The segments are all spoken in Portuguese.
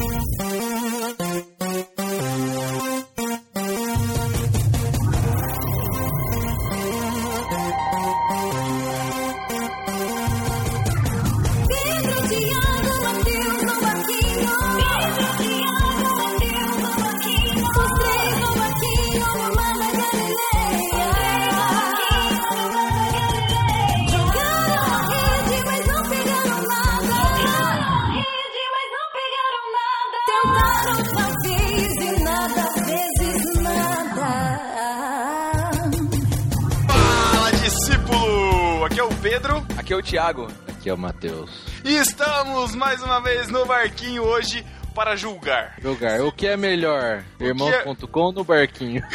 Pedro, Thiago. Aqui é o Matheus. e estamos mais uma vez no barquinho hoje para julgar. Jogar. O que é melhor? Irmãos.com ou no barquinho?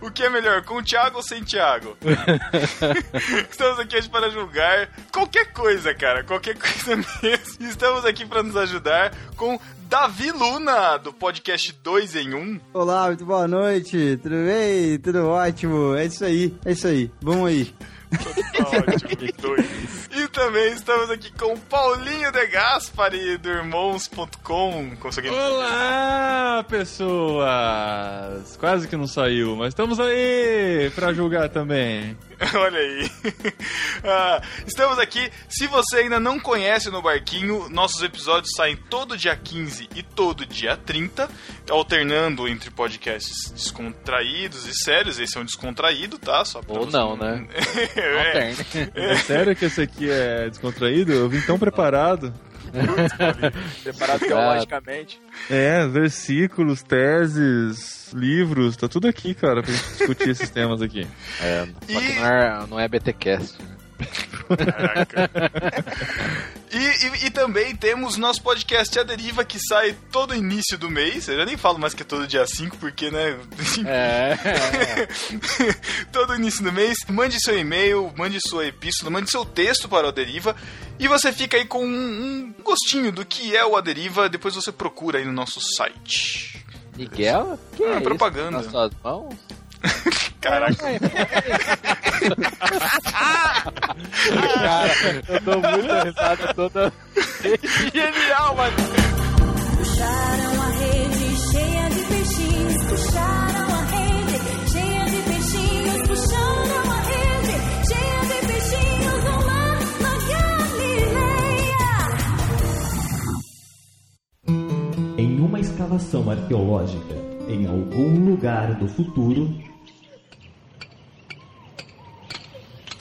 O que é melhor, com o Thiago ou sem Thiago? Estamos aqui hoje para julgar qualquer coisa, cara, qualquer coisa mesmo. Estamos aqui para nos ajudar com Davi Luna, do podcast 2 em 1. Olá, muito boa noite, tudo bem? Tudo ótimo, é isso aí, é isso aí, vamos aí. Ótimo, dois. E também estamos aqui com Paulinho de Gaspari, do Irmãos.com. Consegui... Olá, pessoas! Quase que não saiu, mas estamos aí pra julgar também. Olha aí. Ah, estamos aqui. Se você ainda não conhece no Barquinho, nossos episódios saem todo dia 15 e todo dia 30, alternando entre podcasts descontraídos e sérios. Esse é um descontraído, tá? Só Ou você não, né? é, Alterne. É sério que esse aqui é descontraído? Eu vim tão preparado. Preparado Ah. teologicamente. É, versículos, teses, livros, tá tudo aqui, cara, pra gente discutir esses temas aqui. É, só que não é, não é BTcast. né? E, e- e também temos nosso podcast A Deriva, que sai todo início do mês. Eu já nem falo mais que é todo dia 5, porque, né? É, todo início do mês. Mande seu e-mail, mande sua epístola, mande seu texto para o Aderiva. E você fica aí com um, um gostinho do que é o Aderiva. Depois você procura aí no nosso site. Miguel? Que Ah, é isso propaganda. Nas suas mãos? Caraca. Cara, eu dou muita risada toda. Genial, mano. Puxaram a rede cheia de peixinhos, puxaram a rede cheia de peixinhos, puxaram a rede cheia de peixinhos no mar na Galileia. Em uma escavação arqueológica em algum lugar do futuro,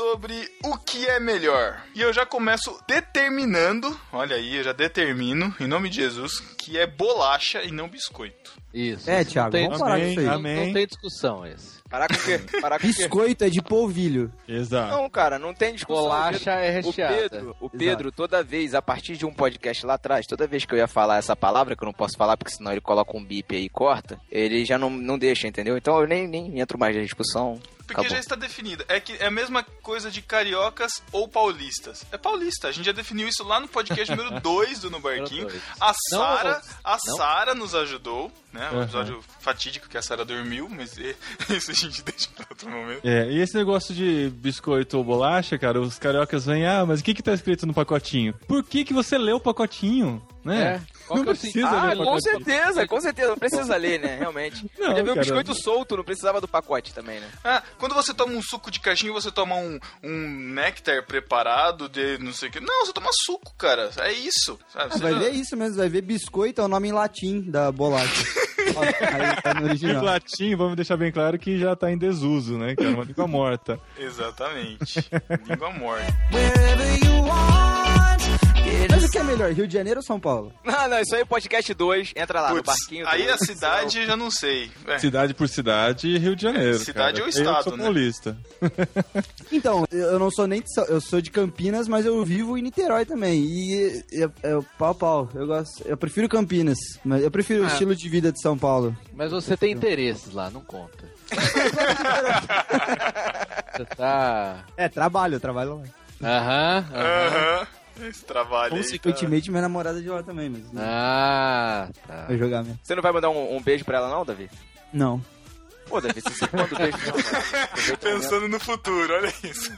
sobre o que é melhor. E eu já começo determinando, olha aí, eu já determino, em nome de Jesus, que é bolacha e não biscoito. Isso. É, isso Thiago, não tem, vamos parar com isso aí. amém. não tem discussão esse. Parar com o quê? Parar com o quê? Biscoito é de polvilho. Exato. Não, cara, não tem discussão. Bolacha é O recheada. Pedro, o Pedro, toda vez, a partir de um podcast lá atrás, toda vez que eu ia falar essa palavra, que eu não posso falar porque senão ele coloca um bip aí e corta, ele já não, não deixa, entendeu? Então eu nem, nem entro mais na discussão. Porque Acabou. já está definido. É que é a mesma coisa de cariocas ou paulistas. É paulista. A gente já definiu isso lá no podcast número 2 do No Barquinho. A Sara, a. Sara nos ajudou, né? Um Uhum. episódio fatídico que a Sara dormiu, mas isso a gente deixa para outro momento. É, e esse negócio de biscoito ou bolacha, cara, os cariocas vêm, ah, mas o que que tá escrito no pacotinho? Por que que você leu o pacotinho? Né? É, qual Não que é precisa Ah, ler o com certeza, com certeza. Não precisa ler, né? Realmente. Não, Já viu o biscoito solto, não precisava do pacote também, né? Ah, quando você toma um suco de caixinha, você toma um, um néctar preparado de não sei o que. Não, você toma suco, cara. É isso. Sabe? Ah, Você vai ver isso mesmo, vai ver biscoito é o nome em latim da bolacha. Aí tá latim, vamos deixar bem claro que já tá em desuso, né? Que é uma língua morta. Exatamente. Língua morta. Mas o que é melhor, Rio de Janeiro ou São Paulo? Não, não, isso aí é podcast 2. Entra lá no Putz, barquinho. aí a cidade já não sei. É. Cidade por cidade, Rio de Janeiro. Cidade cara. ou Eu estado, sou né? paulista. Então, eu não sou nem de São, eu sou de Campinas, mas eu vivo em Niterói também. E é, é pau pau. Eu gosto, eu prefiro Campinas, mas eu prefiro o estilo de vida de São Paulo. Mas você tem interesses lá, não conta. você tá. É, trabalho, eu trabalho lá. Aham, aham. Esse trabalho aí. Consequentemente, minha namorada é de lá também, mas não Ah, tá. vai jogar mesmo. Você não vai mandar um, um beijo pra ela, não, Davi? Não. Pô, Davi, você sempre manda um beijo pra ela. mano. Aproveita o momento. Pensando no futuro, olha isso.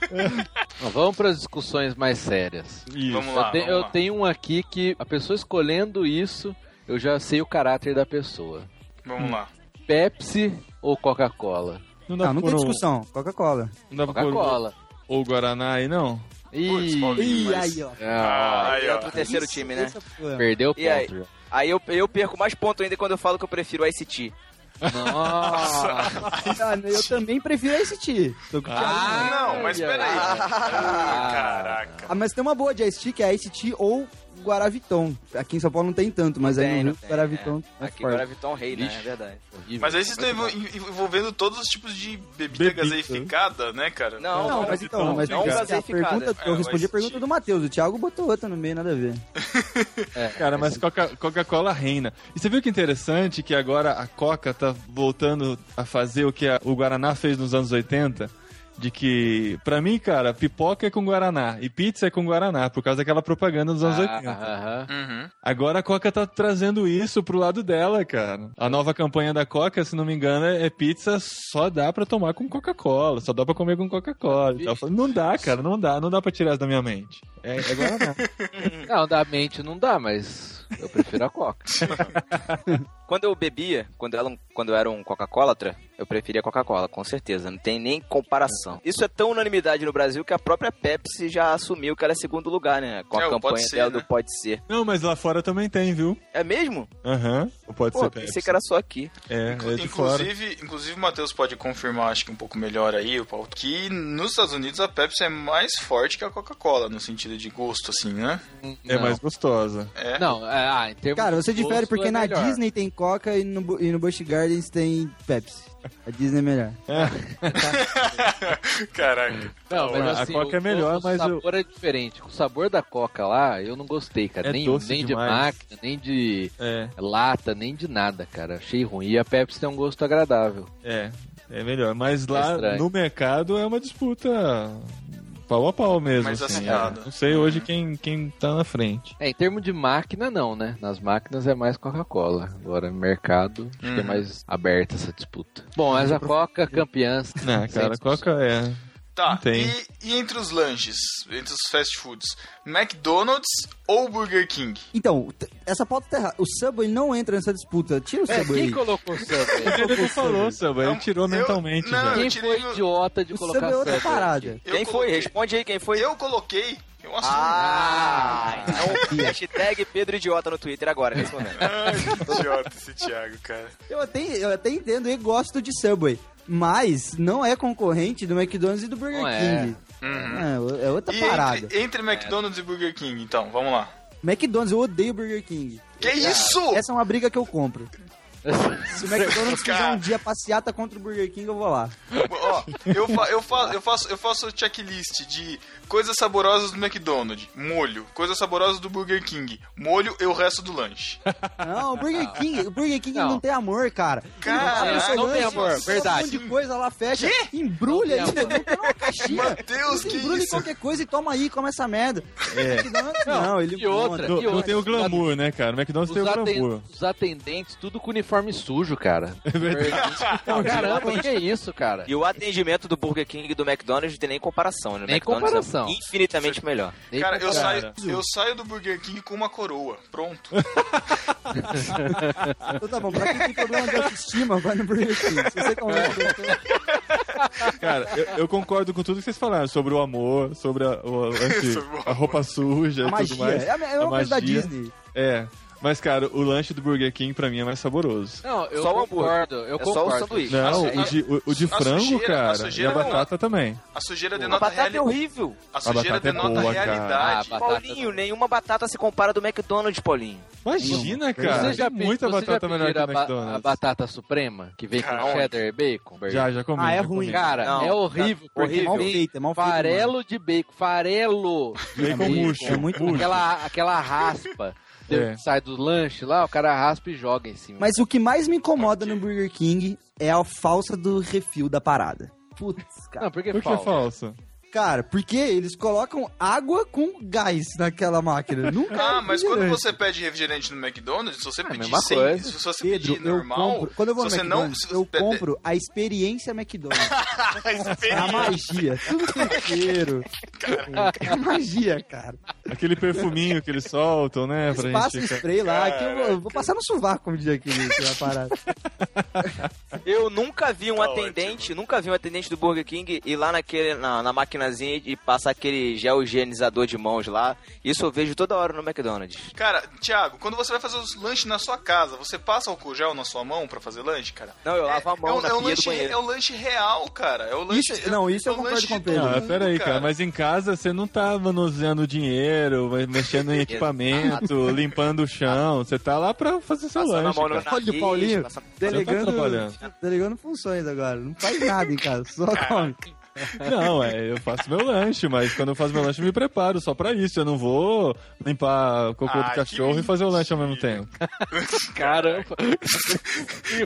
Bom, vamos para as discussões mais sérias. Isso. Vamos lá. eu, te- vamos eu lá. tenho um aqui que a pessoa escolhendo isso, eu já sei o caráter da pessoa. Vamos lá. Pepsi ou Coca-Cola? Não dá Não, não pra tem discussão. Coca-Cola. Não dá Coca-Cola. ou Guaraná aí, não? Ih, Paulinho, Ih, mas- aí, ó. ah, aí, ó. Entra o terceiro time, né? É perdeu o E aí? ponto. já. Aí eu, eu perco mais ponto ainda quando eu falo que eu prefiro o ICT. Nossa. Ah, eu também prefiro esse T. Tô com o Thiago. Ah, não, mas peraí. Ah, caraca. Ah, mas tem uma boa de Ice Tea, que é Ice Tea ou Guaraviton. Aqui em São Paulo não tem tanto, mas aí Tem, no não Rio, tem, Guaraviton é, Aqui forte. é Vitão Rei, né? É verdade. Horrível. Mas aí vocês estão envol- envolvendo todos os tipos de bebida, Bebida. gaseificada, né, cara? Não, Não, mas então, não, mas não pergunta, É, eu o respondi a pergunta do Matheus, o Thiago botou outra no meio, nada a ver. É, Cara, mas Coca- Coca-Cola reina. E você viu que interessante que agora a Coca tá voltando a fazer o que a- o Guaraná fez nos anos 80? De que, pra mim, cara, pipoca é com Guaraná e pizza é com Guaraná, por causa daquela propaganda dos anos Ah, 80. aham. Uhum. Agora a Coca tá trazendo isso pro lado dela, cara. A nova campanha da Coca, se não me engano, é pizza só dá pra tomar com Coca-Cola, só dá pra comer com Coca-Cola. tal. Eu falei, Não dá, cara, não dá, não dá pra tirar isso da minha mente. É, é Guaraná. Não, da mente não dá, mas eu prefiro a Coca. Quando eu bebia, quando eu era um, quando eu era um Coca-Colatra, eu preferia Coca-Cola, com certeza. Não tem nem comparação. Isso é tão unanimidade no Brasil que a própria Pepsi já assumiu que ela é segundo lugar, né? Com a É, campanha Pode Ser, dela né? do Pode Ser. Não, mas lá fora também tem, viu? É mesmo? Aham, pode Pô, ser pensei Pepsi. que era só aqui. É, é de fora. Inclusive, inclusive o Matheus pode confirmar, acho que um pouco melhor aí, o Paulo, que nos Estados Unidos a Pepsi é mais forte que a Coca-Cola, no sentido de gosto, assim, né? É Não. mais gostosa. É. Não, é, ah, em termos Cara, você difere porque é na melhor. Disney tem Coca e no, e no Busch Gardens tem Pepsi. A Disney é melhor. Caraca. Não, mas A assim, Coca o, é melhor, o mas eu- sabor é diferente. O sabor da Coca lá, eu não gostei, cara. É nem doce nem de máquina, nem de É, lata, nem de nada, cara. Achei ruim. E a Pepsi tem um gosto agradável. é, é melhor. Mas lá estranho. no mercado é uma disputa pau a pau mesmo. Mais assim, é. Não sei hoje quem, quem tá na frente. É, em termos de máquina, não, né? Nas máquinas é mais Coca-Cola. Agora, no mercado, acho que é Uhum. mais aberta essa disputa. Bom, mas a Coca campeã. Não, cara. Coca é. Tá, e, e entre os lanches, entre os fast foods, McDonald's ou Burger King? Então, essa pauta tá errada. O Subway não entra nessa disputa. Tira o É, Subway. quem aí. colocou o Subway? Ele não falou, Samba, ele Não, tirou eu- mentalmente não, já. Quem foi no- idiota de O colocar Subway é outra Subway? parada. Eu quem foi? coloquei. Responde aí, quem foi? Eu coloquei, eu assumo. Ah, então hashtag Pedro Idiota no Twitter agora, momento. Ai, que idiota esse Thiago, cara. Eu até, eu até entendo e gosto de Subway. Mas não é concorrente do McDonald's e do Burger Não é. King. Uhum. É, é outra E parada. entre, entre McDonald's e Burger King, então, vamos lá. McDonald's, eu odeio Burger King. Que isso? Essa é uma briga que eu compro. Se o McDonald's fizer um dia passeata contra o Burger King, eu vou lá. Ó, eu, fa eu, fa eu, faço, eu faço checklist de coisas saborosas do McDonald's, molho. Coisas saborosas do Burger King, molho e o resto do lanche. Não, o Burger King, o Burger King não, Não. tem amor, cara. Cara, Ele abre o não seu tem lanche, amor, verdade. Um monte de coisa lá, fecha, embrulha Não não uma caixinha. Mateus, que embrulha em isso? qualquer coisa e toma aí, come essa merda. É. McDonald's não, ele e outra. Não, E não outra, tem o glamour, né, cara? O McDonald's tem o glamour. os atendentes, tudo com uniforme sujo, cara. É verdade. Caramba, que é isso, cara? E o atendimento do Burger King e do McDonald's não tem nem comparação, né? Nem McDonald's comparação. é infinitamente melhor. Nem Cara, eu saio, eu saio do Burger King com uma coroa. Pronto. Então tá bom, pra quem tem problema de autoestima, vai no Burger King. Se você come Cara, eu, eu concordo com tudo que vocês falaram sobre o amor, sobre a, o, o a roupa suja a e magia, tudo mais. é a mesma A coisa da. Disney. É. Mas, cara, o lanche do Burger King pra mim é mais saboroso. Não, eu Só o concordo, eu É só o concordo. sanduíche. Não, a- o de, o, o de a frango, sujeira- a cara, e sujeira a não- batata também. A sujeira A denota batata é realidade. horrível. A sujeira batata é denota boa, cara. realidade. Ah, batata Paulinho, nenhuma batata se compara do McDonald's, Paulinho. Imagina, cara. Você já, tem muita você batata já melhor que o a, ba- a McDonald's. batata suprema, que vem com Cara, cheddar e bacon? Já, já comi. Ah, é ruim. comi. Cara, Não, é horrível. tá porque É mal feito, é mal feito. Farelo de bacon, farelo. Bacon murcho, é muito murcho. Aquela, aquela raspa. É. Sai do lanche lá, o cara raspa e joga em cima. Mas o que mais me incomoda no Burger King é a falsa do refil da parada. Putz, cara. Não, porque Por que falta. falso? Cara, porque eles colocam água com gás naquela máquina. Nunca Ah, mas quando refrigerante. você pede refrigerente no McDonald's, se você É pedir sem, coisa. se você Pedro, pedir normal, compro, quando eu vou no se você não, McDonald's, se eu você- compro a experiência McDonald's. a É a experiência. magia. Tudo tempero. É a magia, cara. Aquele perfuminho que eles soltam, né? Pra Eles passam gente ficar... spray lá, que eu vou, eu vou passar no sovaco um dia aquele, aquela parada. Eu nunca vi um Tá atendente, nunca vi um atendente do Burger King ir lá naquele, na, na maquinazinha e passar aquele gel higienizador de mãos lá. Isso eu vejo toda hora no McDonald's. Cara, Thiago, quando você vai fazer os lanches na sua casa, você passa álcool gel na sua mão pra fazer lanche, cara? Não, eu lavo a mão é, o- na é o pia do lanche, banheiro. é o lanche real, cara. É o lanche. Isso- não, isso é eu o concordo lanche com o de Pedro. todo Ah, mundo, pera aí, cara, mas em casa você não tá manuseando dinheiro, mexendo em equipamento, limpando o chão. Você tá lá pra fazer seu Passando lanche. cara. Olha o nariz, Paulinho. passando- Delegando, trabalhando. delegando funções agora. Não faz nada em casa, só come. Não, é, eu faço meu lanche, mas quando eu faço meu lanche eu me preparo só pra isso. Eu não vou limpar o cocô Ai, do cachorro e fazer o lanche ao mesmo tempo. Caramba.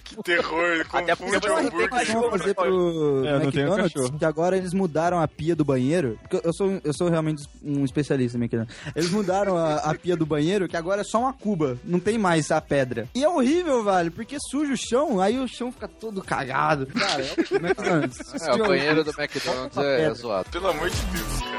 Que terror, Até porque o hambúrguer. vão fazer pro É, eu não tenho McDonald's? cachorro. Que agora eles mudaram a pia do banheiro. Porque eu sou, eu sou realmente um especialista em McDonald's. Eles mudaram a, a pia do banheiro, que agora é só uma cuba. Não tem mais a pedra. E é horrível, velho, porque suja o chão, aí o chão fica todo cagado. Cara, é o McDonald's. É, o banheiro do McDonald's é, é zoado. Pelo amor de Deus, cara.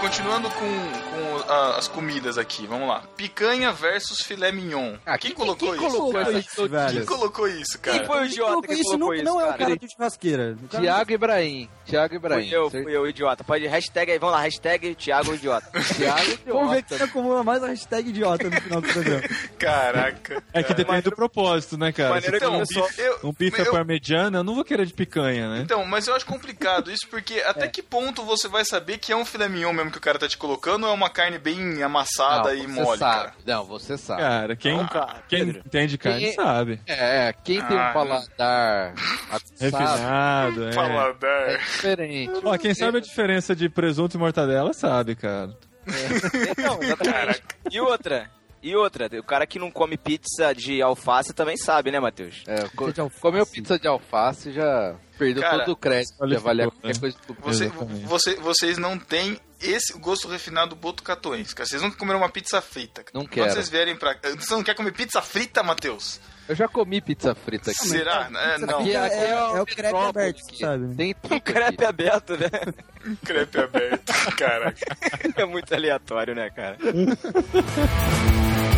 Continuando com a- as comidas aqui, vamos lá. Picanha versus filé mignon. Ah, quem, quem- colocou quem isso? colocou cara? essa velho? Quem colocou isso, cara? Quem foi o idiota que isso colocou não, isso, não é o cara? do churrasqueira. Tiago Ibrahim. Tiago Ibrahim. Fui eu, fui eu, idiota. Pode hashtag aí, vamos lá, hashtag Thiago Idiota. Tiago Vamos ver Idiota. quem acumula mais a hashtag idiota no final do programa. Caraca. É que depende do propósito, né, cara? Que for um começou- bife, eu- um bife eu- parmegiana, eu não vou querer de picanha, né? Então, mas eu acho complicado isso, porque até que ponto você vai saber que é um filé mignon mesmo que o cara tá te colocando ou é uma carne bem amassada Não, e você mole, sabe. cara? Não, você sabe. Cara, quem, quem Pedro. entende carne Quem- sabe. É, quem tem Ah, um paladar aguçado Refinado, é. Paladar. é diferente. Ó, quem sabe a diferença de presunto e mortadela sabe, cara. Não, exatamente. E outra, e outra, o cara que não come pizza de alface também sabe, né, Matheus? É, co- comeu pizza de alface já perdeu Cara, todo o crédito de avaliar que qualquer coisa, coisa do Você, você- vocês não têm esse gosto refinado botucatuense, cara. Vocês nunca comeram uma pizza frita. cara. Não Quando quero. vocês vierem pra cá... Você não quer comer pizza frita, Matheus? Eu já comi pizza frita aqui. Será? É, não. Aqui, aqui É- é, é o crepe aberto, aqui. sabe, né? Tem tudo Crepe aqui. aberto, né? Crepe aberto. Caraca. É muito aleatório, né, cara?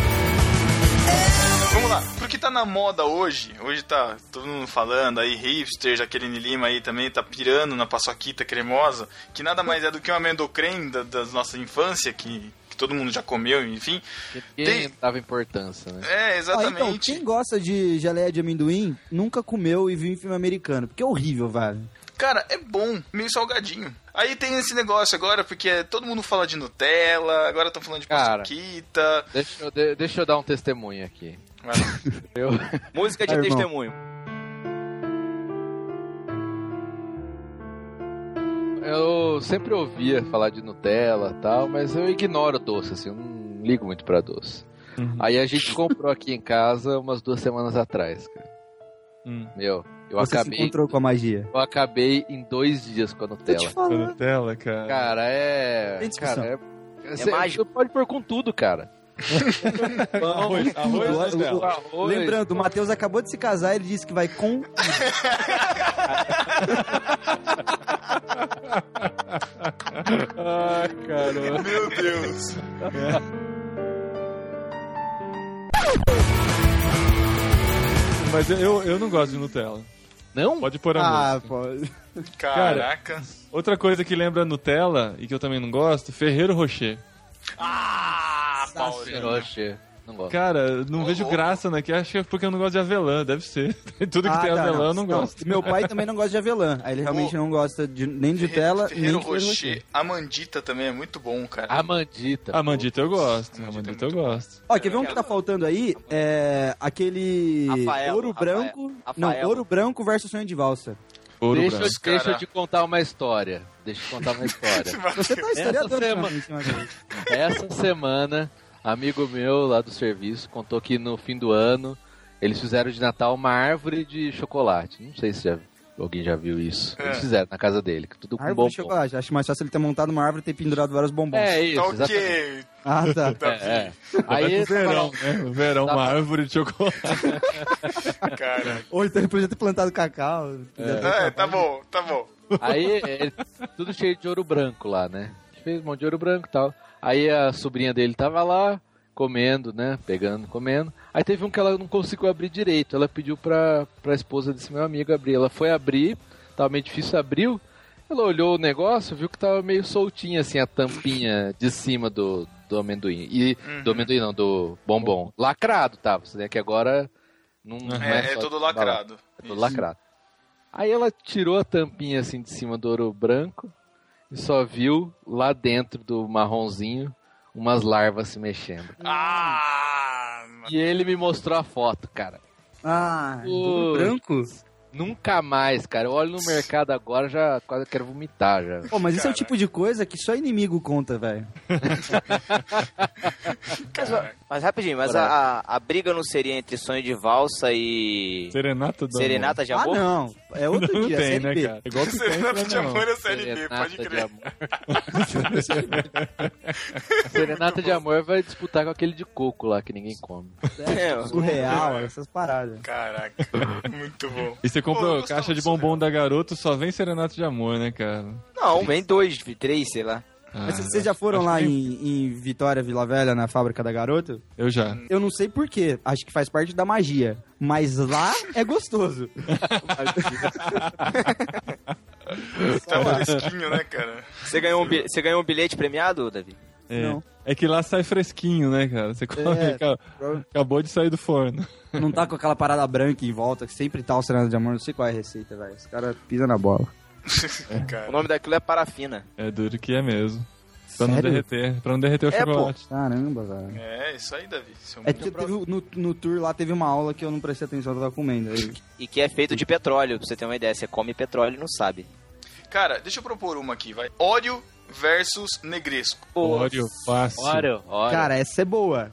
Vamos lá, pro que tá na moda hoje, hoje tá todo mundo falando aí, hipster, Jaqueline Lima aí também tá pirando na paçoquita cremosa, que nada mais é do que um amendocrem da, da nossa infância, que, que todo mundo já comeu, enfim. Ninguém dava importância, né? É, Ah, exatamente. então, quem gosta de geleia de amendoim nunca comeu e viu em filme americano, porque é horrível, velho. Cara, é bom, meio salgadinho. Aí tem esse negócio agora, porque todo mundo fala de Nutella, agora estão falando de Cara. paçoquita. Deixa eu, de- deixa eu dar um testemunho aqui. Eu, Música de Ah, irmão. testemunho. eu sempre ouvia falar de Nutella e tal, mas eu ignoro doce, assim, eu não ligo muito pra doce. Uhum. Aí a gente comprou aqui em casa umas duas semanas atrás, cara. Hum. Meu, eu Você se acabei, encontrou com a magia. eu acabei em dois dias com a Tô te Nutella. A falando. Nutella, cara. Cara, é. Tem. Cara, é. Você mágico. pode pôr com tudo, cara. Arroz, arroz O- ou o- Nutella? Arroz, Lembrando, o Matheus acabou de se casar e ele disse que vai com. Ah, caramba. Meu Deus. Mas eu, eu não gosto de Nutella. Não? Pode pôr a Ah, música. pô. Caraca. Outra coisa que lembra Nutella e que eu também não gosto, Ferreiro Rocher. Ah, Paulinho. Rocher. Não gosto. Cara, não Ô, vejo louco. graça naqui. Acho que é porque eu não gosto de avelã, deve ser. Tudo que Ah, tem tá, avelã eu não gosto. Meu pai também não gosta de avelã. Aí ele realmente O- não gosta de, nem de Nutella, Ferreiro nem de Ferreiro Rocher. Rocher. A mandita também é muito bom, cara. A mandita. A mandita eu gosto. A Mandita é eu gosto. Ó, quer ver um que tá faltando aí? É aquele Rafael, ouro Rafael, branco. Rafael. Não, ouro branco versus sonho de valsa. Ouro Deixa, eu- branco. Deixa eu te contar uma história. Deixa eu te contar uma história. Você tá historiador semana-. Essa semana, amigo meu lá do serviço contou que no fim do ano eles fizeram de Natal uma árvore de chocolate. Não sei se já- alguém já viu isso. Eles É. fizeram na casa dele, que tudo com Árvore bombom. de chocolate. Acho mais fácil ele ter montado uma árvore e ter pendurado vários bombons. É isso, Tá exatamente. Ah, tá. Tá É, é. Aí Aí no verão, né? Verão, Tá uma bom. árvore de chocolate. Cara. Ou então ele podia ter plantado cacau. É, tá bom, tá bom. Aí, é, tudo cheio de ouro branco lá, né? Fez um monte de ouro branco e tal. Aí a sobrinha dele tava lá, comendo, né? Pegando, comendo. Aí teve um que ela não conseguiu abrir direito. Ela pediu pra, pra esposa desse meu amigo abrir. Ela foi abrir, tava meio difícil, abriu. Ela olhou o negócio, viu que tava meio soltinha, assim, a tampinha de cima do, do amendoim. E, do amendoim não, do bombom. Lacrado tava, né? Que agora não, não É, é só todo lacrado. É todo lacrado. Aí ela tirou a tampinha assim de cima do ouro branco e só viu lá dentro do marronzinho umas larvas se mexendo. Ah! E ele me mostrou a foto, cara. Ah, ouro branco? Nunca mais, cara. Eu olho no mercado agora, já quase quero vomitar já. Pô, mas isso é o tipo de coisa que só inimigo conta, velho. Mas, rapidinho, mas a, a, a briga não seria entre sonho de valsa e Serenata do serenata de Ah, amor? não. É outro Não dia, tem, série né, B. cara? Igual que tem, Serenata de amor é série B, Serenata pode de crer. amor. Serenata de amor vai disputar com aquele de coco lá que ninguém come. É, Surreal, essas paradas. Caraca, muito bom. E você compra Pô, caixa de bombom da garoto, só vem serenata de amor, né, cara? Não, vem dois, três, sei lá. Ah, Mas vocês já foram lá que- em, em Vitória, Vila Velha, na fábrica da Garoto? Eu já. Eu não sei porquê, acho que faz parte da magia. Mas lá é gostoso. Tá fresquinho, né, cara? Você ganhou um, bi- você ganhou um bilhete premiado, Davi? É. Não. É que lá sai fresquinho, né, cara? Você come, É. ca- acabou de sair do forno. Não tá com aquela parada branca em volta, que sempre tá o Serenata de Amor. Não sei qual é a receita, velho. Os caras pisam na bola. O Cara. nome daquilo é parafina. É duro que é mesmo. Pra não Sério? derreter, pra não derreter o É, pô. chocolate. Caramba, velho. É, isso aí, Davi. Isso é É que teve, no, no tour lá teve uma aula que eu não prestei atenção, eu tava comendo. Aí, E que é feito de petróleo, pra você ter uma ideia. Você come petróleo e não sabe. Cara, deixa eu propor uma aqui, vai. Óleo versus negresco. Óleo, fácil. Óleo, óleo. Cara, essa é boa.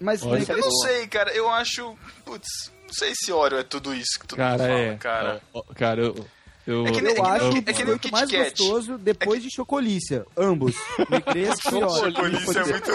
Mas nem- Eu não sei, cara. Eu acho. Putz, não sei se óleo é tudo isso que mundo Cara, fala, é. cara. Ó, Cara, eu. Eu, É que eu nem- acho é que biscoito Kit mais Kat. gostoso depois de chocolícia. Ambos. Negresco e. Chocolícia é muito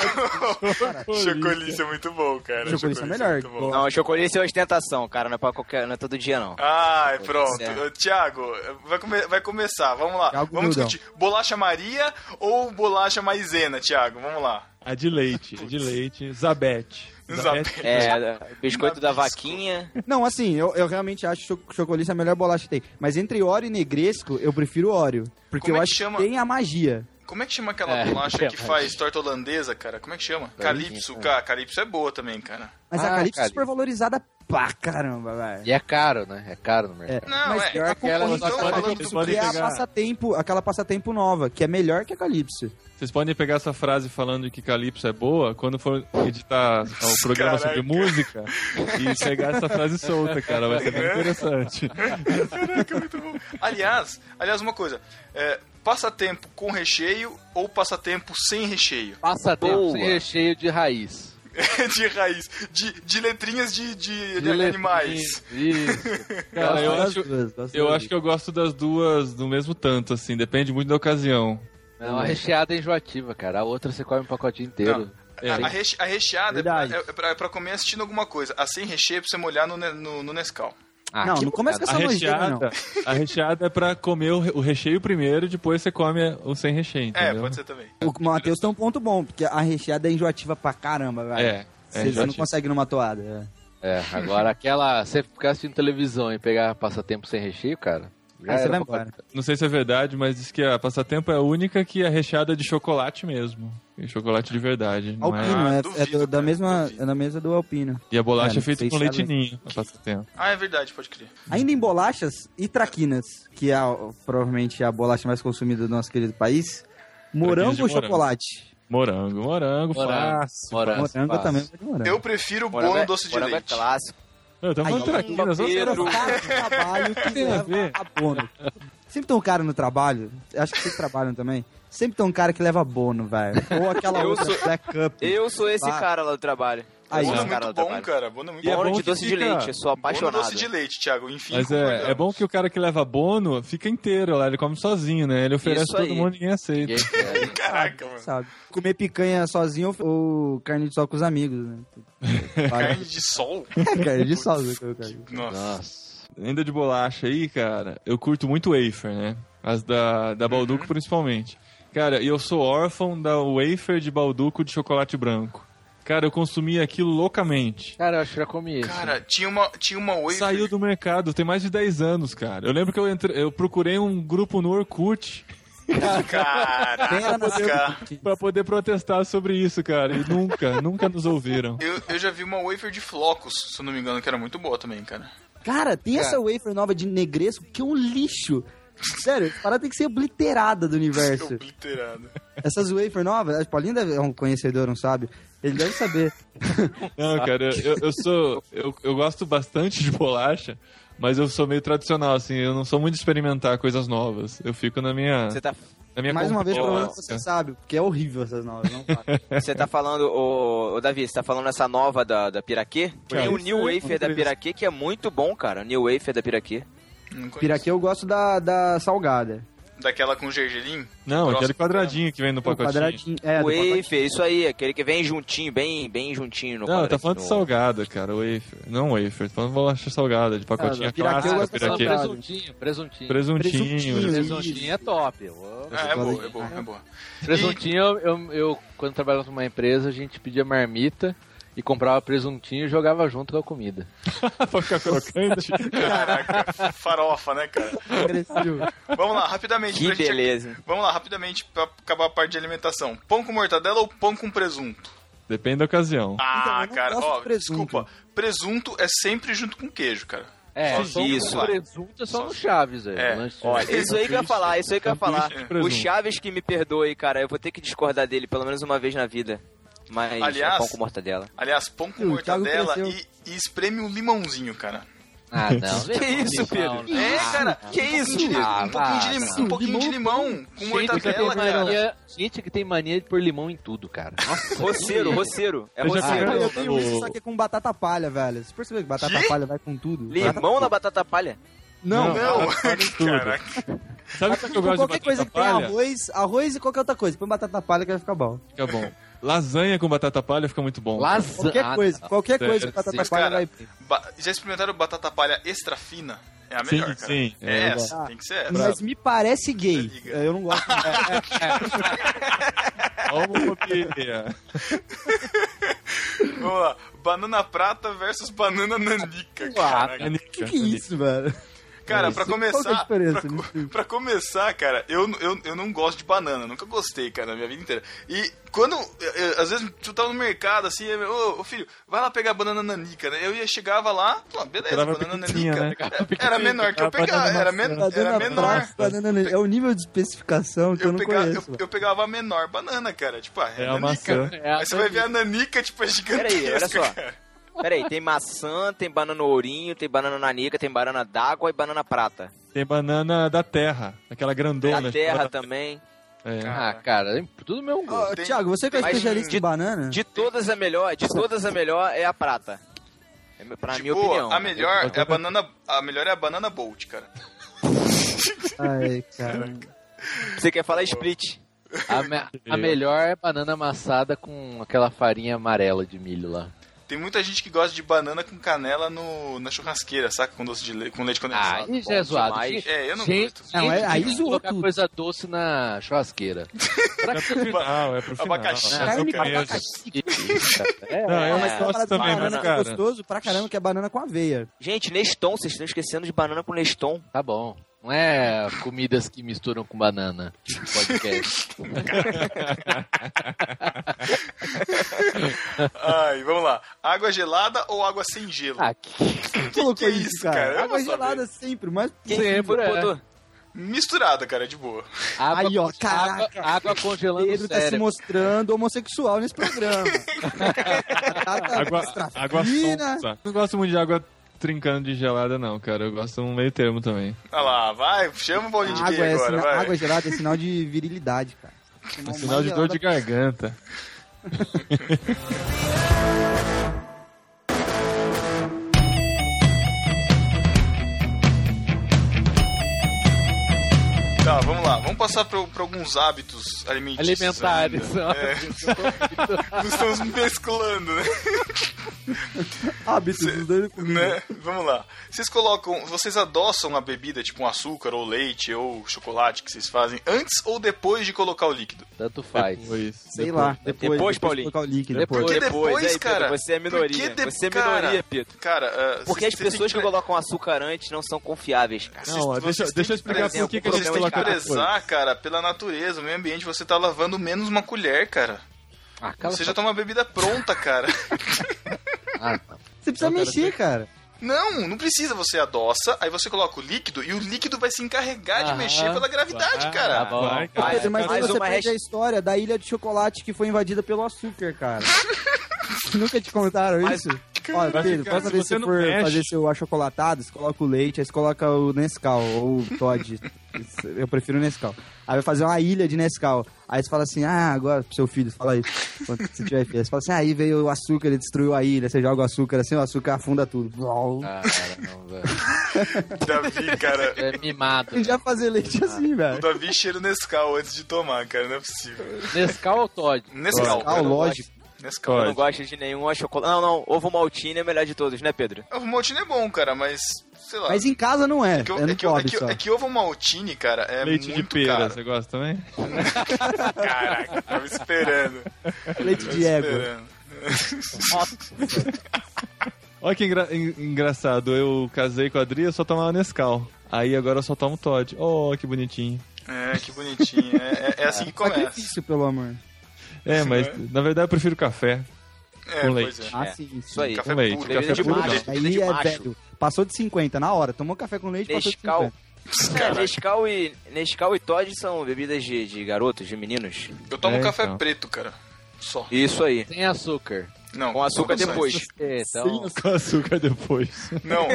bom. Chocolícia é muito bom, cara. Chocolícia é melhor. muito bom. Não, chocolate é ostentação, cara. Não é pra qualquer. Não é todo dia, não. Ai, pronto. Ô, Thiago, vai, come- vai começar. Vamos lá. Thiago Vamos discutir. Bolacha Maria ou bolacha maisena, Thiago? Vamos lá. A de leite, a de leite. Zabete. Exato. É, biscoito da vaquinha. Não, assim, eu, eu realmente acho cho chocolate a melhor bolacha que tem. Mas entre Oreo e Negresco, eu prefiro Oreo. Porque Como eu é que acho chama? que tem a magia. Como é que chama aquela É, bolacha que é, faz torta holandesa, cara? Como é que chama? Calypso. Cara, Calypso é boa também, cara. Mas Ah, a Calypso é super valorizada pra caramba, velho. E é caro, né? É caro no É, mercado. Não, mas é- pior é que ela concorrente, só pode falando- Calypso, pode que é a passatempo, aquela passatempo nova, que é melhor que a Calypso. Vocês podem pegar essa frase falando que Calypso é boa quando for editar o programa Caraca. sobre música e pegar essa frase solta, cara. Vai ser bem interessante. Caraca, muito bom. Aliás, aliás, uma coisa. É, passatempo com recheio ou passatempo sem recheio? Passatempo Boa. sem recheio de raiz. de raiz. De, de letrinhas de, de, De animais. Cara, eu acho, duas, eu acho que eu gosto das duas do mesmo tanto, assim. Depende muito da ocasião. Não, a recheada é enjoativa, cara. A outra você come um pacotinho inteiro. É. A, reche- a recheada é Verdade. é, pra, é pra comer assistindo alguma coisa. A sem recheio é pra você molhar no, no, no Nescau. Ah, não, não começa com A essa nojeira, não. recheada, a recheada é pra comer o, re- o recheio primeiro, depois você come o sem recheio, É, entendeu? pode ser também. O Matheus tem um ponto bom, porque a recheada é enjoativa pra caramba, velho. É, é Você não consegue numa toada. é. É, agora aquela. Você ficar assistindo televisão e pegar passatempo sem recheio, cara. Já Aí você vai embora. Não sei se é verdade, mas diz que a Passatempo é a única que é recheada de chocolate mesmo. E chocolate de verdade. Não é... Alpino, Ah, é, duvido, é do- da, mesma, duvido. é da mesa do Alpino. E a bolacha É, é feita com leite ninho, a Passatempo. Ah, é verdade, pode crer. Ainda em bolachas e traquinas, que é a- provavelmente a bolacha mais consumida do nosso querido país, morango ou chocolate? Morango, morango, Morango. fácil. Morango, Morango fácil. também vai de morango. Eu prefiro o é- doce de morango leite. é clássico. Eu tô falando sei. cara no trabalho que Tem a leva ver. abono. Sempre tem um cara no trabalho, acho que vocês trabalham também, sempre tem um cara que leva abono, velho. Ou aquela Eu outra sou- Black Cup. Eu sou esse cara lá do trabalho. Aí, Bono é muito bom, cara. Bono é muito E é bom. Bono bom de doce de fica- leite, eu sou Bono apaixonado. doce de leite, Thiago. Enfim, Mas é, é bom que o cara que leva bono fica inteiro lá, ele come sozinho, né? Ele oferece Isso todo aí. mundo e ninguém aceita. Caraca, mano. Sabe? Comer picanha sozinho ou carne de sol com os amigos, né? Carne de sol? carne de sol. né, cara? Nossa. Nossa. Ainda de bolacha aí, cara, eu curto muito wafer, né? As da, da Balduco principalmente. Cara, e eu sou órfão da wafer de Balduco de chocolate branco. Cara, eu consumia aquilo loucamente. Cara, eu acho que já comi isso. Cara, tinha uma, tinha uma wafer... Saiu do mercado, tem mais de 10 anos, cara. Eu lembro que eu, entre... eu procurei um grupo no Orkut Caraca, Quem era na cara. pra poder protestar sobre isso, cara. E nunca, nunca nos ouviram. Eu, eu já vi uma wafer de flocos, se eu não me engano, que era muito boa também, cara. Cara, tem essa wafer nova de negresco que é um lixo. Sério, essa parada tem que ser obliterada do universo. Obliterado. Essas wafer novas, a Paulinho deve, é um conhecedor, não sabe? Ele deve saber. Não, cara, eu, eu sou. Eu, eu gosto bastante de bolacha, mas eu sou meio tradicional, assim. Eu não sou muito de experimentar coisas novas. Eu fico na minha. Você tá, Na minha Mais uma vez, conforto. provavelmente você sabe, porque é horrível essas novas. Não fala. você tá falando, ô, ô, Davi, você tá falando essa nova da, da Piraquê? Tem o New aí, Wafer da isso. Piraquê que é muito bom, cara. O New Wafer da Piraquê. Piraquê eu gosto da, da salgada. Daquela com gergelim? Não, aquele quadradinho que vem no O pacotinho. quadradinho. É, Wafer, isso aí, aquele que vem juntinho, bem, bem juntinho no Não, tá falando de salgada, cara, wafer. Não wafer, tô falando de bolacha salgada, de pacotinho Ah, piraquê piraquê. presuntinho, presuntinho. Presuntinho. Presuntinho. Presuntinho é top. Ah, é boa, é boa, é boa. Presuntinho, eu, eu, eu, quando trabalhava numa empresa, a gente pedia marmita e comprava presuntinho e jogava junto com a comida. pra ficar crocante. Caraca, farofa, né, cara? Agressivo. Vamos lá, rapidamente. Que pra gente- beleza. Vamos lá, rapidamente, pra acabar a parte de alimentação. Pão com mortadela ou pão com presunto? Depende da ocasião. Ah, eu não cara, ó, de desculpa. Presunto é sempre junto com queijo, cara. É, só isso. o presunto é só no Chaves aí. É. o lanche- Olha, isso aí que eu ia falar, isso aí que eu ia falar. De presunto. O Chaves que me perdoe, cara, eu vou ter que discordar dele pelo menos uma vez na vida. Mas Aliás- é pão com mortadela. Aliás, pão com mortadela e, e espreme um limãozinho, cara. Ah, não. Que isso, Pedro? É, cara, Que isso, um pouquinho de, Ah, um pouquinho de, limão com Gente que, tem mortadela, cara. mania, gente que tem mania de pôr limão em tudo, cara. Nossa, Roceiro, roceiro. É Eu já roceiro. Eu tenho isso, só que é com batata palha, velho. Você percebeu que batata palha vai com tudo? Limão na batata palha? Não, Não, caraca. Sabe o que eu gosto de qualquer coisa batata que tem palha? arroz, arroz e qualquer outra coisa. Põe batata palha que vai ficar bom. Fica bom. Lasanha com batata palha fica muito bom. lasanha. Qualquer Ah, coisa, qualquer coisa com batata Mas, palha cara, vai. já experimentaram batata palha extra fina? É a Sim, melhor, cara. sim. É É, essa, Ah, tem que ser essa. Mas me parece gay. Liga. Eu não gosto. Homofobia. Vamos lá. banana prata versus banana nanica, cara. Anica, Que que é isso, velho? Cara, pra Qual que é começar, pra, pra começar, cara, eu, eu, eu não gosto de banana, nunca gostei, cara, na minha vida inteira. E quando, eu- eu- às vezes, tu tava no mercado, assim, ô, ô, filho, vai lá pegar banana nanica, né? Eu ia, chegava lá, pô, beleza, Pegava banana nanica. né? É, Era menor que eu Pegava era, men era menor. banana... É o nível de especificação que eu, Eu, não pegava, conheço. eu, eu pegava a menor banana, cara. Tipo, ah, é, É a nanica. maçã. É Aí você vai ver a nanica, tipo, é gigantesca. Peraí, olha só. cara. Peraí, tem maçã, tem banana ourinho, tem banana nanica, tem banana d'água e banana prata. Tem banana da terra, aquela grandona. Da terra também. É. Ah, cara, é tudo meu gosto. Ô, Tem- Thiago, você que é especialista de- em banana? De todas a melhor, de todas a melhor é a prata. É, Pra De minha boa, opinião. a melhor Eu é a banana. A melhor é a banana Bolt, cara. Ai, cara. Você quer falar split? A, me- a melhor é banana amassada com aquela farinha amarela de milho lá. Tem muita gente que gosta de banana com canela no, na churrasqueira, saca? Com doce de leite, com leite Ah, condensado. isso é zoado. demais. Gente, É, eu não gente, gosto. Não, é- aí zoou colocar tudo. coisa doce na churrasqueira. É pro final, é pro final. Abacaxi. É Carne queijo. É, Não, eu É, não gosto Parada de também, banana mas, que é cara... gostoso pra caramba, que é banana com aveia. Gente, Neston, vocês estão esquecendo de banana com Neston. tá bom. Não é comidas que misturam com banana. Podcast. Ai, vamos lá. Água gelada ou água sem gelo? Ah, que Quem colocou que é isso, cara? cara? Água vou saber. gelada sempre, mas... sempre é. Misturada, cara, de boa. Água, Aí, ó, água, caraca. água congelando Pedro o tá se mostrando homossexual nesse programa. Água, água fina. sonsa. Não gosto muito de água trincando de gelada, não, cara. Eu gosto um meio termo também. Olha lá, vai, chama o bolinho de Água, é agora, vai. água gelada é sinal de virilidade, cara. É sinal de dor de garganta. Tá, vamos lá. Vamos passar pra alguns hábitos alimentícios. Alimentares. É, nós estamos mesclando, né? Hábitos dos dois comigo. né? Vamos lá. Vocês colocam, vocês adoçam a bebida, tipo um açúcar ou leite ou chocolate que vocês fazem antes ou depois de colocar o líquido? Tanto faz. Depois. Sei lá, depois, Depois, Paulinho. colocar o líquido. Depois. Por que Depois, depois, aí, cara? Pedro, você é minoria. Por que de- Você é cara, minoria, Pedro. Cara, ah, Porque as pessoas que têm colocam açúcar antes não são confiáveis, cara. Não, ó, deixa, deixa eu explicar que- por que, que a gente que coloca depois. prezar, cara, pela natureza, o meio ambiente. Você tá lavando menos uma colher, cara. Ah, Você já tá uma bebida pronta, cara. Ah, tá. Você precisa mexer, cara. Não, não precisa. Você adoça, aí você coloca o líquido e o líquido vai se encarregar de Aham. mexer pela gravidade, Vai, cara. Tá bom. Vai, cara. Pedro, mas aí mais você uma perde hashtag- a história da ilha de chocolate que foi invadida pelo açúcar, cara. Nunca te contaram Mas- isso? Olha, Vai Pedro, ficar- se vez você não for mexe- fazer seu achocolatado, você coloca o leite, aí você coloca o Nescau, ou o Todd. Eu prefiro o Nescau. Aí vai fazer uma ilha de Nescau. Aí você fala assim, ah, agora pro seu filho, fala aí, quando você tiver filho. Você fala assim, ah, aí veio o açúcar, ele destruiu a ilha. Você joga o açúcar assim, o açúcar afunda tudo. Ah, cara, não, velho. Davi, cara. É mimado. A gente vai fazer leite assim, O velho. Davi cheira Nescau antes de tomar, cara. Não é possível. Nescau ou Todd? Nescau. Nescau, lógico. Nescau. Eu não gosto de nenhum chocolate. Não, não, ovo maltine é o melhor de todos, né, Pedro? O maltine é bom, cara, mas sei lá. Mas em casa não é, É que, é é, que, é, que, é que ovo maltine, cara, é Leite de muito pera, caro. você gosta também? Caraca, tava esperando. Leite Tava de égua. esperando. Olha que engra- en- engraçado, eu casei com a Adri, eu só tomava Nescau. Aí agora eu só tomo Todd. Oh, que bonitinho. É, que bonitinho. É, é- é assim que começa. Sacrifício, pelo amor. É, mas Né? na verdade eu prefiro café. É, com pois leite. é. Ah, É, sim, Isso aí. Café Com leite, puro. Café de puro macho. Aí de é macho. velho. Passou de 50 na hora. Tomou café com leite, passou de Nescau. 50. É, Nescau e, Nescau e Todd são bebidas de, de garotos, de meninos. Eu tomo É, café então. preto, cara. Só. Isso aí. Sem açúcar. Não. Com açúcar não, depois. É, então, Com açúcar depois. Não.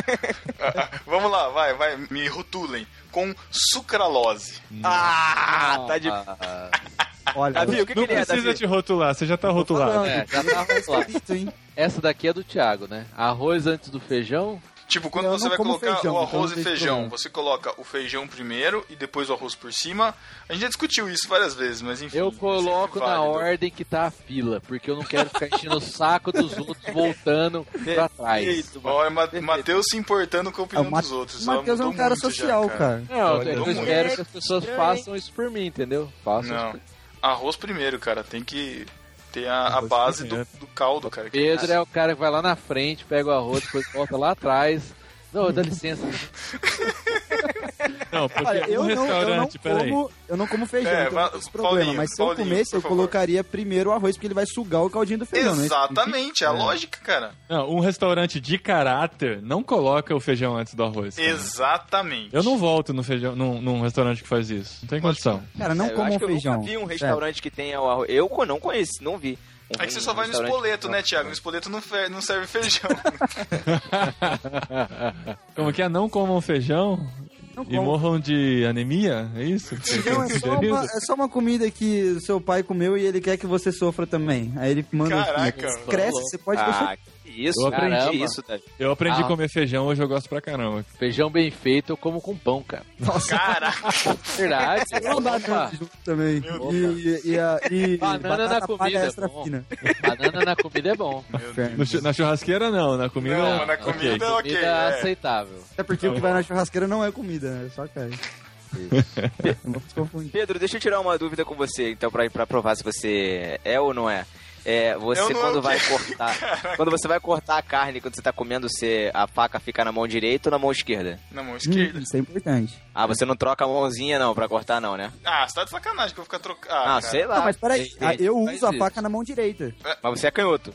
Ah, ah, Vamos lá, vai, vai. Me rotulem. Com sucralose. Ah, tá de. Olha, Davi, o que, que Não ele é, precisa Davi? te rotular, você já tá rotulado. falando. é, já tá. Isso, hein? Essa daqui é do Thiago, né? Arroz antes do feijão. Tipo, quando Eu você vai colocar feijão, o então arroz não e feijão, problema. você coloca o feijão primeiro e depois o arroz por cima. A gente já discutiu isso várias vezes, mas enfim. Eu é coloco na ordem que tá a fila, porque eu não quero ficar enchendo o saco dos outros voltando pra trás. Perfeito, mano. Olha, Ma- Matheus se importando com a É, opinião o Ma- dos outros. o Matheus é um cara muito já, social, cara. Não, eu, Olha, eu espero que as pessoas façam isso por mim, entendeu? Façam Não. isso Arroz primeiro, cara. Tem que Tem a, a base do, do caldo, cara. Pedro é o cara que vai lá na frente, pega o arroz, depois volta lá atrás. Não, dá licença. Não, porque Olha, um eu, não, eu, não como, eu não como feijão, É, então não tem problema. Paulinho, mas se eu Paulinho, comesse, eu favor. colocaria primeiro o arroz, porque ele vai sugar o caldinho do feijão, né? Exatamente, é a lógica, cara. Não, um restaurante de caráter não coloca o feijão antes do arroz. cara. Exatamente. Eu não volto no feijão, num, num restaurante que faz isso. Não tem condição. Cara, não É, eu comam acho que feijão. Eu nunca vi um Sério. restaurante que tenha o arroz. Eu não conheço, não vi. Um- É que você um só vai no espoleto, né, Thiago? No espoleto não, fe- não serve feijão. Como que é? Não comam feijão Não e como. morram de anemia? É isso? Feijão é só, uma, é só uma comida que seu pai comeu e ele quer que você sofra também. Aí ele manda. Caraca. Cresce, você pode deixar. Ah, que isso, Eu cara. aprendi. Que isso, Davi. Eu aprendi Ah. a comer feijão, hoje eu gosto pra caramba. Feijão bem feito eu como com pão, cara. Caraca. Verdade. Opa. tanto junto também. E, e, a- e Banana na comida, extra bom. fina. Banana na comida é bom. No na churrasqueira não, na comida. Não, na comida, ok. Comida é. aceitável. Até porque o que vai na churrasqueira não é comida, né? É só carne. Pedro, deixa eu tirar uma dúvida com você, então, pra, pra provar se você é ou não é. É, você não quando vai cortar. quando você vai cortar a carne, quando você tá comendo, você, a faca fica na mão direita ou na mão esquerda? Na mão Hum, esquerda. isso é importante. Ah, você não troca a mãozinha não pra cortar não, né? Ah, você tá de sacanagem que eu vou ficar trocando. Ah, Ah, sei lá. Não, mas peraí, ah, eu uso a faca na mão direita. Mas você é canhoto.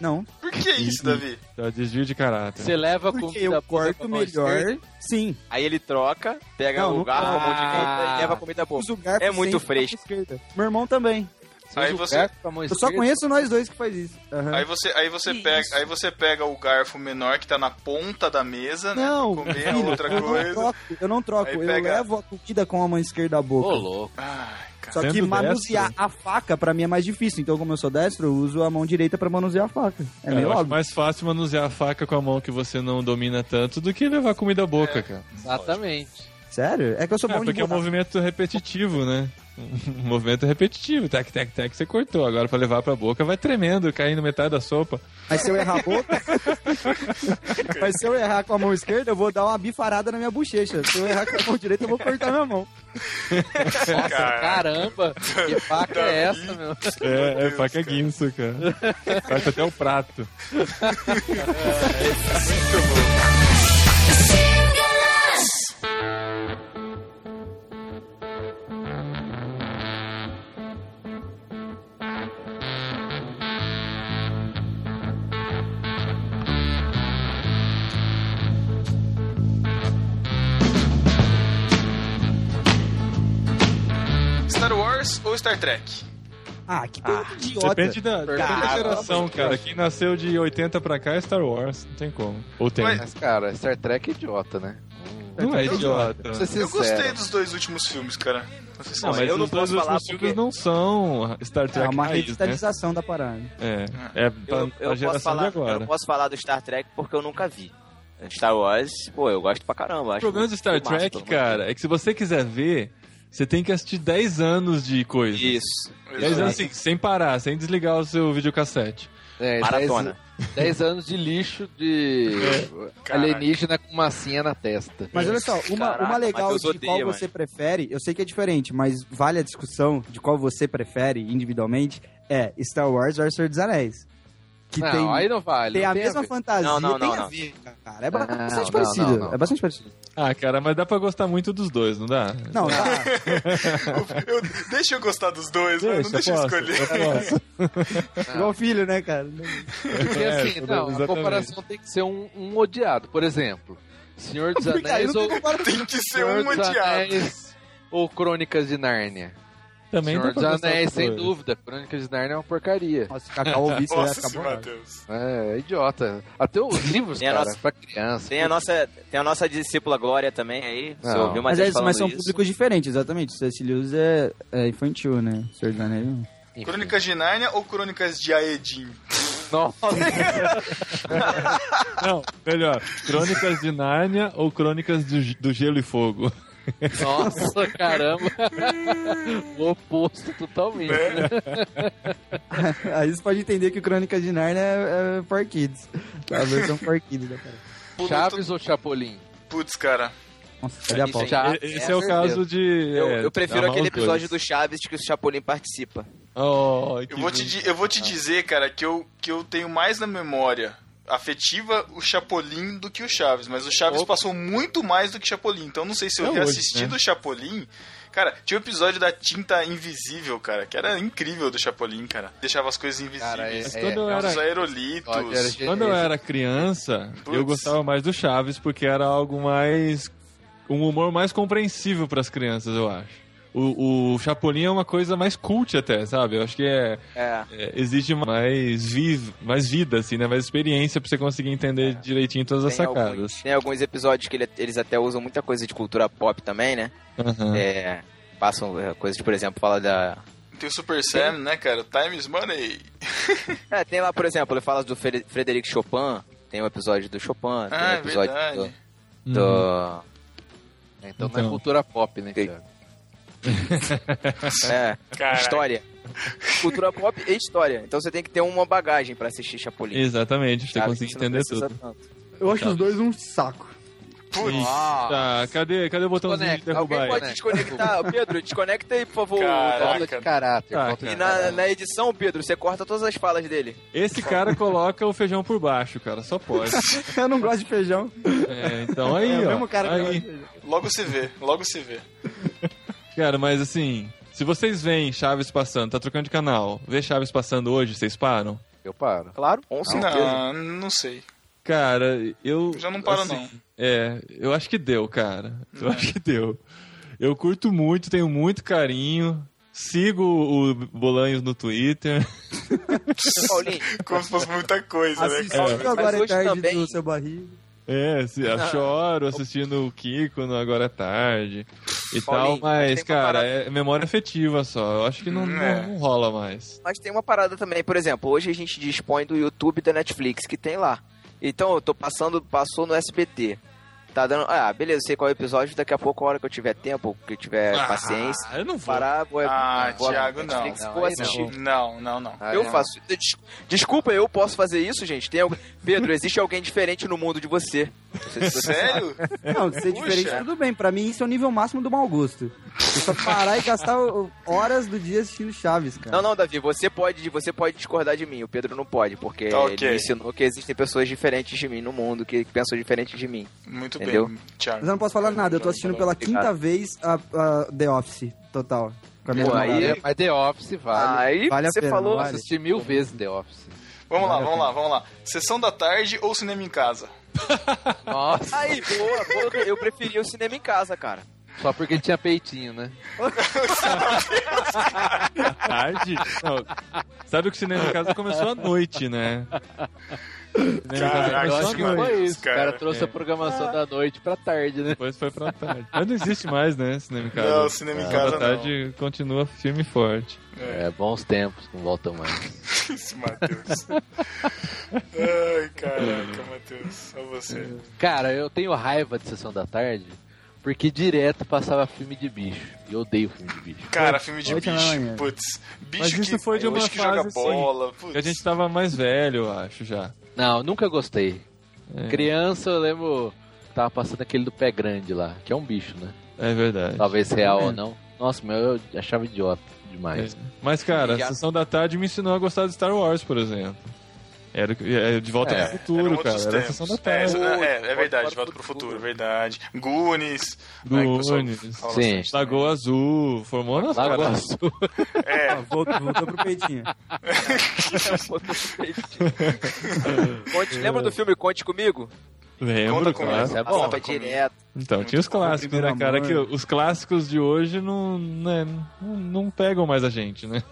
Não. Por que isso, Davi? Tá, desvio de caráter. Você leva a Porque comida eu corto com melhor. esquerda. Sim. Aí ele troca, pega Não, o garfo com a mão direita e leva a comida boa. É muito com fresco. esquerda. Meu irmão também. Aí você- garfo Eu só conheço nós dois que faz isso. Aham. Aí você, aí você pega, aí você pega o garfo menor que tá na ponta da mesa, né? Não, pra comer filho, outra eu não coisa. troco, eu não troco. Eu pega- levo a comida com a mão esquerda à Ô, boca. louco. Ai. Só que manusear destro. a faca pra mim é mais difícil. Então, como eu sou destro, eu uso a mão direita pra manusear a faca. É Cara, meio óbvio. mais fácil manusear a faca com a mão que você não domina tanto do que levar comida à boca, cara. Exatamente. Sério? É que eu sou É, bom de porque é um movimento repetitivo, né? Um movimento repetitivo. Tac, tac, tac, você cortou. Agora pra levar pra boca vai tremendo, caindo metade da sopa. Mas se eu errar a boca. Mas se eu errar com a mão esquerda, eu vou dar uma bifarada na minha bochecha. Se eu errar com a mão direita, eu vou cortar minha mão. Nossa, Cara. caramba. Que faca é essa, meu? É, é faca cara. guinso, cara. Corta até o prato. Star Wars ou Star Trek? Ah, que pergunta idiota. Depende da, depende da geração, cara. Quem nasceu de 80 pra cá é Star Wars. Não tem como. Ou tem. Mas- Mas, cara, Star Trek é idiota, né? Não é idiota. Pra ser Eu gostei dos dois últimos filmes, cara. Não Não, mas eu não os dois posso falar últimos filmes porque- não são Star É Trek uma raiz, né? revitalização da parada. É, é pra, Eu, pra eu, geração posso falar, de eu agora. não posso falar do Star Trek porque eu nunca vi. Star Wars, pô, eu gosto pra caramba. O problema do Star Trek, cara, é que se você quiser ver, você tem que assistir 10 anos de coisa. Isso. 10 anos assim, sem parar, sem desligar o seu videocassete. É, Maratona. 10 anos de lixo de Caraca. alienígena com massinha na testa. Mas olha só, uma, Caraca, uma legal de qual você prefere, eu sei que é diferente, mas vale a discussão de qual você prefere individualmente, é Star Wars versus Senhor dos Anéis. Que não, tem, aí não vale. tem não a mesma ver. fantasia, Não, não, tem não, a não. ver, cara. É Não, bastante não, parecido, não, não. é bastante parecido. Ah, cara, mas dá pra gostar muito dos dois, não dá? Não, tá. Eu- deixa eu gostar dos dois, mano. Não deixa eu posso, escolher. eu posso. igual filho, né, cara? Porque É, assim, não, a comparação tem que ser um, um odiado. Por exemplo, Senhor dos Anéis ou tem que ser um odiado. Anéis ou Crônicas de Nárnia. Também Senhor dos Anéis, sem dúvida. Crônicas de Nárnia é uma porcaria. Nossa, se Cacau ouvisse, ia Nossa, ficar. Matheus. É, é idiota. Até os livros, Tem a cara, nossa- pra criança. Tem a nossa, tem a nossa discípula Glória também aí. Você ouviu Mas, é, mas são isso? públicos diferentes, exatamente. C.S. Lewis é, é infantil, né? Senhor dos Anéis. Crônicas de Nárnia ou Crônicas de Aedim? Nossa, Não, melhor. Crônicas de Nárnia ou Crônicas do, do Gelo e Fogo? Nossa, caramba. o oposto totalmente. né? Aí você pode entender que o Crônicas de Narnia é, é for Kids. A versão for Kids parada. Pô, Chaves ou Chapolin? Putz, cara. Nossa, a pau? Já- Esse é é, o certeza. caso de. Eu, é, eu prefiro aquele dois. episódio do Chaves que o Chapolin participa. Oh, que Eu vou, te, eu vou te dizer, cara, que eu, que eu tenho mais na memória afetiva o Chapolin do que o Chaves, mas o Chaves Opa. passou muito mais do que Chapolin, então não sei se eu Até reassisti hoje, né? do Chapolin. Cara, tinha um episódio da tinta invisível, cara, que era incrível do Chapolin, cara. Deixava as coisas Cara, é, invisíveis. Mas quando eu era- Os aerolitos. Era Quando eu era criança, Putz. eu gostava mais do Chaves porque era algo mais. um humor mais compreensível para as crianças, eu acho. O, o Chapolin é uma coisa mais cult até, sabe? Eu acho que é, É. é, exige mais, vi, mais vida, assim, né? Mais experiência pra você conseguir entender direitinho todas as Tem sacadas. alguns, tem alguns episódios que ele- eles até usam muita coisa de cultura pop também, né? Aham. É, passam é, coisas, por exemplo, fala da. Tem o Super Sam, né, cara? Time is money. É, tem lá, por exemplo, ele fala do Fre- Frederic Chopin, tem um episódio do Chopin, tem um Ah, é episódio verdade. do. Uhum. do- Então, não é Então. cultura pop, né, Thiago? É, Caraca. história. Cultura pop e história. Então você tem que ter uma bagagem pra assistir Chapolin. Exatamente, pra você sabe? não entender tudo. tanto. Eu acho os dois um saco. Putz, Tá, cadê, cadê o botãozinho de derrubar Alguém aí? pode desconectar? Pedro, desconecta aí, por favor. Caraca. Falta de caráter. Ah, falta de E na, na edição, Pedro, você corta todas as falas dele. Esse cara coloca o feijão por baixo, cara, só pode. Eu não gosto de feijão. É, então aí, é o ó. mesmo cara aí, logo se vê, logo se vê. Cara, mas assim, se vocês veem Chaves passando, tá trocando de canal, vê Chaves passando hoje, vocês param? Eu paro. Claro, com certeza. Não, não sei. Cara, eu. Já não paro, assim, não. É, eu acho que deu, cara. Eu acho que deu. Eu curto muito, tenho muito carinho. Sigo o Bolanhos no Twitter. Paulinho, Como se fosse muita coisa, né? Assistiu cara? Mas agora é tarde também- do seu barriga. É, se, eu Não. choro assistindo o Kiko no Agora é Tarde e tal, mas, cara, é memória afetiva só. Eu acho que não, Hum, não- é. não rola mais. Mas tem uma parada também, por exemplo, hoje a gente dispõe do YouTube da Netflix, que tem lá. Então eu tô passando, passou no SBT. Tá dando. Ah, beleza, sei qual é o episódio, daqui a pouco, a hora que eu tiver tempo, que eu tiver Ah, paciência, eu não vou. parar, vou, Ah, vou Thiago, na Netflix, não. vou Não, assistir. Não, não, não. Ah, Eu não. faço. Des- Desculpa, eu posso fazer isso, gente? Tem algum... Pedro, existe alguém diferente no mundo de você. Não se você Sério? Não, ser Puxa. diferente tudo bem. Pra mim isso é o nível máximo do mau gosto. É só parar e gastar horas do dia assistindo Chaves, cara. Não, não, Davi, você pode, você pode discordar de mim. O Pedro não pode, porque Tá, ok. ele me ensinou que existem pessoas diferentes de mim no mundo, que pensam diferente de mim. Muito Entendeu? bem, Thiago. Mas eu não posso falar nada, eu tô assistindo pela quinta vez a, a The Office, total. Com a minha Pô, namorada. aí- Mas The Office vale. Aí vale a você pena, falou. vale. Assisti mil vezes The Office. Vamos lá, vamos lá, vamos lá. Sessão da tarde ou cinema em casa? Nossa. Aí, boa, boa. Eu preferia o cinema em casa, cara. Só porque tinha peitinho, né? Tarde? Não. Sabe que o cinema em casa começou à noite, né? Casa Caraca, acho que foi isso. cara. O cara trouxe É. a programação da noite pra tarde, né? Depois foi pra tarde. Mas não existe mais, né? Cinema em casa. Não, cinema em casa da tarde continua firme e forte. É, bons tempos, não volta mais. Esse Matheus. Ai, caraca, Matheus. Só você. Cara, eu tenho raiva de sessão da tarde porque direto passava filme de bicho. E eu odeio filme de bicho. Cara, filme de bicho. Putz, bicho Mas que, isso foi de uma bicho que joga fase, assim, bola. Que a gente tava mais velho, eu acho, já. Não, nunca gostei. É, Criança, eu lembro. Tava passando aquele do pé grande lá, que é um bicho, né? é verdade. Talvez real ou não. Nossa, meu, eu achava idiota demais. É. Mas, cara, Já- a Sessão da Tarde me ensinou a gostar de Star Wars, por exemplo. Era é, De Volta É, pro Futuro, cara. Era. Sessão da É, Tarde. isso- é, é verdade, Volta volta pro pro futuro, verdade. Goonies. né, Goonies. fala Sim. Lagoa Azul, formou nas Lagoa caras. Azul. É, Ah, voltou, voltou pro peitinho. Conte, lembra do filme Conte Comigo? Lembro, Conta comigo. claro. É bom. Direto. Então, tinha os clássicos, né, cara? Amor. Que os clássicos de hoje não, né, não, não pegam mais a gente, né?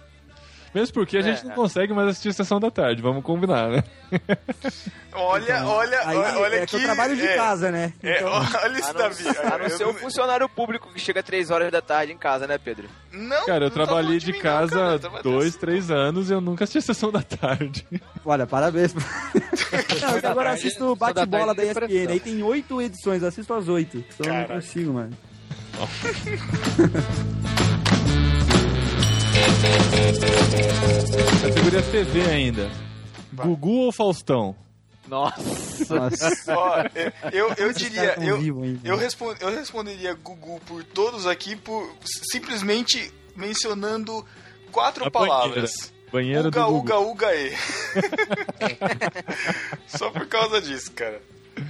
Mesmo porque a gente É. não consegue mais assistir Sessão da Tarde, vamos combinar, né? olha, olha, Aí olha, olha é que eu trabalho de é, casa, né? É, Então, olha isso, Davi. a não ser um funcionário público que chega 3 horas da tarde em casa, né, Pedro? Não, Cara, eu não trabalhei de mim, não, casa cara, dois, dessa- três anos e eu nunca assisti Sessão da Tarde. olha, parabéns. Não, eu agora assisto o bate-bola da de ESPN. Aí tem oito edições, eu assisto as oito. Então eu não consigo, mano. Categoria TV ainda. Gugu ou Faustão? Nossa. Nossa. Ó, eu, eu, diria, eu, eu, respon- eu responderia Gugu por todos aqui, por simplesmente mencionando quatro A palavras. Banheiro Uga, do Gugu. uga, uga, e. Só por causa disso, cara.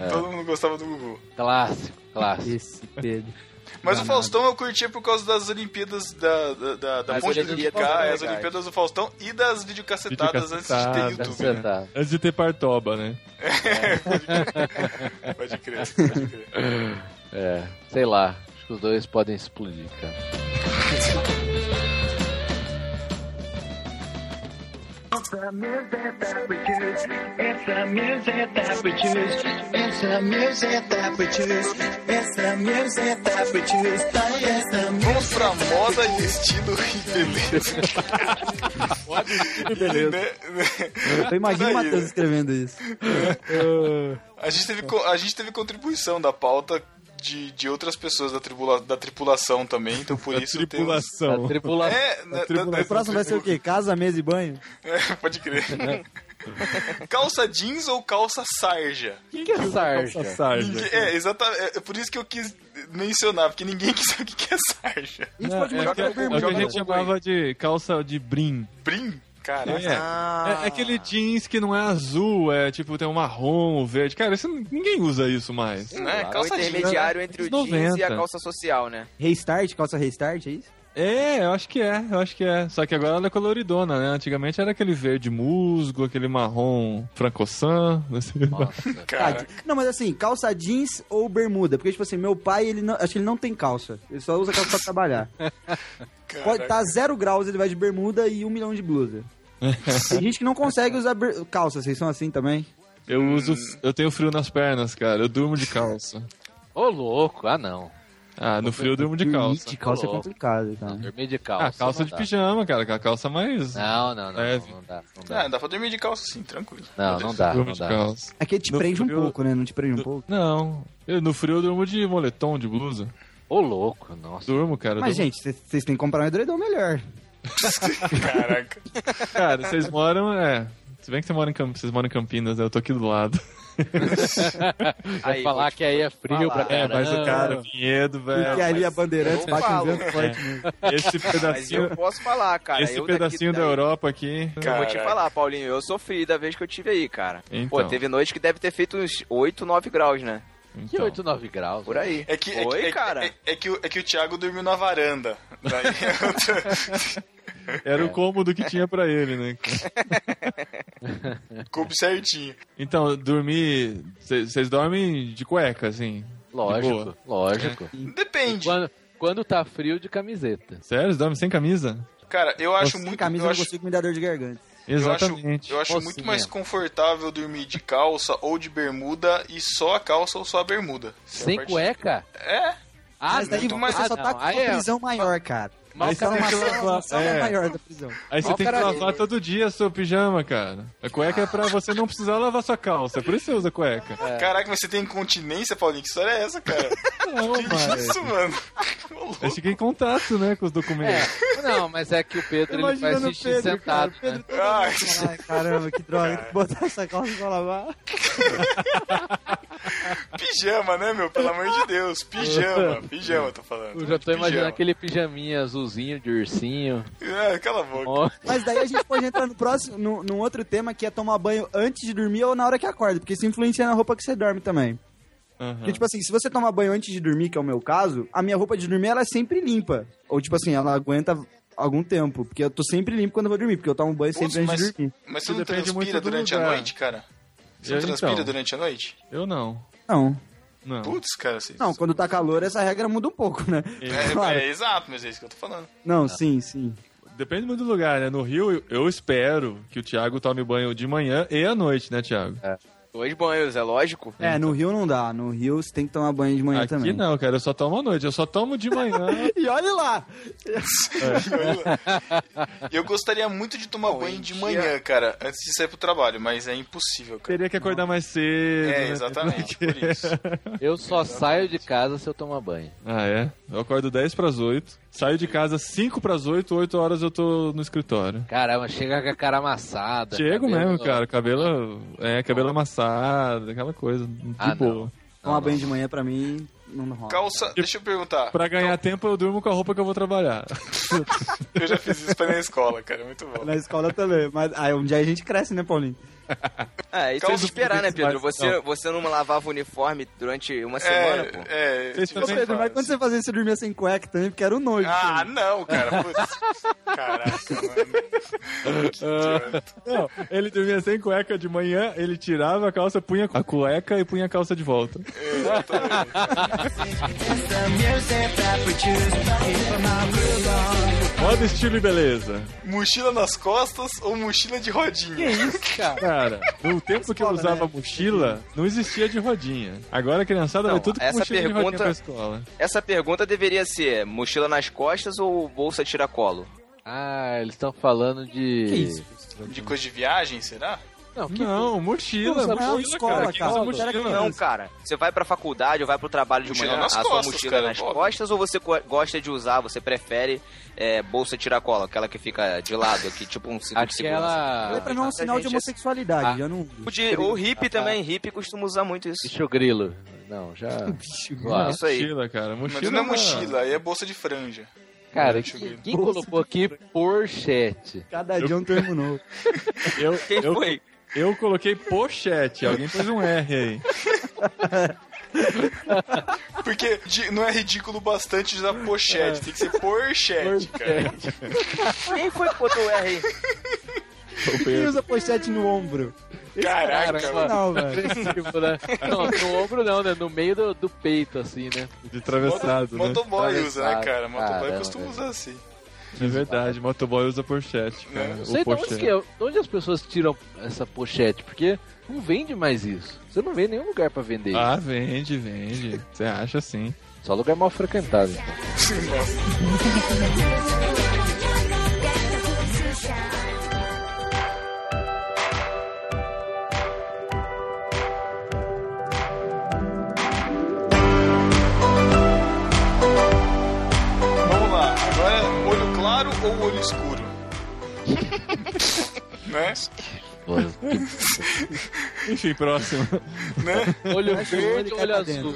É. Todo mundo gostava do Gugu. Clássico, clássico. Esse Pedro. Mas o Danado. Faustão eu curtia por causa das Olimpíadas da, da, da, da As Ponte do é as. Olimpíadas do Faustão e das videocassetadas antes de ter YouTube, né? Antes de ter Partoba, né? Pode crer, pode crer. É, sei lá. Acho que os dois podem explodir, cara. It's the music that we choose. It's the music that we choose. It's the music that we choose. It's the music that we choose. It's the Vamos pra moda e estilo e beleza. Né? Eu imagino o Matheus escrevendo isso. A gente teve, a gente teve contribuição da pauta de, de outras pessoas da, tribula, da tripulação também, então por isso temos... Tripulação. A tripulação. É, na- tribula- na- O próximo vai ser o quê? Casa, mesa e banho? É, pode crer. calça jeans ou calça sarja? O que, que é sarja? Sarja. Ninguém- é, exatamente. É por isso que eu quis mencionar, porque ninguém quis saber o que é sarja. A gente Não, pode é, mudar que- pra é o que a gente chamava de calça de brim. Brim? Caraca. É. É, é aquele jeans que não é azul, é tipo, tem um marrom, um verde. Cara, isso, ninguém usa isso mais. Não é? É o Calça jeans. intermediário entre o Anos jeans e a 90. calça social, né? Restart, calça restart, é isso? É, eu acho que é, eu acho que é. Só que agora ela é coloridona, né? Antigamente era aquele verde musgo, aquele marrom francoçan. Nossa. Ah, Cara, não, mas assim, calça jeans ou bermuda? Porque, tipo assim, meu pai, ele não, acho que ele não tem calça. Ele só usa calça pra trabalhar. Pode estar zero graus, ele vai de bermuda e um milhão de blusa. tem gente que não consegue usar calça, vocês são assim também? Eu uso. Eu tenho frio nas pernas, cara. Eu durmo de calça. Ô, louco. Ah, não. Ah, no frio eu durmo de calça. De calça é complicado, então. Dormir de calça. Ah, calça não de dá. pijama, cara. Aquela calça mais. Não, não, não. Leve. Não, não dá. Não ah, dá. dá pra dormir de calça sim, tranquilo. Não, não dá. Não de dá. calça. É que te No prende um frio- pouco, né? Não te prende um pouco? Não. Eu, no frio eu durmo de moletom, de blusa. Ô, louco. Nossa. Durmo, cara. Mas, durmo- gente, vocês- vocês têm que comprar um edredom melhor. Caraca. Cara, vocês moram. É. Se bem que você mora em Camp... vocês moram em Campinas, né? eu tô aqui do lado. Vai Aí, falar que aí é frio falar. pra É, caramba. mas o cara, Vinhedo, Porque velho. ali a Bandeirantes eu bate um vento forte mesmo. Esse Mas pedacinho. eu posso falar, cara. esse eu daqui- pedacinho da daí- Europa aqui. Eu vou te falar, Paulinho, eu sofri da vez que eu tive aí, cara. Então. Pô, teve noite que deve ter feito uns 8, 9 graus, né? Que Então. 8, 9 graus. Por aí. É que, é, que- é, cara. é, é que o, é que o Thiago dormiu na varanda. Daí é Era o cômodo que tinha pra ele, né? coube certinho. Então, dormir. Vocês dormem de cueca, assim? Lógico, lógico. Depende. Quando, quando tá frio, de camiseta. Sério? Vocês dormem sem camisa? Cara, eu acho Sem muito. camisa eu não acho, consigo me dar dor de garganta. Eu acho, Exatamente. eu acho muito mais confortável dormir de calça ou de bermuda e só a calça ou só a bermuda. Se a Sem partir- cueca? É. Ah, Mas daí mais- você só ah, tá não. com uma é- prisão maior, cara. Mas Aí você tem que lavar. sala é. maior da prisão. Aí você Ó, tem que cara, lavar todo dia seu pijama, cara. A cueca é pra você não precisar lavar sua calça. Por isso você usa cueca. Caraca, mas você tem incontinência, Paulinho? Que história é essa, cara? Não, que mas. isso, mano? Eu fiquei em contato, né, com os documentos. É, não, mas é que o Pedro ele vai assistir Pedro, sentado, cara. né? Ai, Ai, caramba, que droga. Que botar essa calça pra lavar. pijama, né, meu? Pelo amor de Deus. Pijama. Pijama, tô falando. Eu já tô imaginando Pijama. aquele pijaminha azulzinho de ursinho. É, cala a boca. Mas daí a gente pode entrar no próximo, no, num outro tema que é tomar banho antes de dormir ou na hora que acorda, porque isso influencia na roupa que você dorme também. Aham. Porque, tipo assim, se você tomar banho antes de dormir, que é o meu caso, a minha roupa de dormir ela é sempre limpa. Ou, tipo assim, ela aguenta algum tempo. Porque eu tô sempre limpo quando eu vou dormir, porque eu tomo banho Putz, sempre antes mas, de dormir. mas você não depende transpira durante a noite, cara? Você não transpira então. durante a noite? Eu não. Não. Não. Putz, cara, vocês... Não, quando tá calor, essa regra muda um pouco, né? É, Claro. é, exato, mas é isso que eu tô falando. Não, sim, sim. Depende muito do lugar, né? No Rio, eu- eu espero que o Thiago tome banho de manhã e à noite, né, Thiago? Dois banhos, é lógico. É, no Rio não dá. No Rio você tem que tomar banho de manhã Aqui também. não, cara, eu só tomo à noite. Eu só tomo de manhã. E olha lá! E eu gostaria muito de tomar Bom, banho de dia- manhã, cara, antes de sair pro trabalho, mas é impossível, cara. Teria que acordar mais cedo. É, né? exatamente, por isso. eu só saio de casa se eu tomar banho. Ah, é? Eu acordo 10 pras 8. Saio de casa 5 pras 8, 8 horas eu tô no escritório. Caramba, chega com a cara amassada. Chego cabelo- mesmo, cara. Cabelo. É, cabelo amassado, aquela coisa. De Ah, boa. Tomar Não, banho não. de manhã pra mim não rola. Calça, deixa eu perguntar. Pra ganhar tempo, eu durmo com a roupa que eu vou trabalhar. Eu já fiz isso pra ir na escola, cara. Muito bom. Na escola também. Mas aí um dia a gente cresce, né, Paulinho? É, isso é Calma, de esperar, né, Pedro? não. Você, você não lavava o uniforme durante uma semana, pô. É, é. Vocês tipo, você Pedro, mas faz. quando você fazia, você dormia sem cueca também, porque era um nojo. Ah, não, cara. Caraca, mano. Que. Não, ele dormia sem cueca de manhã, ele tirava a calça, punha a cueca e punha a calça de volta. Moda, estilo e beleza. Mochila nas costas ou mochila de rodinha? Cara, no tempo que eu usava né? mochila, não existia de rodinha. Agora a criançada Não, vai tudo com essa mochila de rodinha pergunta- pra escola. Essa pergunta deveria ser mochila nas costas ou bolsa tiracolo? Ah, eles estão falando de. Que isso? De coisa de viagem, será? Não, que Não, mochila, Não, mochila, escola, cara. Cara. Era mochila? criança. Não, cara. Você vai pra faculdade ou vai pro trabalho de Mochila manhã, nas a sua costas, mochila cara, nas óbvio. costas ou você gosta de usar, você prefere é, bolsa tiracolo, aquela que fica de lado aqui, tipo um cinto de segurança? É Aquela. pra não um Muita sinal de gente- homossexualidade, Ah. não... O, de, o hippie também, hippie costuma usar muito isso. Bicho grilo. Não, já. Não, Isso aí. mochila, cara. Mas Mochila não é mochila, aí é bolsa de franja. Cara, eu quem, colocou aqui porchete? Cada dia um termo novo. Eu, Quem eu, foi? Eu coloquei pochete. Alguém fez um R aí. Porque não é ridículo bastante usar pochete, tem que ser porchete, cara. Quem foi que botou o R aí? Quem usa pochete no ombro? Caraca, Cara, mano. Não, velho. Né? Não, no ombro não, né? No meio do, do peito, assim, né? De atravessado, né? Motoboy usa, né, cara? Motoboy costuma velho. usar assim. É verdade, motoboy usa pochete, cara. Não sei de onde, é, de onde as pessoas tiram essa pochete, porque não vende mais isso. Você não vê em nenhum lugar pra vender Ah, vende, vende. Você acha sim. isso. Só lugar mal frequentado. Então. Ou olho escuro? né? Enfim, próximo. Né? Olho Acho que o verde, olho azul.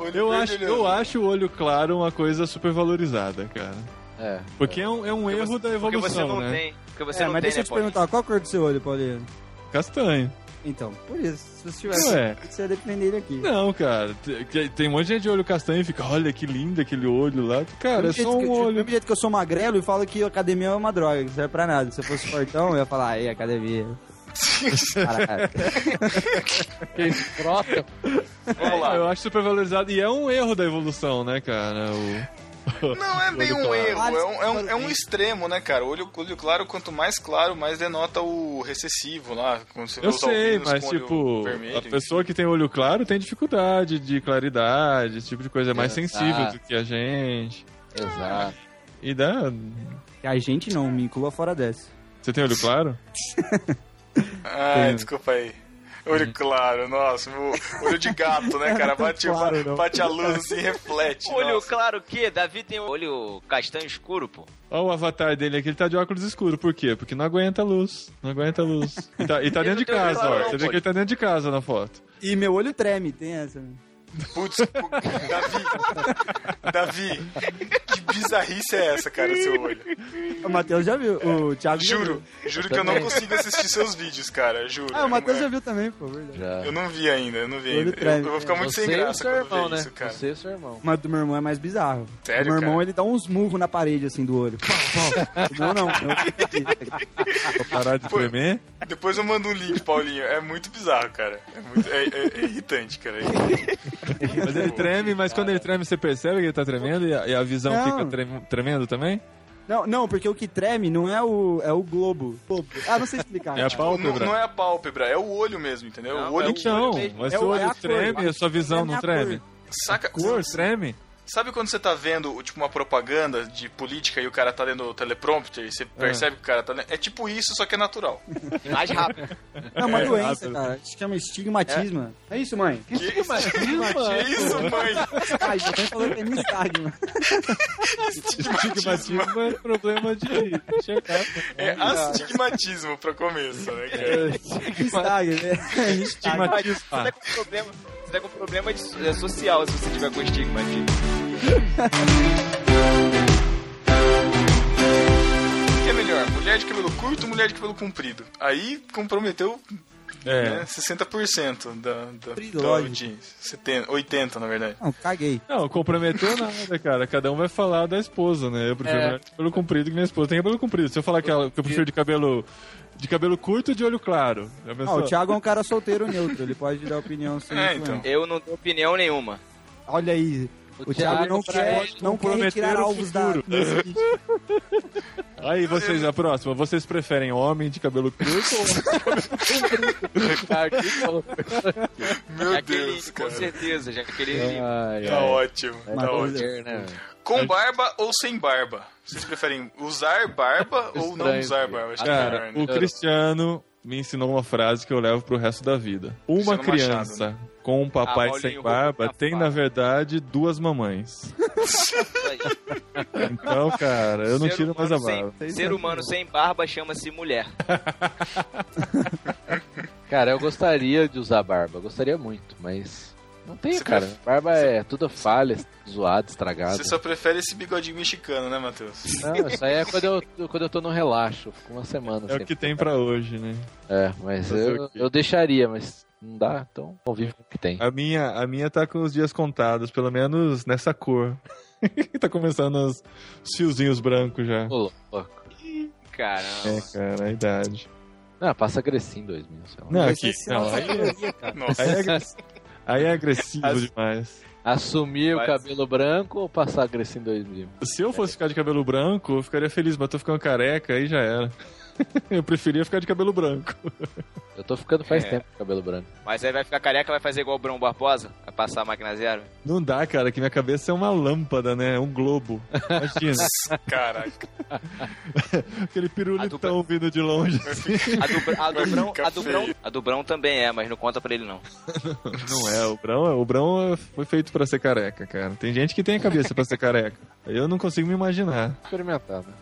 Olho Eu verde, acho, olho eu azul. acho o olho claro uma coisa super valorizada, cara. É. Porque é um, é um erro da Porque você evolução, não né? tem. Porque você É, não mas tem, deixa eu né, te Paulinho? perguntar, qual a cor do seu olho, Paulinho? Castanho. Então, por isso, se você tivesse, Ué. você ia defender ele aqui. Não, cara. Tem, que- tem um monte de gente de olho castanho e fica, olha que lindo aquele olho lá. Cara, Do é só que- um Do olho. mesmo jeito que eu sou magrelo e falo que academia é uma droga, que não serve pra nada. Se eu fosse fortão, eu ia falar, aí, academia. Caralho. Que escrota. Vamos lá. Eu acho super valorizado. E é um erro da evolução, né, cara? O... Não é bem um erro, é um, é um, é um extremo, né, cara? O olho, olho claro, quanto mais claro, mais denota o recessivo lá. Quando você Eu sei, mas tipo, vermelho, a pessoa que tem olho claro tem dificuldade de claridade, esse tipo de coisa. É mais Exato. sensível do que a gente. Exato. E dá. A gente não, me inclua fora dessa. Você tem olho claro? Ai, desculpa aí. Olho claro, nossa, o olho de gato, né, cara? Bate, Claro, bate a luz assim, reflete. Olho nossa. claro o quê? Davi tem olho castanho escuro, pô. Olha o avatar dele aqui, ele tá de óculos escuros. Por quê? Porque não aguenta a luz. Não aguenta a luz. E tá, e tá dentro de casa, claro ó. não, Você vê que ele tá dentro de casa na foto. E meu olho treme, tem essa. Putz, Davi, Davi, que bizarrice é essa, cara, seu olho? O Matheus já viu, o Thiago já Juro, viu. juro que eu não consigo assistir seus vídeos, cara, juro. Ah, o Matheus é- já viu também, pô, verdade. Já. Eu não vi ainda, eu não vi ainda. Eu, eu vou ficar muito Você sem graça seu quando irmão, ver né? isso, cara. Você e seu irmão. Mas do meu irmão é mais bizarro. Sério, o meu irmão, cara? ele dá uns murros na parede, assim, do olho. não, não. não. Pra parar de Pô. tremer. Depois eu mando um link, Paulinho. É muito bizarro, cara. É, muito, é, é- é irritante, cara. É irritante. Mas ele treme, mas quando ele treme, você percebe que ele tá tremendo e a, e a visão Não. fica trem- tremendo também? Não, não, porque o que treme não é o, é o globo. Ah, não sei explicar. É a Não, pálpebra. não é a pálpebra, é o olho mesmo, entendeu? Não, o olho é o que. Não, mesmo. mas É seu o- é olho a cor. treme, a sua visão É a não treme. cor. Saca, Cor treme? Sabe quando você tá vendo, tipo, uma propaganda de política e o cara tá lendo o teleprompter e você percebe que o cara tá lendo? É tipo isso, só que é natural. Mais rápido. É uma É, doença, rápido. cara. Se chama estigmatismo. É, isso, mãe? Que, que isso, mãe? Ai, já tem falando que é nistagma. Estigmatismo é problema de enxergar. É astigmatismo pra começo, né, cara? Nistagma, né? Estigmatismo. Você tá com problema. Tá com problema de- é, social se você tiver com estigmatismo. O que é melhor? Mulher de cabelo curto ou mulher de cabelo comprido? Aí comprometeu É. né, 60% da, da, da audiência. 70, 80, na verdade. Não, caguei. Não, comprometeu nada, cara. Cada um vai falar da esposa, né? Eu prefiro É. mulher de cabelo comprido que minha esposa tem cabelo comprido. Se eu falar que, ela- que eu prefiro de cabelo de cabelo curto ou de olho claro. Já Ah, o Thiago é um cara solteiro neutro, ele pode dar opinião sem É, então. Eu não tenho opinião nenhuma. Olha aí, o, Thiago, Thiago não quer, não quer retirar o alvos da... Aí vocês, a próxima, vocês preferem homem de cabelo curto ou Aqui falou. Meu Jaqueline, Deus, com cara. certeza, Jaqueline Lima. Ai, Tá ótimo, tá ótimo. né? Com barba ou sem barba? Vocês preferem usar barba ou não usar barba? Acho que é Cara, melhor, né? o Cristiano me ensinou uma frase que eu levo pro resto da vida. Uma criança Machado, com um papai Ah, sem barba tem, na verdade, duas mamães. Então, cara, eu não Ser tiro mais a humano sem- barba. Ser humano sem barba chama-se mulher. Cara, eu gostaria de usar barba, gostaria muito, mas não tenho, Você cara. pref- Barba é tudo falha, zoada, estragada. Você só prefere esse bigodinho mexicano, né, Matheus? Não, isso aí é quando eu, quando eu tô no relaxo, fico uma semana. É o sem- que tem pra hoje, né? É, mas Fazer eu, o eu deixaria, mas não dá, então convive com o que tem. A minha, a minha tá com os dias contados, pelo menos nessa cor. tá começando os, os fiozinhos brancos já. Ô, louco. Caramba. É, cara, a idade. Não, passa Grecinho em 2000, sei lá. Não, aqui, não, aí. Nossa. aí, é, aí é agressivo As- demais. Assumir o Mas- cabelo branco ou passar Grecinho em 2000? Se eu fosse ficar de cabelo branco, eu ficaria feliz, mas tô ficando careca, aí já era. Eu preferia ficar de cabelo branco. Eu tô ficando faz É. tempo com cabelo branco. Mas aí vai ficar careca, vai fazer igual o Bruno Barbosa? Vai passar a máquina zero? Não dá, cara, que minha cabeça é uma lâmpada, né? Um globo. Imagina, Caraca. aquele pirulitão dupla- vindo de longe. A do, Br- a do, Brão, a, do Brão, a do Brão também é, mas não conta pra ele não. Não é, o Brão, o Brão foi feito pra ser careca, cara. Tem gente que tem a cabeça pra ser careca. Eu não consigo me imaginar. Experimentar, né?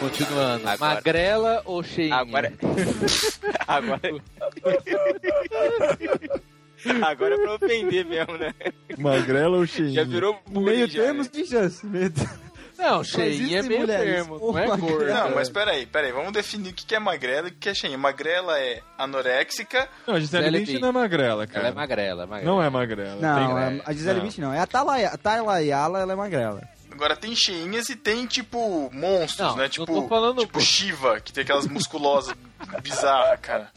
Continuando. Agora- Magrela ou cheinha? Agora. Agora. Agora é pra ofender mesmo, né? Magrela ou cheinha? Já virou bullying, Meio já, termo né? Meio termo. Não, cheinha é meio termo, não é magrela. gorda. Não, mas peraí, peraí. Vamos definir o que é magrela e o que é cheinha. Magrela é anoréxica. Não, a Gisele Bündchen não é magrela, cara. Ela é magrela, é magrela. Não é magrela. Não, Tem- a- a Gisele não. Bündchen não. É a Talayala, ela é magrela. Agora tem cheinhas e tem, tipo, monstros, Não, né? não Tipo, tô falando- tipo Shiva, que tem aquelas musculosas bizarras, cara.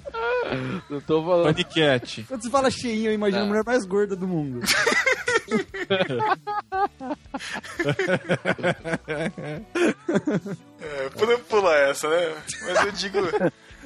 Não tô falando. Paniquete. Quando você fala cheinha, eu imagino Tá. a mulher mais gorda do mundo. É, podemos pular essa, né? Mas eu digo.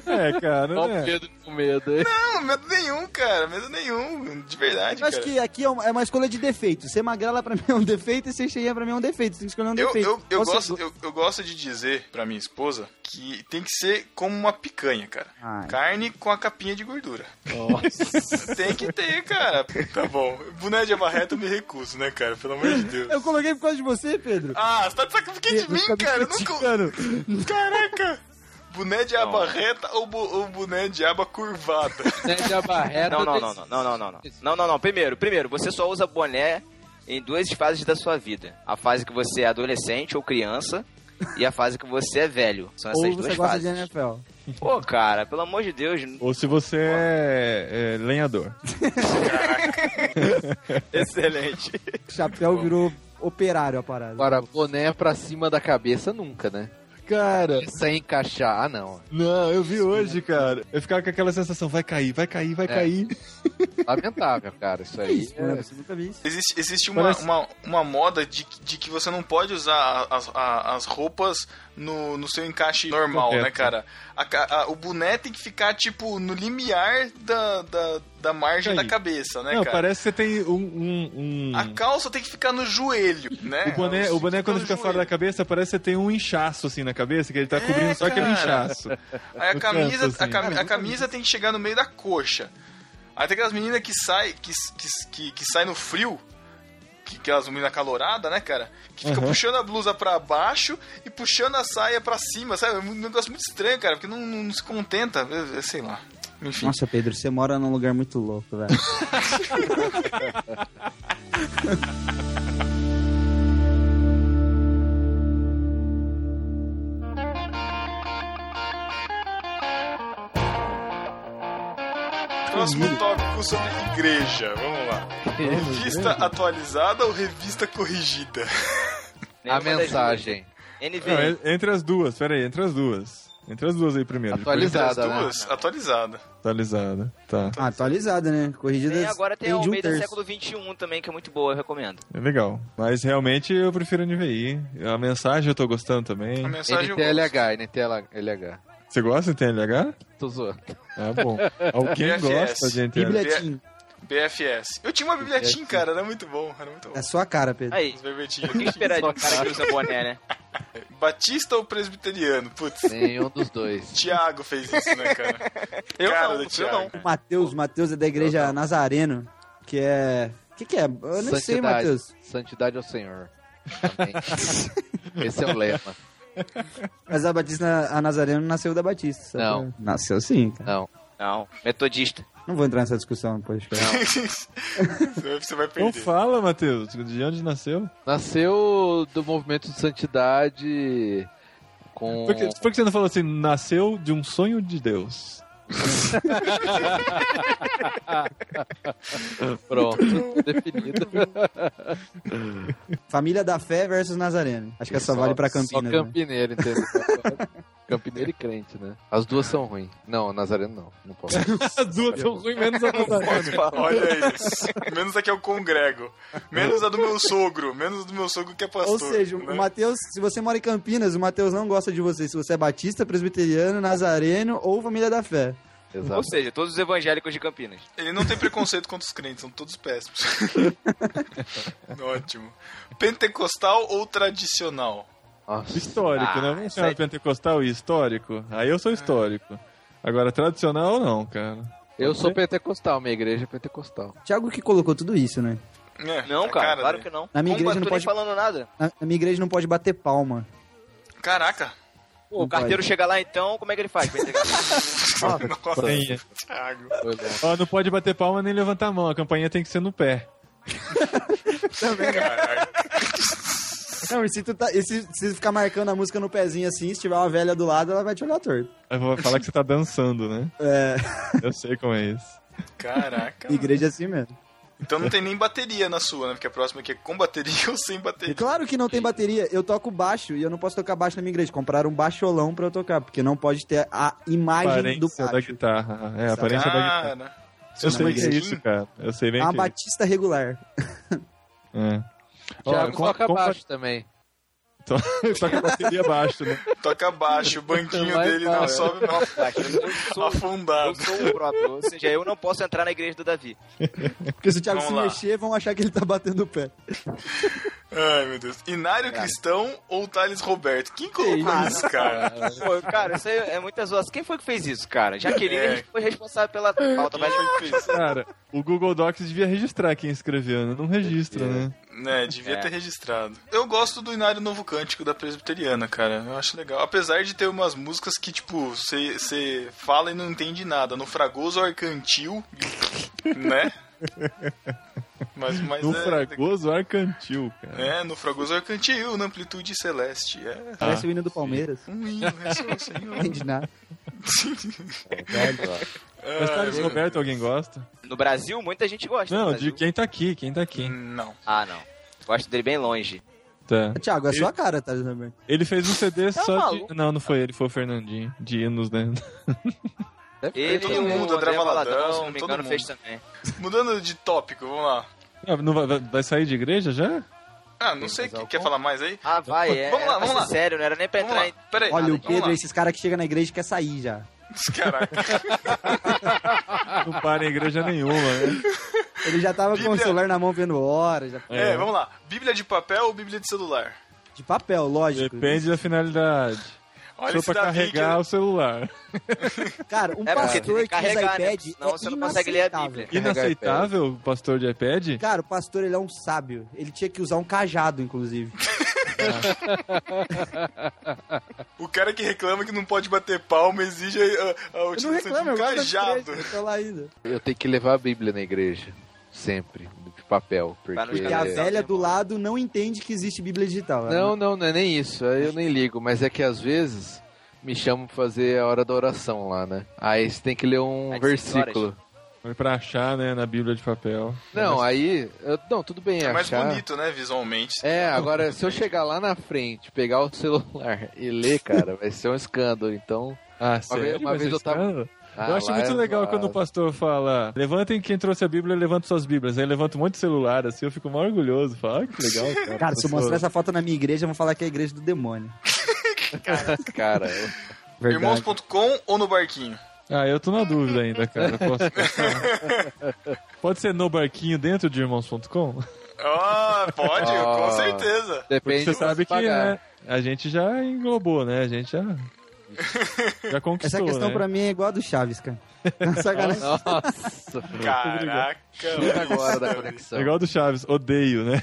É, cara, o né? Pedro com medo aí. Não, medo nenhum, cara. Medo nenhum. De verdade, Eu acho cara. que aqui é uma, é uma escolha de defeito. Ser magrela pra mim é um defeito e ser cheinha pra mim é um defeito. Você tem que escolher um Eu, defeito. eu, eu, gosto, go- eu, eu gosto de dizer pra minha esposa que tem que ser como uma picanha, cara. Ai. Carne com a capinha de gordura. Nossa. Tem que ter, cara. Tá bom. Boné de abarreta eu me recuso, né, cara? Pelo amor de Deus. Eu coloquei por causa de você, Pedro. Ah, você tá de sacanagem de mim, cara? Eu nunca... Caraca! Boné de aba reta ou, ou boné de aba curvada? Né, de abarreta Não, não, não, não, não, não, não, não. Não, não, não. Primeiro, primeiro, você só usa boné em duas fases da sua vida. A fase que você é adolescente ou criança e a fase que você é velho. São essas Ou duas você gosta fases. de NFL. Pô, cara, pelo amor de Deus. Ou se você é, é lenhador. Excelente. Chapéu virou operário a parada. Agora, boné pra cima da cabeça nunca, né? Cara, Sem encaixar, ah não. não, eu vi hoje, cara. Eu ficava com aquela sensação, vai cair, vai cair, vai É. cair. Lamentável, cara. Isso Que aí. isso, né? é- Você nunca viu isso. Existe, existe uma, Parece- uma, uma moda de, que- de que você não pode usar as, as roupas no, no seu encaixe normal, Correto. né, cara? A a- o boné tem que ficar, tipo, no limiar da, da, da margem Aí. da cabeça, né, não, cara? parece que você tem um. um, um- A calça tem que ficar no joelho, né? O boné, o boné quando fica no fora da joelho. cabeça, parece que você tem um inchaço assim na cabeça, que ele tá É, cobrindo só aquele inchaço. Aí a No camisa, canto, assim. a, cami- a camisa tem que chegar no meio da coxa. Aí tem aquelas meninas que sai, que, que, que, que sai no frio, que, aquelas meninas caloradas, né, cara? Que fica Uhum. puxando a blusa pra baixo e puxando a saia pra cima, sabe? É um negócio muito estranho, cara, porque não, não se contenta, é- é- sei lá. Enfim. Nossa, Pedro, você mora num lugar muito louco, velho. Próximo tópico sobre igreja. Vamos. Revista atualizada ou revista corrigida? A mensagem. NV. Não, en- entre as duas, pera aí, entre as duas. Entre as duas aí primeiro. depois Entre as Atualizada, né? duas, atualizada. Atualizada, tá. Ah, atualizada, né? Corrigida Tem, agora tem um Almeida terço. século XXI também, que é muito boa, eu recomendo. É legal. Mas realmente eu prefiro a NVI. A mensagem eu tô gostando também. A mensagem. NTLH, NTLH. Você gosta de TLH? Tô zoando. Ah, bom. Alguém gosta de NTLH? BFS. Eu tinha uma bibliotinha, cara, era muito bom, era muito bom. É sua cara, Pedro. Aí, o que esperar de um cara que usa boné, né? Batista ou presbiteriano? Putz, Nenhum dos dois. Thiago fez isso, né, cara? Eu Cara não, do eu Thiago. não. O Matheus, Matheus é da igreja Nazareno, que é... O que que é? Eu nem sei, Matheus. Santidade ao Senhor. Amém. Esse é o lema. Mas a Batista, a Nazareno nasceu da Batista. Não. Nasceu sim, cara. Não. Não, metodista. Não vou entrar nessa discussão depois. Você vai Não perder. fala, Matheus. De onde nasceu? Nasceu do movimento de santidade com. Por que, por que você não falou assim, nasceu de um sonho de Deus? Pronto, definido. Família da Fé versus Nazareno. Acho que essa vale pra Só Campinas. né? campineiro, entendeu? campineiro e crente, né? As duas são ruins. Não, Nazareno não. Não posso. As duas são ruins, menos a Nazareno. Olha isso. Menos a que eu congrego. Menos a do meu sogro. Menos do meu sogro que é pastor. Ou seja, né? o Matheus, se você mora em Campinas, o Matheus não gosta de você. Se você é batista, presbiteriano, nazareno ou família da fé. Exato. Ou seja, todos os evangélicos de Campinas. Ele não tem preconceito contra os crentes, são todos péssimos. Ótimo. Pentecostal ou tradicional? Nossa. Histórico, Ah, né? Vamos chamar aí. pentecostal e histórico? Aí eu sou histórico. Agora, tradicional não, cara. Eu sou pentecostal, minha igreja é pentecostal. Tiago que colocou tudo isso, né? É, Não, a cara, claro dele. que não. Na minha Como igreja eu não tô pode- nem falando nada. Na, na minha igreja não pode bater palma. Caraca. Pô, o carteiro chega lá então, como é que ele faz? Nossa. Ó, não pode bater palma nem levantar a mão. A campainha tem que ser no pé. Caraca. Não, e se, tu tá, e se, se ficar marcando a música no pezinho assim, se tiver uma velha do lado, ela vai te olhar torto. Eu vou falar que você tá dançando, né? É, Eu sei como é isso. Caraca. igreja é assim mesmo. Então não tem nem bateria na sua, né? Porque a próxima aqui é com bateria ou sem E bateria. claro que não tem bateria. Eu toco baixo e eu não posso tocar baixo na minha igreja. Compraram um baixolão pra eu tocar, porque não pode ter a imagem do Aparência da baixo. guitarra. É, a aparência da guitarra. Eu sei que é narizinho. isso, cara. Eu sei bem É uma que é isso. batista regular. É. Thiago com- toca com- baixo também. Só que a bateria abaixo, né? Toca baixo, o banquinho dele não sobe não. Eu sou, eu Afundado. sou o próprio. Ou seja, eu não posso entrar na igreja do Davi. Porque se o Thiago Vamos se lá. mexer, vão achar que ele tá batendo o pé. Ai, meu Deus. Inário Cristão ou Thales Roberto? Quem colocou isso, cara? Pô, cara, isso aí é muita zoação. Quem foi que fez isso, cara? Jaqueline É. foi responsável pela pauta, mas Cara, o Google Docs devia registrar quem escreveu, né? Não registra, né? Né, devia É. ter registrado. Eu gosto do Inário Novo Cântico da Presbiteriana, cara. Eu acho legal. Apesar de ter umas músicas que, tipo, você fala e não entende nada. No Fragoso Arcantil, né? Mas, mas No é, Fragoso Arcantil, cara. É, no Fragoso Arcantil, na amplitude celeste. É. Parece o hino do Palmeiras. Um hino, é só o Não Senhor. entende nada. Mas Ai, Thales meu Roberto, alguém gosta? no Brasil muita gente gosta. Não, de quem tá aqui, quem tá aqui. Não. Ah, não. Gosto dele bem longe. Tá. Thiago, é Ele- sua cara, tá, Roberto? Ele fez um CD Tá só maluco. de. Não, não foi ele, foi o Fernandinho. De hinos, né? Ele todo e o mundo, André Valadão, Valadão, se não me todo engano, mundo. fez também. Mudando de tópico, vamos lá. Não vai- vai sair de igreja já? Ah, não sei, mais quer algum? falar mais aí? Ah, vai, é. Vamos lá, vamos lá. Sério, não era nem pra entrar em... Peraí, Olha, o Pedro é esses caras que chegam na igreja e quer sair já. Caraca. Não para em igreja nenhuma, né? Ele já tava com o Bíblia- celular na mão vendo hora. Já... É, vamos lá. Bíblia de papel ou Bíblia de celular? De papel, lógico. Depende da finalidade. Olha Só pra carregar que- o celular. Cara, um É pastor que usa né? iPad Senão é você não consegue ler a inaceitável. Bíblia. Inaceitável o pastor de iPad? Cara, o pastor, ele é um sábio. Ele tinha que usar um cajado, inclusive. O cara que reclama que não pode bater palma exige a, a Eu não utilização de um cajado. eu tô lá ainda. Eu tenho que levar a Bíblia na igreja. Sempre. De papel. Porque... Porque a É. velha do lado não entende que existe Bíblia digital. Ela Não, não, não é nem isso. aí Eu nem ligo. Mas é que às vezes me chamam pra fazer a hora da oração lá, né? Aí você tem que ler um Às versículo. Foi pra achar, né, na Bíblia de papel. Não, aí. eu- não, tudo bem. É mais achar. bonito, né, visualmente. É, agora se eu chegar lá na frente, pegar o celular e ler, cara, vai ser um escândalo. Então. Ah, vez- sério? uma Vai vez eu tava- escândalo? Ah, eu acho muito é legal zoado. quando o pastor fala: levantem quem trouxe a Bíblia, levanta suas Bíblias. Aí levanta um monte de celular, assim, eu fico mó orgulhoso. Falo, ah, que legal, cara. Cara, se eu pastor." mostrar essa foto na minha igreja, vão falar que é a igreja do demônio. Cara, eu- Verdade. Irmãos.com ou no barquinho? Ah, eu tô na dúvida ainda, cara. Posso pensar. Pode ser no barquinho dentro de irmãos.com? Ah, pode, Ah. com certeza. Porque depende você de sabe que né, a gente já englobou, né? A gente já. Já conquistou. Essa questão né? pra mim é igual a do Chaves, cara. Sacanagem. Nossa, Caraca. agora da conexão. É igual do Chaves, odeio, né?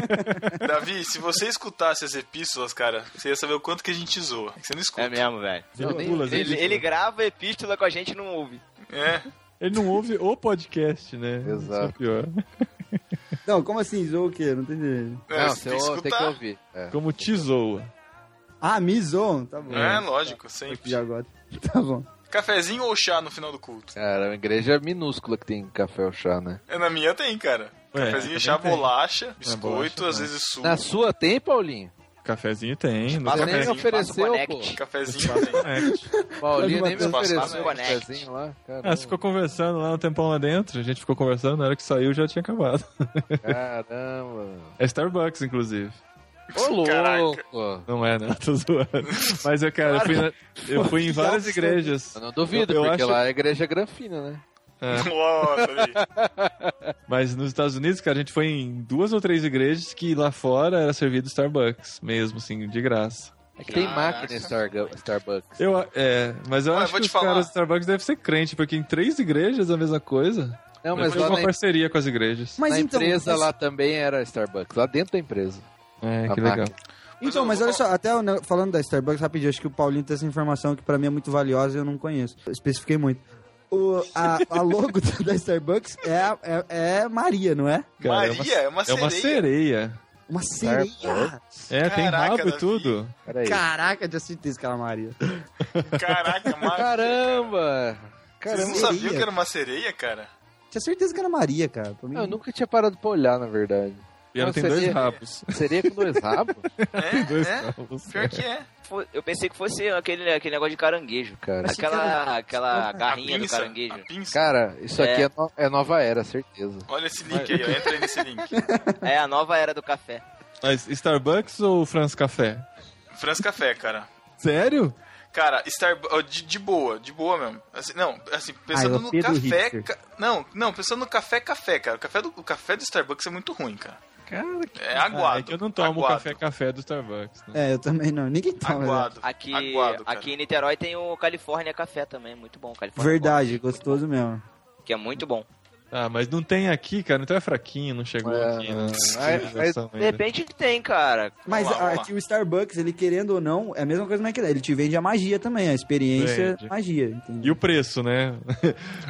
Davi, se você escutasse as epístolas, cara, você ia saber o quanto que a gente zoa. É Você não escuta. É mesmo, velho. Ele, gente. ele grava epístola com a gente e não ouve. É. Ele não ouve o podcast, né? Exato. Isso é pior. Não, como assim? Zoou o quê? Não entendi. É, Não, você tem que tem que ouvir. É. Como te zoa. Ah, me zoam? Tá bom. É, lógico, sempre. Já agora. Tá bom. Cafezinho ou chá no final do culto? Cara, é uma igreja minúscula que tem café ou chá, né? É, na minha tem, cara. Ué, Cafezinho, chá, tem. bolacha, biscoito, bolacha, às vezes suco. Na sua tem, Paulinho? Cafezinho tem. Você nem me ofereceu, pô. Cafezinho tem. Paulinho nem me ofereceu um cafezinho lá. Caramba. Ah, você ficou conversando lá um tempão lá dentro. A gente ficou conversando, na hora que saiu já tinha acabado. Caramba. É Starbucks, inclusive. Ô, louco. Não é, não, tô zoando. Mas eu, cara, eu fui, na- eu fui em várias igrejas. Eu não duvido, Eu- eu porque acho- lá é igreja granfina, né? Aí. Mas nos Estados Unidos, cara, a gente foi em duas ou três igrejas que lá fora era servido Starbucks, mesmo, assim, de graça. É que tem máquina em Starga- Starbucks. Eu, é, mas eu Olha, acho vou que os falar. caras do Starbucks devem ser crente, porque em três igrejas a mesma coisa. Não, Mas foi uma na, parceria com as igrejas. Mas na então, empresa mas- lá também era Starbucks. Lá dentro da empresa. É, que legal. Então, Mas olha só, até falando da Starbucks, rapidinho, acho que o Paulinho tem essa informação que pra mim é muito valiosa e eu não conheço. Eu especifiquei muito. O, a, a logo da Starbucks é, é, é Maria, não é? Cara, Maria, é uma É uma sereia. sereia. Uma sereia. É, tem Caraca, rabo e tudo. Peraí. Caraca, tinha certeza que era Maria. Caraca, Maria. Caramba! Vocês não Caramba. sabiam sereia. que era uma sereia, cara? Tinha certeza que era Maria, cara. Mim, Eu nunca tinha parado pra olhar, na verdade. E ela Não, tem seria- dois rabos. Seria com dois rabos? É, Dois é. rabos. Pior que é. Eu pensei que fosse aquele, aquele negócio de caranguejo. Cara. Aquela, aquela A garrinha do pinça, caranguejo. a pinça. Cara, isso aqui É. é, no- é nova era, certeza. Olha esse link aí, ó. Entra aí nesse link. É a nova era do café. Mas Starbucks ou France Café? France Café, cara. Sério? Cara, Starbucks, de, de boa, de boa mesmo. Assim, não, assim, Ah, pensando o no café. ca- Não, não, pensando no café, café, cara. O café do, o café do Starbucks é muito ruim, cara. Cara, que... É aguado. Ah, é que eu não tomo aguado. café café do Starbucks. Né? É, eu também não. Ninguém toma. né? Aguado. Aqui, aguado, aqui em Niterói tem o California Café também, muito bom. California Verdade, gostoso mesmo. Que é muito bom. Ah, mas não tem aqui, cara. Então é fraquinho, não chegou É, aqui. Né? mas- Civilização De ainda. repente tem, cara. Mas Vamos lá, vamos aqui o Starbucks, ele querendo ou não, é a mesma coisa que. Ele te vende a magia também, a experiência Vende. magia, entendeu? E o preço, né?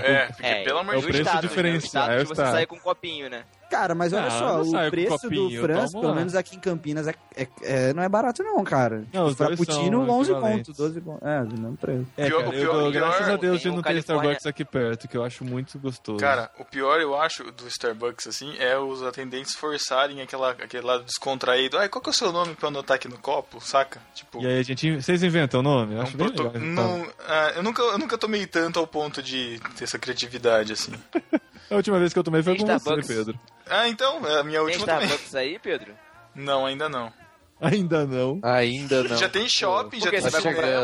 É, porque É, pelo amor é de o o Deus. preço status, diferencial, né? é O o de você status. sair com um copinho, né? Cara, mas olha Ah, eu só, não o preço copinho, do eu França, pelo lá. menos aqui em Campinas, é, é- é- não é barato não, cara. Não, os dois Frappuccino, são 11 equivalentes. conto, 12 conto. É, não preço. É, Pior- cara, o eu pior- o pior- graças a Deus de tem não o ter California- Starbucks aqui perto, que eu acho muito gostoso. Cara, o pior eu acho do Starbucks, assim, é os atendentes forçarem aquela, aquele lado descontraído. Ai, qual que é o seu nome pra eu anotar aqui no copo, saca? Tipo, E aí, a gente, vocês inventam o nome? Eu é um acho bem proto- legal. então. não, ah, eu, nunca, eu nunca tomei tanto ao ponto de ter essa criatividade, assim. A última vez que eu tomei foi com você, Starbucks. Pedro. Ah, então, é a minha Tem última também. Starbucks aí, Pedro? Não, ainda não. Ainda não. Ainda não. Já tem shopping, já tem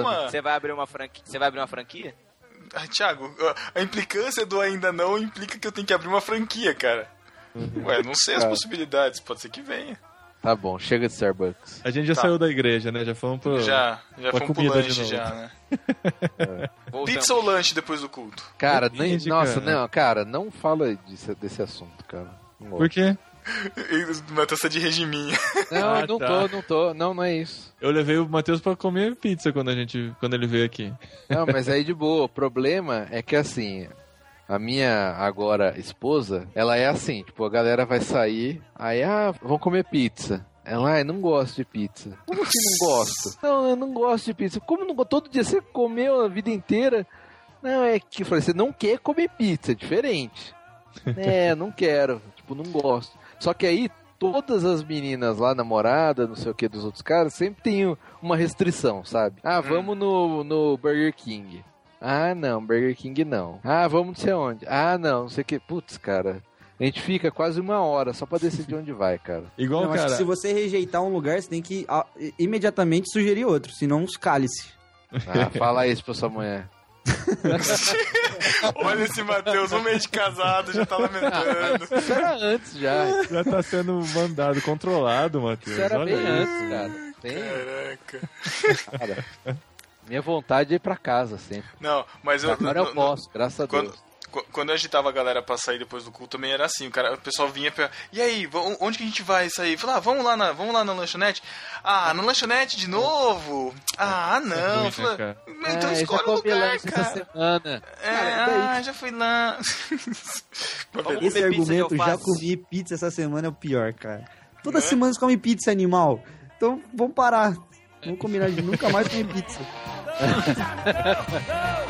uma, você vai abrir uma franquia? Você vai abrir uma franquia? Ah, Thiago, a- implicância do ainda não implica que eu tenho que abrir uma franquia, cara. Ué, não sei as possibilidades, pode ser que venha. Tá bom, chega de Starbucks. A gente já Tá. saiu da igreja, né? Já fomos pro. Já, já Pra fomos pro lanche novo. já, né? Voltamos. Pizza ou lanche depois do culto? Cara, nem, nossa, cara. não, cara, não fala desse, desse assunto, cara. Por quê? Matheus tá de regiminha. não, Ah, não tá. tô, não tô, não, não é isso. Eu levei o Matheus pra comer pizza quando, a gente, quando ele veio aqui. Não, mas aí de boa. O problema é que assim, a minha agora esposa, ela é assim, tipo, a galera vai sair, aí, ah, vamos comer pizza. Ela, ai, não gosto de pizza. Como assim não gosto? Não, eu não gosto de pizza. Como não gosto? Todo dia você comeu a vida inteira? Não, é que eu falei, você não quer comer pizza, é diferente. É, não quero, tipo, não gosto. Só que aí, todas as meninas lá, namorada, não sei o que dos outros caras, sempre tem uma restrição, sabe? Ah, vamos no, no Burger King. Ah, não, Burger King não. Ah, vamos não sei onde. Ah, não, não sei o que. Putz, cara. A gente fica quase uma hora só pra decidir onde vai, cara. Igual, Eu acho cara. que se você rejeitar um lugar, você tem que ah, imediatamente sugerir outro, senão uns cale-se. Ah, fala isso pra sua mulher. Olha esse Matheus, um mês de casado, já tá lamentando. Isso era antes já. Já tá sendo mandado, controlado, Matheus. Isso era Olha bem isso. antes, cara. Tem, Caraca. cara. Minha vontade é ir pra casa sempre. Não, mas eu. Agora eu posso, graças a Quando, Deus. Qu- quando eu agitava a galera pra sair depois do culto, também era assim. O, cara, o pessoal vinha pra. E aí, onde que a gente vai sair? Falei, ah, vamos lá na, vamos lá na lanchonete. Ah, na lanchonete de novo? Ah, não. ruim, né, Falei, cara? então eu já escolhe o lugar, cara. semana. É, Cara, ah, já fui lá. Esse argumento, já comi pizza essa semana, é o pior, cara. Toda Né? semana você come pizza, animal. Então, vamos parar. Vamos combinar de nunca mais comer pizza.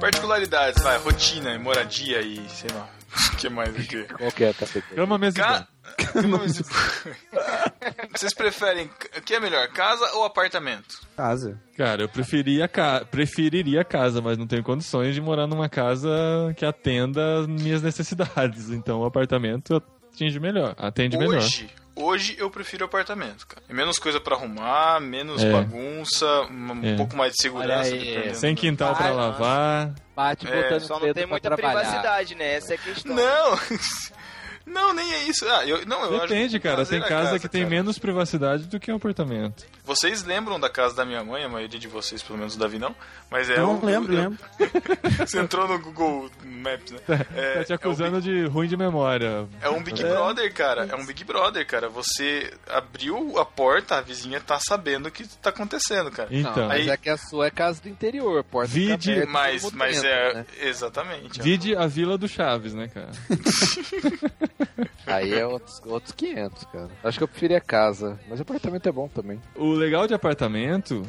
Particularidades, vai, rotina, moradia e sei lá. O que mais aqui? Qual que é a categoria? Cama, mesa e Ca... banho. Vocês preferem. O que é melhor, casa ou apartamento? Casa. Cara, eu preferia ca... preferiria casa, mas não tenho condições de morar numa casa que atenda as minhas necessidades. Então o apartamento atinge melhor, atende melhor. Hoje, hoje eu prefiro apartamento, cara. É menos coisa pra arrumar, menos É. bagunça, um É. pouco mais de segurança. Aí. Sem quintal pra Vai, lavar. Bate É, botando Só não tem muita trabalhar. privacidade, né? Essa é a questão. Não! Não, nem é isso. Ah, eu, não, eu Depende, acho cara. Tem a casa, que tem cara. menos privacidade do que um apartamento. Vocês lembram da casa da minha mãe? A maioria de vocês, pelo menos o Davi não. Mas é Eu não o- lembro, eu- lembro. Você entrou no Google Maps, né? É, tá te é o acusando de ruim de memória. É um Big Brother, cara. É um Big Brother, cara. Você abriu a porta, a vizinha tá sabendo o que tá acontecendo, cara. Não, Então, mas Aí- é que a sua é casa do interior, porta Vide- aberta, Mas, mas é. né? Exatamente. vide a Vila do Chaves, né, cara? Aí é outros, outros 500, cara. Acho que eu preferia casa, mas apartamento é bom também. O legal de apartamento,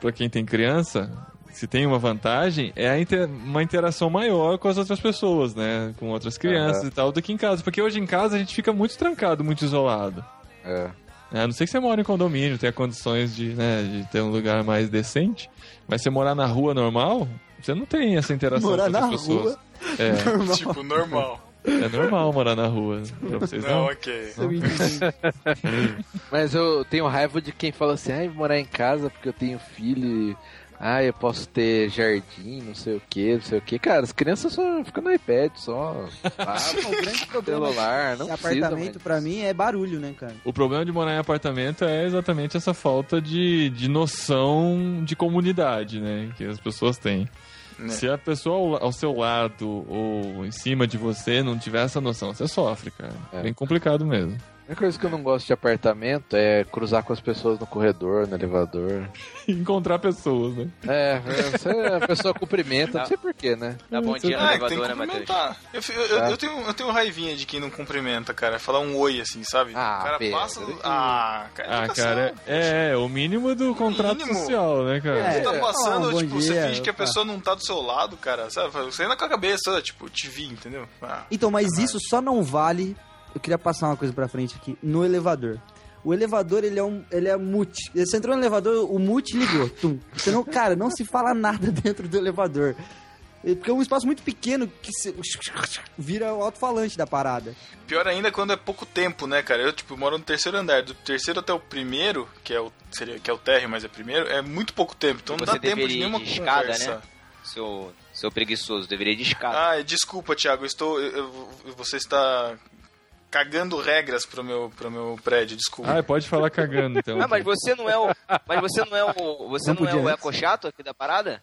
pra quem tem criança, se tem uma vantagem, é a inter- uma interação maior com as outras pessoas, né? Com outras crianças e tal, do que em casa. Porque hoje em casa a gente fica muito trancado, muito isolado. É. É, a não sei que você mora em condomínio, tenha condições de, né, de ter um lugar mais decente, mas você morar na rua normal, você não tem essa interação Morar com na pessoas. rua? É, Tipo, normal. É normal morar na rua. Pra vocês Não, não? ok. Mas eu tenho raiva de quem fala assim, ai, vou morar em casa porque eu tenho filho e... Ah, eu posso ter jardim, não sei o que, não sei o que. Cara, as crianças só ficam no iPad, só. Ah, o grande problema celular, não de precisa apartamento, mais. pra mim, é barulho, né, cara? O problema de morar em apartamento é exatamente essa falta de, de noção de comunidade, né? Que as pessoas têm. Né. Se a pessoa ao, ao seu lado ou em cima de você não tiver essa noção, você sofre, cara. É. Bem complicado mesmo. A única coisa que eu não gosto de apartamento é cruzar com as pessoas no corredor, no elevador. Encontrar pessoas, né? É, você, a pessoa cumprimenta, não sei porquê, né? Dá bom dia no Ah, que elevador, né, Matheus? cumprimentar. Eu, eu, eu- Tá. eu tenho, eu tenho raivinha de quem não cumprimenta, cara. Falar um oi assim, sabe? Ah, o cara Pedro, passa. Ah, cara, Ah, cara, poxa. é, é o mínimo do contrato Mínimo. social, né, cara? É. Você tá passando, Ah, bom tipo, você dia, finge que a pessoa não tá do seu lado, cara. Sabe? Você anda com a cabeça, tipo, te vi, entendeu? Ah, Então, mas isso só não vale. Eu queria passar uma coisa pra frente aqui. No elevador. O elevador, ele é um. Ele é mute. Você entrou no elevador, o mute ligou. Tum. Você não, cara, não se fala nada dentro do elevador. Porque é um espaço muito pequeno que se- vira o alto-falante da parada. Pior ainda quando é pouco tempo, né, cara? Eu, tipo, moro no terceiro andar. Do terceiro até o primeiro, que é o, seria, que é o térreo, mas é primeiro, é muito pouco tempo. Então não dá tempo de nenhuma de escada, conversa. né? seu, seu preguiçoso. Deveria ir de escada. Ah, desculpa, Thiago, eu estou. eu- eu- você está cagando regras pro meu, pro meu prédio, desculpa. Ah, pode falar cagando, então. Ah, mas você não é o. Mas você não é o. Você Não não, é o eco chato aqui da parada?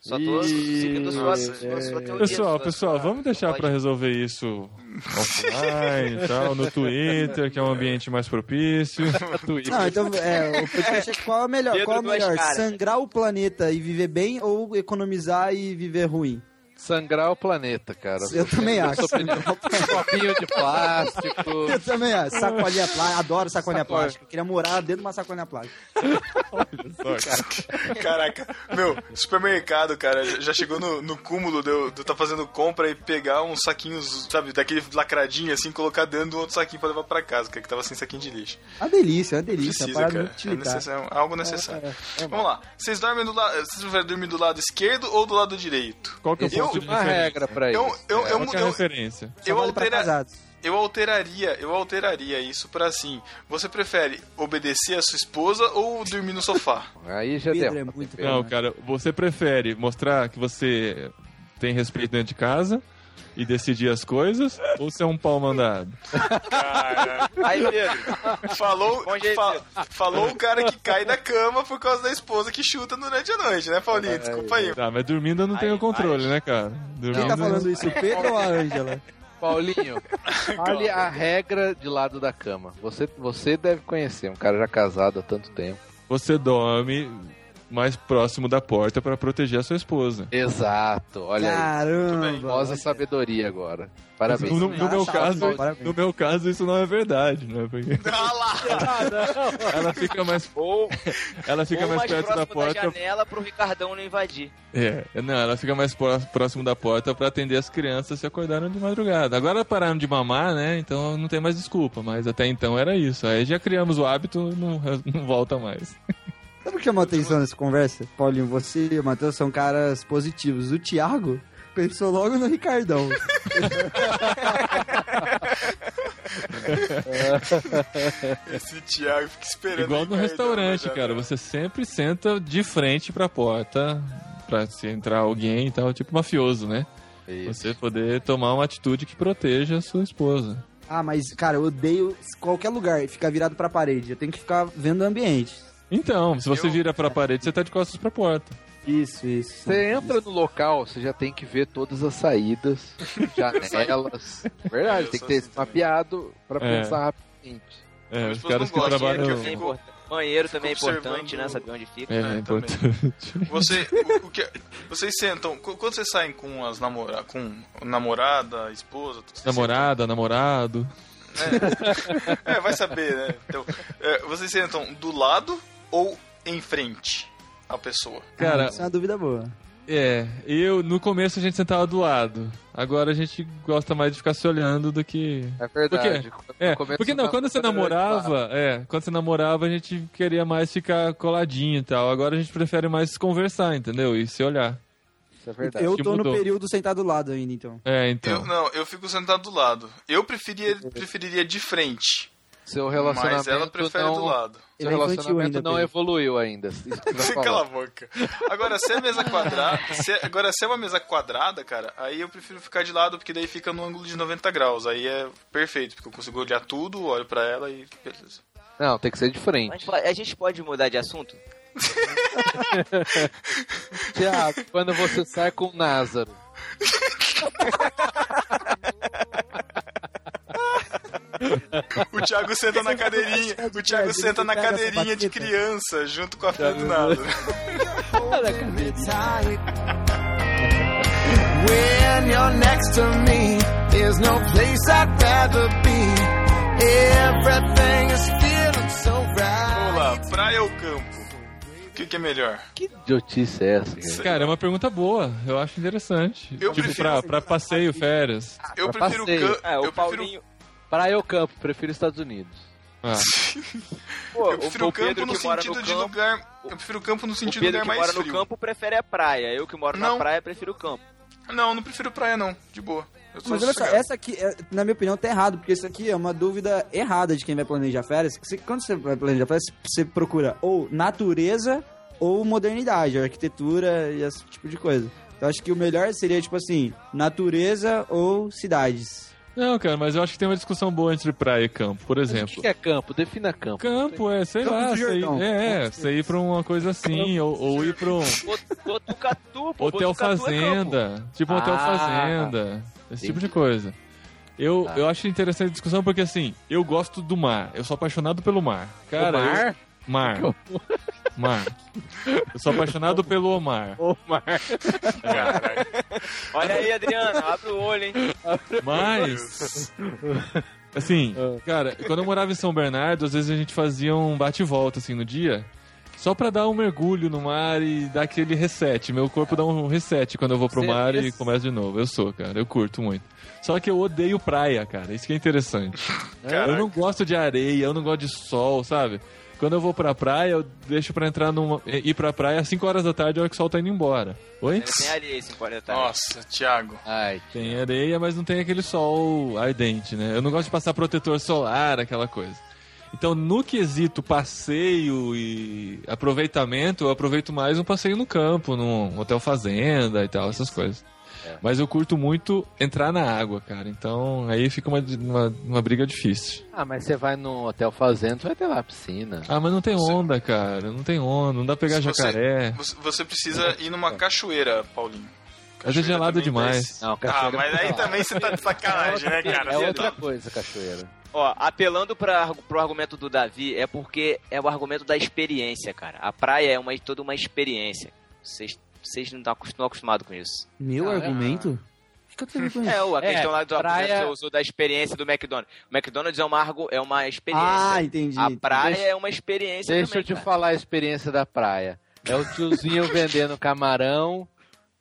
Só tô seguindo sua, sua, sua teoria. Pessoal, sua- pessoal, sua- vamos deixar pode- pra resolver isso offline e tal, no Twitter, que é um ambiente mais propício. Não, então, é, o podcast é qual é o melhor? Pedro Qual é melhor? Sangrar o planeta e viver bem ou economizar e viver ruim? Sangrar o planeta, cara. Eu também acho. Copinho de plástico. Eu também acho. Sacolinha plástica. Adoro sacolinha Sacola. plástica. Queria morar dentro de uma sacolinha plástica. Caraca, meu, supermercado, cara, já- chegou no, no cúmulo de eu de eu tá fazendo compra e pegar uns saquinhos, sabe, daquele lacradinho assim, colocar dentro do outro saquinho pra levar pra casa, que tava sem saquinho de lixo. Uma delícia, uma delícia. Precisa, cara. É, necessário, é algo necessário. É, é, Vamos lá. Vocês dormem do lado. Vocês preferem dormir do lado esquerdo ou do lado direito? Qual que é o Eu- ponto de Uma regra pra Eu, isso. eu, eu, é a eu, referência? Eu, vale pra altera, casados. eu alteraria, eu alteraria isso pra assim. Você prefere obedecer a sua esposa ou dormir no sofá? Aí já deu. é muito Não, bom, cara, você prefere mostrar que você tem respeito dentro de casa e decidir as coisas ou ser um pau mandado? Cara, Aí, Pedro. falou, fa- falou o cara que cai da cama por causa da esposa que chuta durante a noite, né, Paulinho? Desculpa aí. Tá, mas dormindo eu não tenho Aí, controle, aí. né, cara? Dormindo... Quem tá falando isso, o Pedro ou a Ângela? Paulinho, fale a regra de lado da cama. Você, você deve conhecer, um cara já casado há tanto tempo. Você dorme mais próximo da porta pra proteger a sua esposa. Exato, olha aí. Caramba. Famosa sabedoria agora. Parabéns. No, no meu Tá, caso, parabéns. no meu caso isso não é verdade, né? Porque Ah lá! ela fica mais, Ou, ela fica ou mais mais perto da próximo da, porta. janela pro Ricardão não invadir. É, não, ela fica mais pró- próximo da porta pra atender as crianças se acordaram de madrugada. Agora pararam de mamar, né? Então não tem mais desculpa, mas até então era isso. Aí já criamos o hábito, não, não volta mais. Sabe o que chamou a atenção nessa conversa? Paulinho, você e o Matheus são caras positivos. O Thiago pensou logo no Ricardão. Esse Thiago fica esperando. Igual no restaurante, já- cara. Você sempre senta de frente pra porta pra se entrar alguém e tal, tipo mafioso, né? Isso. Você poder tomar uma atitude que proteja a sua esposa. Ah, mas, cara, eu odeio qualquer lugar ficar virado pra parede. Eu tenho que ficar vendo o ambiente. Então, se você Eu- vira pra parede, você tá de costas pra porta. Isso, isso. Você entra no local, você já tem que ver todas as saídas, janelas. Verdade, Eu tem que ter assim mapeado pra É. pensar rapidamente. É, os caras que trabalham. que é Banheiro também é importante, né? Saber onde fica. É, é É, importante. Você, o, o que, vocês sentam, qu- quando vocês saem com as namora, com namorada, esposa, Namorada, namorado. sentam- é, vai saber, né? Então, é, vocês sentam do lado ou em frente à pessoa? Cara, Isso é uma dúvida boa. é, eu no começo a gente sentava do lado. Agora a gente gosta mais de ficar se olhando do que. É verdade. É, No começo porque não, quando você namorava, é, quando você namorava a gente queria mais ficar coladinho e tal. Agora a gente prefere mais conversar, entendeu? E se olhar. Isso é verdade. Eu tô no período sentado do lado ainda, então. É, então. Eu, não, eu fico sentado do lado. Eu preferia, preferiria de frente, Seu relacionamento mas ela prefere não... do lado. Seu Ele é infantil relacionamento ainda, não evoluiu ainda. Cala a boca. Agora, se é mesa quadrada. se é- agora, se é uma mesa quadrada, cara, aí eu prefiro ficar de lado, porque daí fica no ângulo de 90 graus. Aí é perfeito, porque eu consigo olhar tudo, olho pra ela e. Beleza. Não, tem que ser de A frente. gente pode- a gente pode mudar de assunto? Tiago, quando você sai com o Názaro, O Thiago senta na cadeirinha. O Thiago senta na cadeirinha de criança, junto com a filha do nada. When you're next to me, there's no place I'd rather be. Everything is feeling so right. Vamos lá, praia ou campo? O que, que é melhor? que idiotice é essa, cara? Cara, é uma pergunta boa. Eu acho interessante. Eu tipo, prefiro- pra, pra passeio, férias. Eu pra prefiro passeio. campo. É, o eu prefiro, Paulinho. Praia ou campo? Prefiro Estados Unidos. Ah, Pô, eu prefiro o, o campo Pedro no que sentido no de campo. lugar. Eu prefiro campo no O sentido de lugar que mais mora no frio. campo prefere a praia. Eu que moro Não. na praia prefiro o campo. Não, não prefiro praia não, de boa. Mas olha só, essa aqui, é, na minha opinião, tá errado, porque isso aqui é uma dúvida errada de quem vai planejar férias. que você- quando você vai planejar férias, você procura ou natureza ou modernidade, arquitetura e esse tipo de coisa. Então acho que o melhor seria, tipo assim, natureza ou cidades. Não, cara, mas eu acho que tem uma discussão boa entre praia e campo, por Mas exemplo. O que que é campo? Defina campo. Campo, é, sei Campo lá, você ir, é, é, você ir pra uma coisa assim, ou, ou ir pra um Botucatu, pô. hotel é fazenda, tipo um hotel Ah, fazenda, esse tipo de entendi. coisa. Eu, Tá. eu acho interessante a discussão porque, assim, eu gosto do mar, eu sou apaixonado pelo mar. Cara, o mar? eu- mar. Mar. Eu sou apaixonado pelo Omar. O mar. Caralho. Olha aí, Adriano, abre o olho, hein? Mas. Assim, cara, quando eu morava em São Bernardo, às vezes a gente fazia um bate e volta, assim, no dia. Só pra dar um mergulho no mar e dar aquele reset. Meu corpo dá um reset quando eu vou pro Você- mar e esse- começo de novo. Eu sou, cara. Eu curto muito. Só que eu odeio praia, cara. Isso que é interessante. Caraca. Eu não gosto de areia, eu não gosto de sol, sabe? Quando eu vou pra praia, eu deixo pra entrar numa. ir pra praia às 5 horas da tarde, a hora que o sol tá indo embora. Oi? Tem ali esse 40 Nossa, Thiago. Ai, Tem areia, mas não tem aquele sol ardente, né? Eu não gosto de passar protetor solar, aquela coisa. Então, no quesito passeio e aproveitamento, eu aproveito mais um passeio no campo, num hotel fazenda e tal, essas coisas. Mas eu curto muito entrar na água, cara. Então, aí fica uma, uma, uma briga difícil. Ah, mas você vai num hotel fazenda, você vai ter lá piscina. Ah, mas não tem onda, cara. Não tem onda. Não dá pra pegar você- jacaré. Você, você precisa ir numa cachoeira, Paulinho. Mas é gelado demais. Não, Ah, mas aí também você tá de sacanagem, né, cara? É outra tá- coisa, cachoeira. Ó, apelando pra, pro argumento do Davi, é porque é o argumento da experiência, cara. A praia é uma, toda uma experiência. Vocês vocês não estão acostumados com isso. Meu Ah, é? argumento? O que eu tenho a ver com isso? É, o- a É, questão lá do praia- argumento que você usou da experiência do McDonald's. O McDonald's é uma, é uma experiência. Ah, entendi. a praia Deixa- é uma experiência Deixa também, eu te cara. falar a experiência da praia. É o tiozinho vendendo camarão,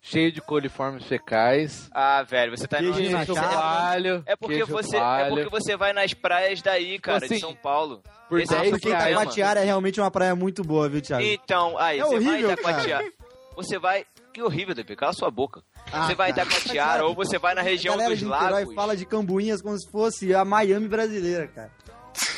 cheio de coliformes fecais. Ah, velho, você tá Queijo coalho. É porque, você, é coalho. porque você vai nas praias daí, cara, Assim, de São Paulo. Por Esse é o 10 Porque problema. Itacoatiara é realmente uma praia muito boa, viu, Thiago? Então, aí, É você horrível, vai. Você vai... Que horrível, Davi, cala sua boca. Ah, você vai cara. Itacoatiara ou você vai na região dos lagos. fala de Cambuinhas como se fosse a Miami brasileira, cara.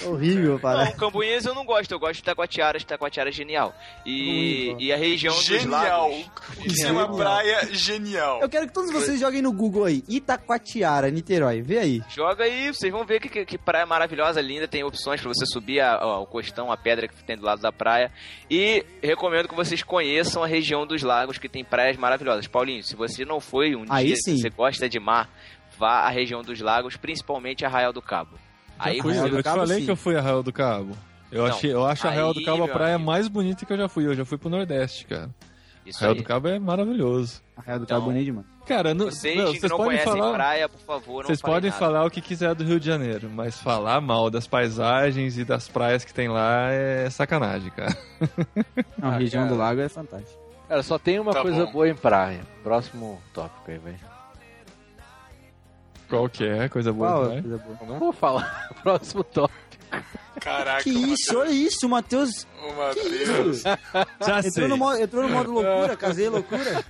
Horrível, Não, parece. Cambuinhas eu não gosto, eu gosto de Itacoatiara é genial. E, e a região dos Genial. lagos. Isso é uma praia genial. Eu quero que todos vocês joguem no Google aí. Itacoatiara, Niterói. Vê aí. Joga aí, vocês vão ver que, que, que praia maravilhosa, linda, tem opções pra você subir a- a- o costão, a pedra que tem do lado da praia. E recomendo que vocês conheçam a região dos lagos, que tem praias maravilhosas. Paulinho, se você não foi um Aí dia, sim. se você gosta de mar, vá à região dos lagos, principalmente Arraial do Cabo. Aí fui, eu te Cabo, falei sim. que eu fui a Arraial do Cabo. Eu, Não, achei, eu acho a Arraial do aí, Cabo a praia amigo. mais bonita que eu já fui. Eu já fui pro Nordeste, cara. Isso Arraial aí. do Cabo é maravilhoso. Arraial do Então, Cabo bonito demais. Cara, não, Vocês não, que vocês não podem conhecem falar. praia, por favor, não Vocês podem nada. falar o que quiser do Rio de Janeiro, mas falar mal das paisagens e das praias que tem lá é sacanagem, cara. Não, a Ah, região cara. do lago é fantástica. Cara, só tem uma Tá coisa bom. boa em praia. Próximo tópico aí, velho. Qual que é? Coisa boa, Qual né? coisa boa? Não vou falar. Próximo tópico. Caraca, Que isso, olha isso, o Matheus. o Matheus. Já sei. Entrou no, modo, entrou no modo loucura, casei loucura.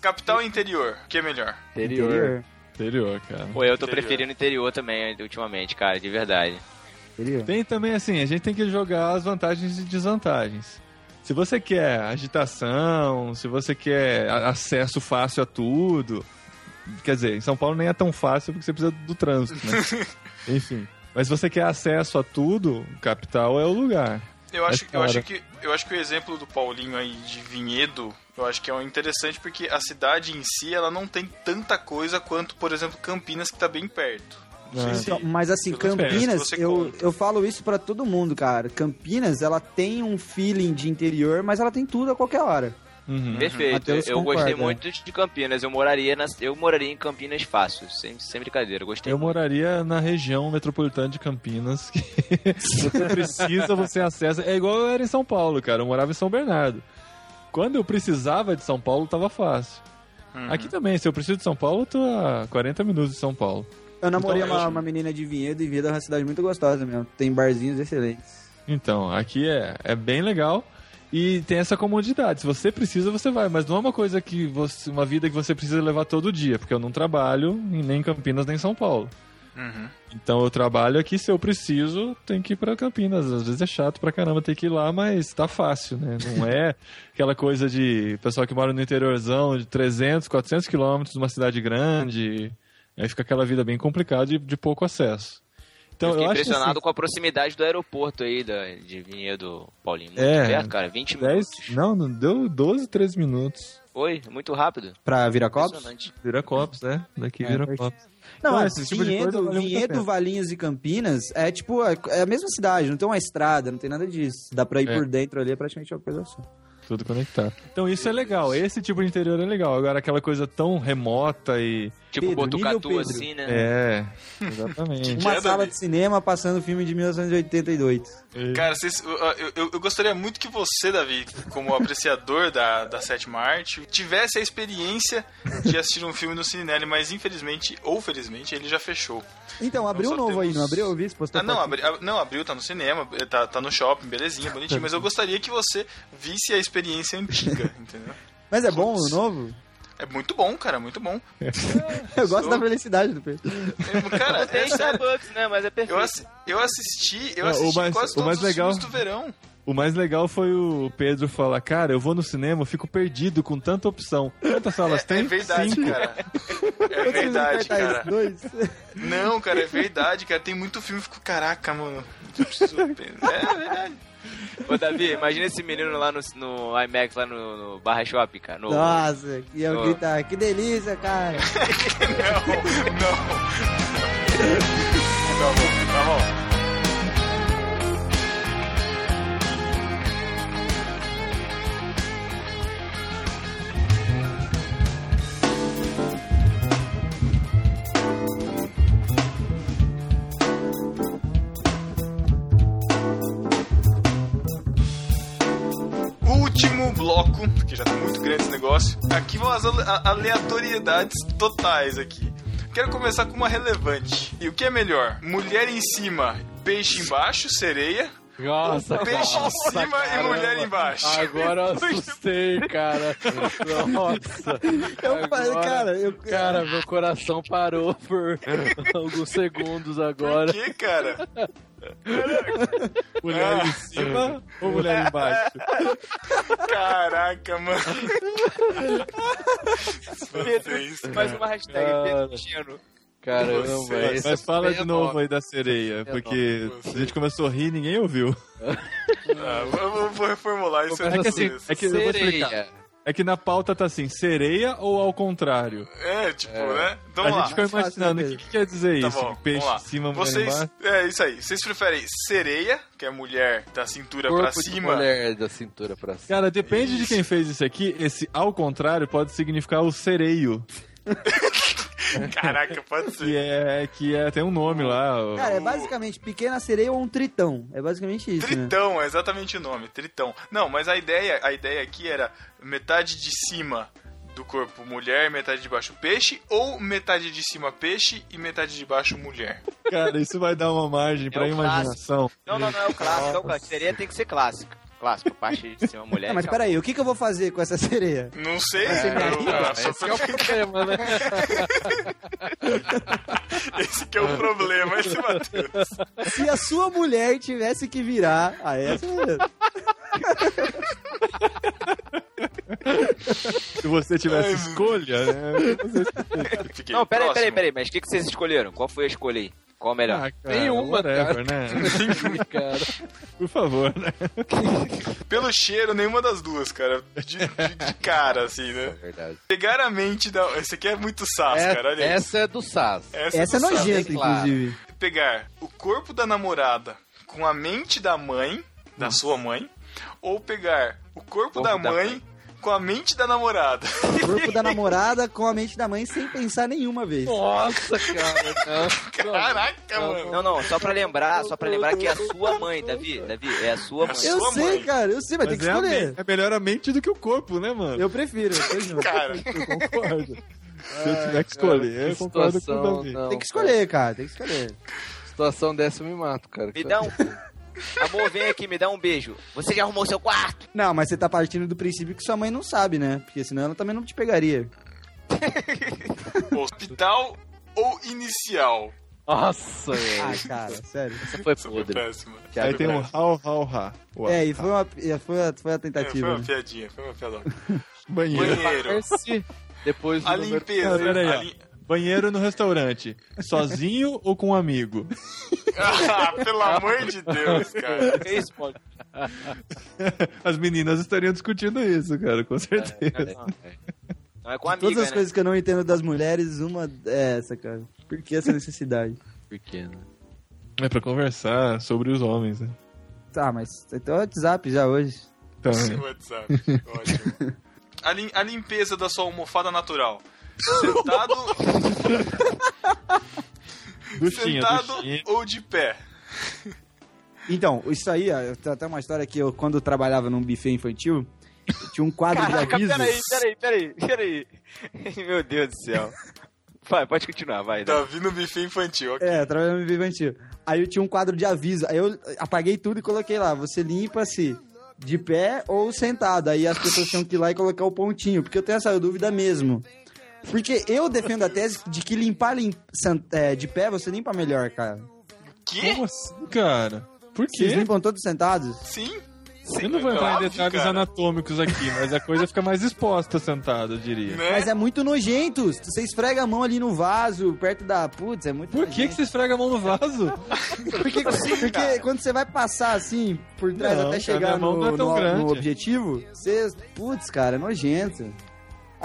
Capital interior, o que é melhor? Interior. Interior, cara. Pô, eu tô Interior. preferindo interior também, ultimamente, cara, de verdade. Interior. Tem também assim, a gente tem que jogar as vantagens e desvantagens. Se você quer agitação, se você quer acesso fácil a tudo, quer dizer, em São Paulo nem é tão fácil porque você precisa do trânsito, né? Enfim. Mas se você quer acesso a tudo, capital é o lugar. Eu acho, Mas, eu, acho que, eu acho que o exemplo do Paulinho aí de Vinhedo, eu acho que é um interessante porque a cidade em si, ela não tem tanta coisa quanto, por exemplo, Campinas, que tá bem perto. Não sei É. se- Então, mas assim, Campinas, eu, eu falo isso pra todo mundo, cara. Campinas, ela tem um feeling de interior, mas ela tem tudo a qualquer hora. Uhum. Perfeito. Matheus eu concorda. gostei muito de Campinas. Eu moraria, na, eu moraria em Campinas fácil, sem, sem brincadeira. Eu gostei Eu muito. moraria na região metropolitana de Campinas, que você precisa, você acessa. É igual eu era em São Paulo, cara. Eu morava em São Bernardo. Quando eu precisava de São Paulo, tava fácil. Uhum. Aqui também, se eu preciso de São Paulo, eu tô a 40 minutos de São Paulo. Eu namorei Então, uma, eu- uma menina de Vinhedo e Vinhedo é uma cidade muito gostosa mesmo. Tem barzinhos excelentes. Então, aqui é, é bem legal e tem essa comodidade. Se você precisa, você vai. Mas não é uma coisa que você. Uma vida que você precisa levar todo dia, porque eu não trabalho em- nem em Campinas nem em São Paulo. Uhum. Então eu trabalho aqui, se eu preciso, tem que ir pra Campinas. Às vezes é chato pra caramba ter que ir lá, mas tá fácil, né? Não é aquela coisa de pessoal que mora no interiorzão de 300, 400 quilômetros, numa cidade grande. Aí fica aquela vida bem complicada de, de pouco acesso. Então, eu fiquei eu impressionado assim, com a proximidade do aeroporto aí, da, de Vinhedo Paulinho. Muito É. perto, cara. 20 10, minutos. não, não deu 12, 13 minutos. Foi, muito rápido. Pra Viracopos? Impressionante. Vira copos, né? Daqui É, vira perfeito. copos. Não, Então, mas esse tipo de Vinhedo, coisa Vinhedo. Valinhos e Campinas é tipo, é é a mesma cidade, não tem uma estrada, não tem nada disso. Dá pra ir É. por dentro ali, é praticamente uma coisa só. Tudo conectado. Então isso é legal. Esse tipo de interior é legal. Agora aquela coisa tão remota e. Tipo Pedro, Botucatu, Pedro. assim, né? É, exatamente. Uma é, sala Davi? de cinema passando filme de 1982. Cara, vocês- eu, eu- eu gostaria muito que você, Davi, como apreciador da, da sétima arte, tivesse a experiência de assistir um filme no Cinelli, mas infelizmente, ou felizmente, ele já fechou. Então, abriu um só novo aí, temos- não abriu? Eu vi se postou Ah, não, foto. abri, não, abriu, tá no cinema, tá, tá no shopping, belezinha, bonitinho, mas eu gostaria que você visse a experiência antiga, entendeu? Mas é bom o Putz. novo? É muito bom, cara, muito bom. Eu gosto Sou- da felicidade do Pedro. É, Cara, é. Starbucks, né? Mas é Eu, perfeito. assi- eu assisti, eu Ah, o assisti mais- quase o todos mais os legal- filmes do verão. O mais legal foi o Pedro falar, cara, eu vou no cinema, eu fico perdido com tanta opção. Quantas salas É, tem? é verdade, Cinco. cara. É verdade, cara. Dois. Não, cara, é verdade, cara. Tem muito filme que fico, caraca, mano. Eu preciso... É verdade. Ô, Davi, imagina esse menino lá no, no IMAX, lá no, no Barra Shopping, cara. No, Nossa, que eu Ó. gritar, que delícia, cara. Não, não. Tá bom, tá bom. Bloco, porque já tá muito grande esse negócio. Aqui vão as aleatoriedades totais aqui. Quero começar com uma relevante. E o que é melhor? Mulher em cima, peixe embaixo, sereia. Nossa, Peixe em nossa, cima e caramba. mulher embaixo. Agora eu assustei, cara. Nossa. Eu falei, Agora- cara, eu... Cara, meu coração parou por alguns segundos Por agora. que, cara? Mulher Ah. em cima ou mulher embaixo? Caraca, mano. Vocês, Mais cara. uma hashtag. Pedro Chino. Caramba, Você- Mas fala é de novo enorme. aí da sereia, porque Você- a gente começou a rir e ninguém ouviu. Ah, eu vou- vou reformular isso. É que assim, é que eu vou explicar. É que na pauta tá assim, sereia ou ao contrário? É, tipo, né? Então a vamos gente lá. ficou imaginando, o que, que quer dizer Tá isso? bom, Peixe vamos lá. em cima, mulher Vocês, embaixo? é isso aí. Vocês preferem sereia, que é mulher da cintura pra Corpo de cima? mulher da cintura pra cima. Cara, depende de quem fez isso aqui. Esse ao contrário pode significar o sereio. Caraca, pode ser. Que é, que é, tem um nome lá. o- Cara, é basicamente pequena sereia ou um tritão. É basicamente isso, né? Tritão, é exatamente o nome, Tritão. Não, mas a ideia, a ideia aqui era metade de cima do corpo mulher, metade de baixo peixe, ou metade de cima peixe e metade de baixo mulher. Cara, isso vai dar uma margem pra o imaginação. Não, não, não é o clássico, é o clássico. Seria tem que ser clássico. Clássico, parte de cima mulher. Ah, mas peraí, o que, que eu vou fazer com essa sereia? Não sei, É, eu- só Esse é o problema, né? esse que é o problema, esse Matheus. Se a sua mulher tivesse que virar a essa. Se você tivesse escolha, né? Não, peraí, peraí, peraí. Mas o que, que vocês escolheram? Qual foi a escolha aí? Qual a melhor? Ah, cara, Nenhuma, whatever, cara. né? cara. Por favor, né? Pelo cheiro, nenhuma das duas, cara. De, de- de cara, assim, né? Verdade. Pegar a mente da. Esse aqui é muito sas, É- cara. Olha isso. essa é do SAS. Essa, Essa é do sas. nojenta, é claro. inclusive. Pegar o corpo da namorada com a mente da mãe, da sua mãe, ou pegar o corpo, Corpo da, da mãe mãe. Com a mente da namorada. O corpo da namorada com a mente da mãe sem pensar nenhuma vez. Nossa, cara. Não. Caraca, mano. Não, não, só pra lembrar, só pra lembrar que é a sua mãe, Davi. Davi, é a sua mãe. Eu sua sei, mãe. cara, eu sei, mas, tem Mas que é, escolher. mente- é melhor a mente do que o corpo, né, mano? Eu prefiro, eu tô junto. Cara, Eu concordo. Se eu tiver que escolher, eu concordo com o situação, Davi. não, Tem que escolher, cara, tem que escolher. cara. Situação dessa eu me mato, cara. Me dá um. Amor, vem aqui, me dá um beijo. Você já arrumou seu quarto? Não, mas você tá partindo do princípio que sua mãe não sabe, né? Porque senão ela também não te pegaria. hospital ou inicial? Nossa, velho. Ah, cara, sério. Essa foi Isso foi podre. péssimo. Que Aí tem um hau, hau, ha. Uau. É, e foi uma, e foi a, foi a É, foi tentativa. uma né? piadinha, foi uma piada. Banheiro. Banheiro. Esse, Depois do A número- limpeza. Pera aí, a lim- Banheiro no restaurante. Sozinho ou com um amigo? Ah, pelo amor de Deus, cara. É isso, pode. As meninas estariam discutindo isso, cara, com certeza. Não, é. Não é com amiga, Todas as né? coisas que eu não entendo das mulheres, uma é essa, cara. Por que essa necessidade? Pequeno. É pra conversar sobre os homens, né? Tá, mas tem o WhatsApp já hoje. Então, Seu WhatsApp. Ótimo. A, lim- a limpeza da sua almofada natural. Sentado, duchinha, sentado duchinha. ou de pé? Então, isso aí, ó, eu tenho até uma história que eu, quando eu trabalhava num buffet infantil, tinha um quadro Caraca, de avisos. peraí, peraí, peraí, peraí. Meu Deus do céu. Vai, pode continuar, vai. Tá vindo buffet infantil, ok. É, eu trabalhava no buffet infantil. Aí eu tinha um quadro de aviso. Aí eu apaguei tudo e coloquei lá. Você limpa-se de pé ou sentado. Aí as pessoas tinham que ir lá e colocar o pontinho. Porque eu tenho essa dúvida mesmo. Porque eu defendo a tese de que limpar lim- é, de pé você limpa melhor, cara. Que? Como assim, cara? Por Vocês quê? limpam todos sentados? Sim. Eu não vou entrar em detalhes cara. anatômicos aqui, mas a coisa fica mais exposta sentado, eu diria. Né? Mas é muito nojento. Você esfrega a mão ali no vaso, perto da. Putz, é muito Por que, que nojento. você esfrega a mão no vaso? Porque, porque quando você vai passar assim, por trás Não, até cara, chegar mão no, é no- no objetivo, você. Putz, cara, é nojento.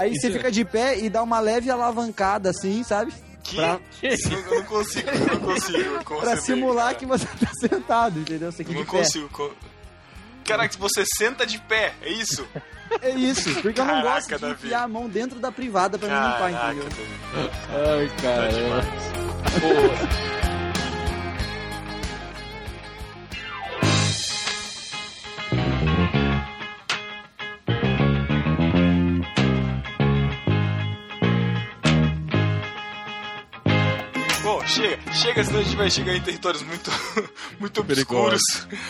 Aí Isso você é- fica de pé e dá uma leve alavancada assim, sabe? Que? Pra, Eu não consigo, eu não consigo. pra simular cara. que você tá sentado, entendeu? Você aqui Eu não de pé. consigo. co- Caraca, você senta de pé, é isso? É isso, porque eu não Caraca, gosto de Davi. enfiar a mão dentro da privada pra me limpar, Caraca, entendeu? Davi. Ai, Tá cara. demais. chega, chega, senão a gente vai chegar em territórios muito, muito obscuros.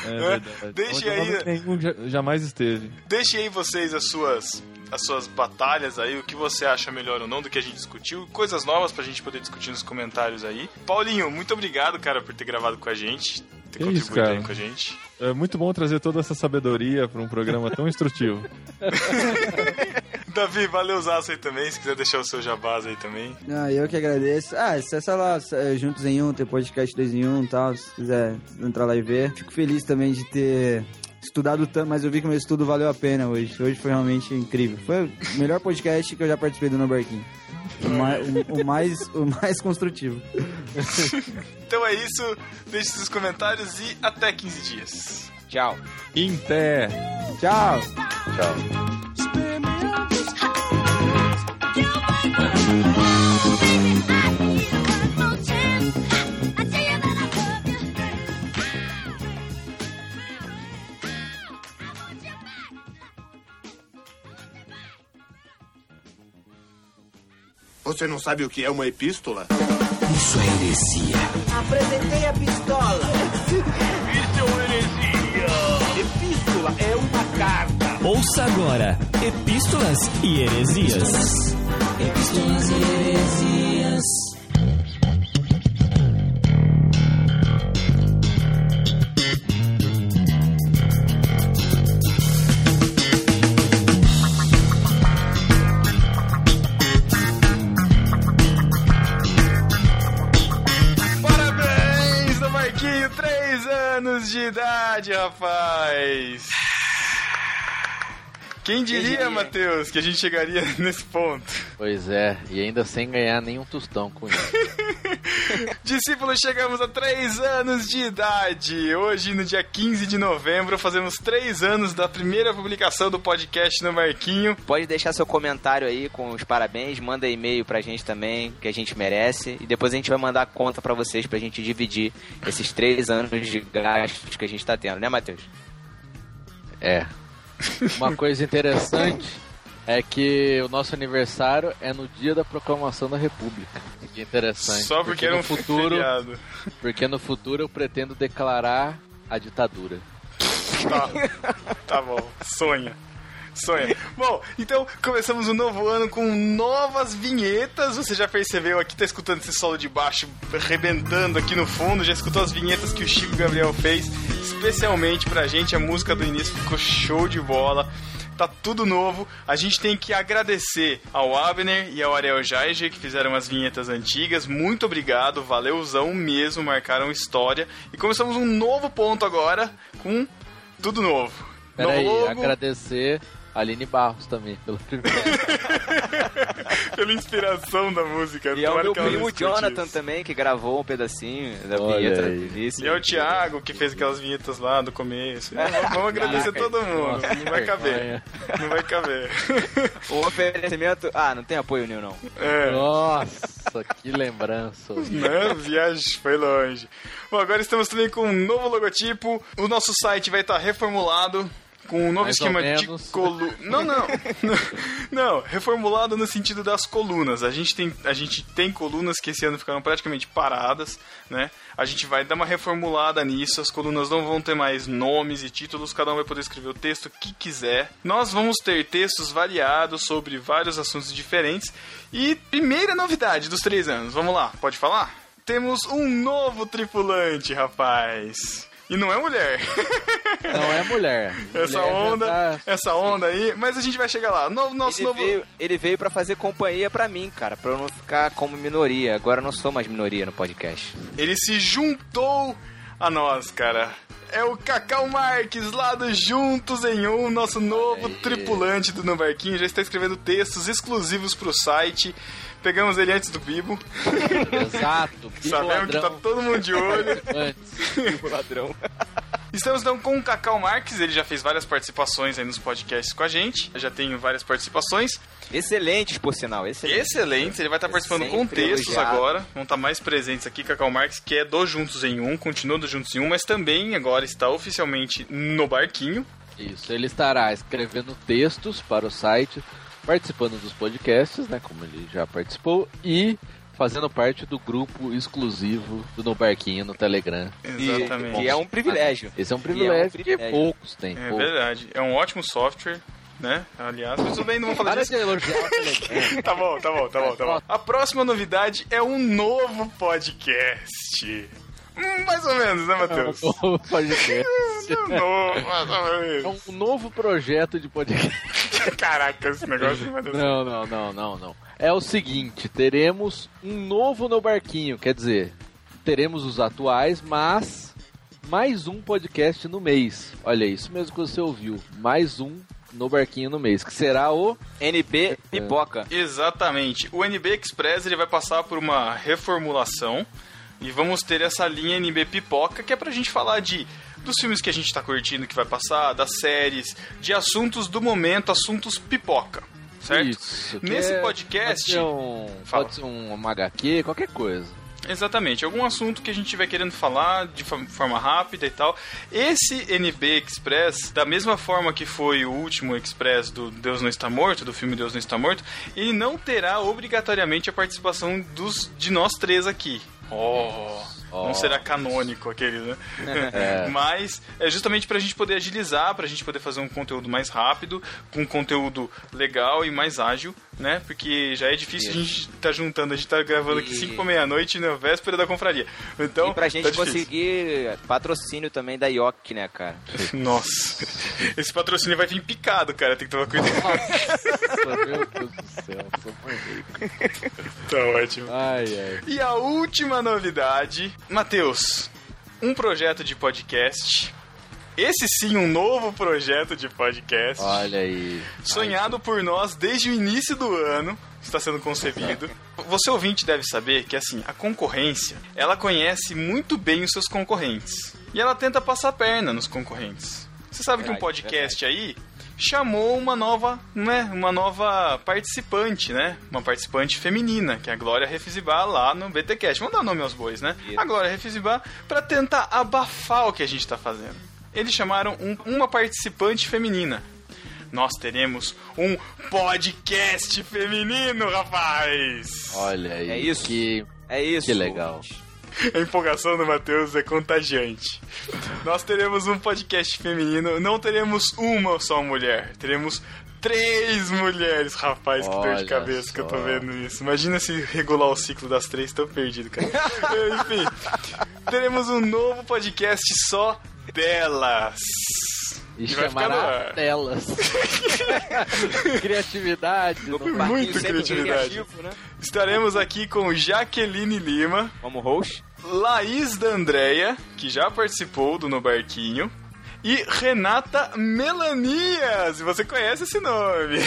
É né? Deixe aí, Nenhum ja- jamais esteve. deixem aí vocês as suas, as suas batalhas aí, o que você acha melhor ou não do que a gente discutiu, coisas novas pra gente poder discutir nos comentários aí. Paulinho, muito obrigado, cara, por ter gravado com a gente, ter Que contribuído isso, cara. aí com a gente. É muito bom trazer toda essa sabedoria para um programa tão instrutivo. Davi, valeu usar aí também, se quiser deixar o seu jabás aí também. Ah, eu que agradeço. Ah, acessa lá, é, Juntos em Um, tem podcast 2 em 1 e tal, se quiser entrar lá e ver. Fico feliz também de ter estudado tanto, mas eu vi que meu estudo valeu a pena hoje. Hoje foi realmente incrível. Foi o melhor podcast que eu já participei do No Barquinho. O mais, o, o mais, o mais construtivo. Então é isso, deixe seus comentários e até 15 dias. Tchau. Inter! Tchau! Você não sabe o que é uma epístola? Apresentei a pistola. Isso é uma heresia. Epístola é uma carta. Ouça agora Epístolas e Heresias. Epístolas e heresias. Rapaz! Quem diria, diria? Matheus, que a gente chegaria nesse ponto? Pois é, e ainda sem ganhar nenhum tostão com isso. Discípulos, chegamos a 3 anos de idade. Hoje, no dia 15 de novembro, fazemos 3 anos da primeira publicação do podcast no Marquinho. Pode deixar seu comentário aí com os parabéns, manda e-mail pra gente também, que a gente merece. E depois a gente vai mandar a conta pra vocês pra gente dividir esses três anos de gastos que a gente tá tendo, né, Matheus? É. Uma coisa interessante é que o nosso aniversário é no dia da proclamação da República. Que interessante. Só porque era no um futuro, feriado. porque no futuro eu pretendo declarar a ditadura. Tá, tá bom. Sonha. Sonha. Bom, então começamos um novo ano com novas vinhetas. Você já percebeu aqui, tá escutando esse solo de baixo rebentando aqui no fundo. Já escutou as vinhetas que o Chico Gabriel fez especialmente pra gente. A música do início ficou show de bola. Tá tudo novo. A gente tem que agradecer ao Abner e ao Ariel Jaige que fizeram as vinhetas antigas. Muito obrigado, valeuzão mesmo, marcaram história. E começamos um novo ponto agora com tudo novo. Peraí, agradecer Aline Barros também pelo primeiro. pela inspiração da música. E é o meu não primo Jonathan isso. também, que gravou um pedacinho da Olha vinheta aí. E é o Thiago que fez aquelas vinhetas lá do começo. É, vamos- agradecer Caraca, todo mundo. nossa, não vai caber. Não vai caber. O oferecimento... Ah, não tem apoio nenhum, não. É. Nossa, que lembrança. Né? Viagem foi longe. Bom, agora estamos também com um novo logotipo. O nosso site vai estar reformulado. Com um novo Mais esquema de coluna. Não, não. não, reformulado no sentido das colunas. A gente, tem, a gente tem colunas que esse ano ficaram praticamente paradas, né? A gente vai dar uma reformulada nisso. As colunas não vão ter mais nomes e títulos, cada um vai poder escrever o texto que quiser. Nós vamos ter textos variados sobre vários assuntos diferentes. E primeira novidade dos três anos, vamos lá, pode falar? Temos um novo tripulante, rapaz. E não é mulher. Não é mulher. essa Mulher onda, tá- essa onda aí, mas a gente vai chegar lá. Novo, nosso Ele novo. veio, ele veio pra fazer companhia pra mim, cara, pra eu não ficar como minoria. Agora eu não sou mais minoria no podcast. Ele se juntou a nós, cara. É o Cacau Marques, lá do Juntos em Um, nosso novo aí. tripulante do No Barquinho. Já está escrevendo textos exclusivos pro site. Pegamos ele antes do Bibo. Exato. Bibo Sabemos que tá ladrão. todo mundo de olho. Antes. ladrão. Estamos então com o Cacau Marques, ele já fez várias participações aí nos podcasts com a gente. Eu já tenho várias participações. Excelentes, por sinal. Excelentes. Excelentes, ele vai estar participando com textos elogiado. agora. Vão estar mais presentes aqui, Cacau Marques, que é do Juntos em Um, continua do Juntos em Um, mas também agora está oficialmente no Barquinho. Isso, ele estará escrevendo textos para o site, participando dos podcasts, né, como ele já participou, e fazendo parte do grupo exclusivo do No Barquinho no Telegram. Exatamente. Que é um privilégio. Esse é um E é um privilégio que privilégio. poucos têm. É poucos. verdade. É um ótimo software, né? Aliás, mas tudo bem, não vou falar Para disso. de elogiar. Tá bom, tá bom, tá bom, tá bom. A próxima novidade é um novo podcast. Hum, mais ou menos, né, É um Matheus? novo podcast. Um novo, mais ou É menos. um novo projeto de podcast. Caraca, esse negócio vai certo. Não, não, não, não, não. É o seguinte, teremos um novo no barquinho, quer dizer, teremos os atuais, mas mais um podcast no mês. Olha isso mesmo que você ouviu, mais um no barquinho no mês, que será o NB Pipoca. Exatamente. O NB Express ele vai passar por uma reformulação e vamos ter essa linha NB Pipoca que é pra gente falar de dos filmes que a gente tá curtindo que vai passar, das séries, de assuntos do momento, assuntos pipoca, certo? Isso. Nesse é- podcast- pode ser, um, Fala. pode ser um HQ, qualquer coisa. Exatamente, algum assunto que a gente estiver querendo falar de forma rápida e tal. Esse NB Express, da mesma forma que foi o último Express do Deus Não Está Morto, do filme Deus Não Está Morto, ele não terá obrigatoriamente a participação dos, de nós três aqui. 哦 Oh, não será canônico aquele, né? É. Mas é justamente pra gente poder agilizar, pra gente poder fazer um conteúdo mais rápido, com um conteúdo legal e mais ágil, né? Porque já é difícil a gente tá juntando, a gente tá gravando aqui E- 5 pra meia-noite na véspera da confraria. Então, e pra gente tá conseguir patrocínio também da IOC, né, cara? Nossa, esse patrocínio vai vir picado, cara, tem que tomar cuidado. Nossa, meu Deus do céu, sou tá ótimo. Ai, ai. E a última novidade, Matheus, um projeto de podcast. Esse sim, um novo projeto de podcast. Olha aí. Sonhado por nós desde o início do ano, está sendo concebido. Você ouvinte deve saber que assim, a concorrência, ela conhece muito bem os seus concorrentes. E ela tenta passar a perna nos concorrentes. Você sabe que um podcast aí chamou uma nova, né, uma nova participante, né? Uma participante feminina, que é a Glória Refizibá lá no BTcast. Vamos dar nome aos bois, né? A Glória Refizibá para tentar abafar o que a gente tá fazendo. Eles chamaram um- uma participante feminina. Nós teremos um podcast feminino, rapaz! Olha aí. É isso. Que, É isso. que legal. ouvinte. A empolgação do Matheus é contagiante. Nós teremos um podcast feminino, não teremos uma só mulher, teremos três mulheres. Rapaz, que dor de cabeça que eu tô só. vendo isso. Imagina se regular o ciclo das três, tô perdido, cara. Enfim, teremos um novo podcast só delas. E no chamará ar. delas. Criatividade. Muito criatividade. criativo, né? Estaremos aqui com Jaqueline Lima, Como host. Laís da Andréia, que já participou do No Barquinho, e Renata Melanias. Você conhece esse nome?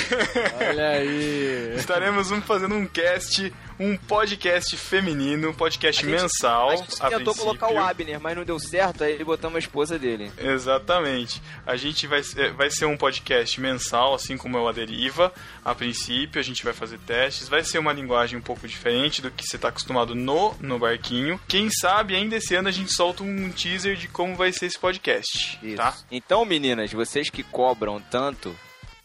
Olha aí. Estaremos um- fazendo um cast, um podcast feminino, um podcast A gente- mensal. A gente a tentou princípio. colocar o Abner, mas não deu certo, aí botamos a esposa dele. Exatamente. A gente vai, vai ser um podcast mensal, assim como é o A Deriva. A princípio, a gente vai fazer testes. Vai ser uma linguagem um pouco diferente do que você está acostumado no, no barquinho. Quem sabe ainda esse ano a gente solta um teaser de como vai ser esse podcast. Isso. Tá? Então, meninas, vocês que cobram tanto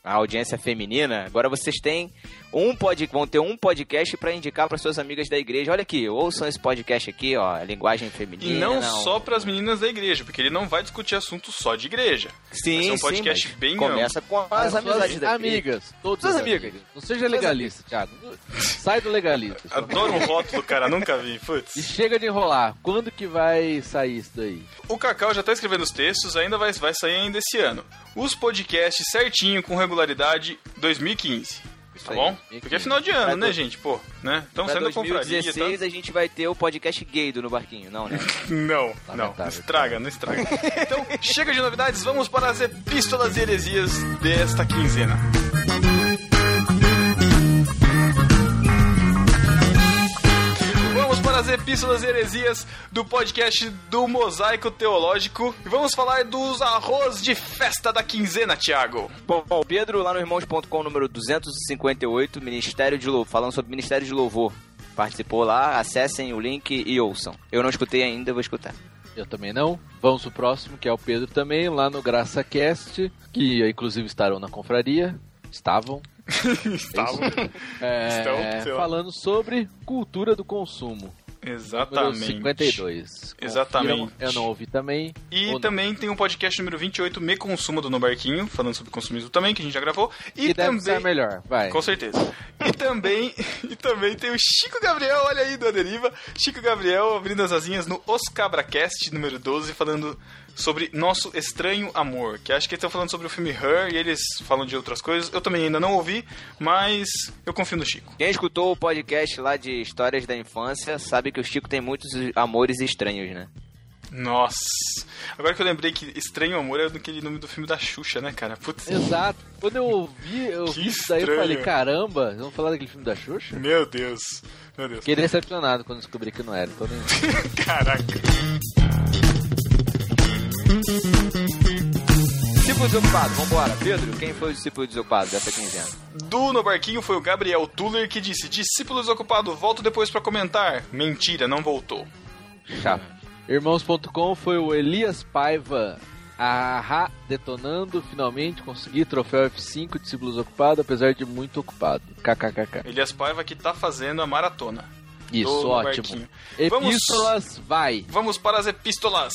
a audiência feminina, agora vocês têm um pod... vão ter um podcast pra indicar para suas amigas da igreja. Olha aqui, ouçam esse podcast aqui, ó, linguagem E feminina. não, só para as meninas da igreja, porque ele não vai discutir assuntos só de igreja. Sim, Vai ser um sim, podcast mas bem Começa com as As amizades da igreja. amigas. Todas as amigas. Não seja legalista, Thiago. Sai do legalista. Adoro um rótulo, cara, nunca vi. E Putz. chega de enrolar. Quando que vai sair isso daí? O Cacau já tá escrevendo os textos, ainda vai, vai sair ainda esse ano. Os podcasts certinho, com regularidade, 2015. Tá aí, bom? 2015. Porque é final de ano, Pra né, gente? Pô, né? Estamos saindo da confraria, 2016 tá? a gente vai ter o podcast gay do No Barquinho, não, né? Não, não. Estraga, não estraga. Então, chega de novidades, vamos para as epístolas e heresias desta quinzena. Vamos para as epístolas e heresias do podcast do Mosaico Teológico e vamos falar dos arroz de festa da quinzena, Thiago. Bom, o Pedro lá no irmãos.com, número 258, Ministério de Louvor, falando sobre Ministério de Louvor. Participou lá, acessem o link e ouçam. Eu não escutei ainda, vou escutar. Eu também não. Vamos pro próximo, que é o Pedro também, lá no GraçaCast, que inclusive estarão na confraria. Estavam. Estavam. É, Estão, sei lá. falando sobre cultura do consumo. Número Exatamente. 52. Confiram, Exatamente. Eu não ouvi também. E Ou não. também tem um podcast número 28, Me Consuma do No Barquinho, falando sobre consumismo também, que a gente já gravou. E que deve também. ser melhor. Vai. Com certeza. E também, e também tem o Chico Gabriel, olha aí, do Deriva. Chico Gabriel abrindo as asinhas no Os Cabracast, número 12, falando sobre Nosso Estranho Amor. Que acho que eles estão falando sobre o filme Her e eles falam de outras coisas. Eu também ainda não ouvi, mas eu confio no Chico. Quem escutou o podcast lá de histórias da infância sabe que o Chico tem muitos amores estranhos, né? Nossa. Agora que eu lembrei que Estranho Amor é aquele nome do filme da Xuxa, né, cara? Putz. Exato. Quando eu ouvi, eu Que vi isso daí, eu falei, caramba, vamos falar daquele filme da Xuxa? Meu Deus. Meu Deus. Fiquei decepcionado quando descobri que não era. Então nem... Caraca. Discípulo desocupado, vambora. Pedro, quem foi o discípulo desocupado dessa quinzena? Do No Barquinho foi o Gabriel Tuller que disse: Discípulo desocupado, volto depois pra comentar. Mentira, não voltou. Chato. Irmãos.com foi o Elias Paiva. Ahá, detonando, finalmente consegui troféu F5 discípulos ocupado, apesar de muito ocupado. KKKK. Elias Paiva que tá fazendo a maratona. Isso, do ótimo. Barquinho. Vamos- Epístolas, vai. Vamos para as epístolas.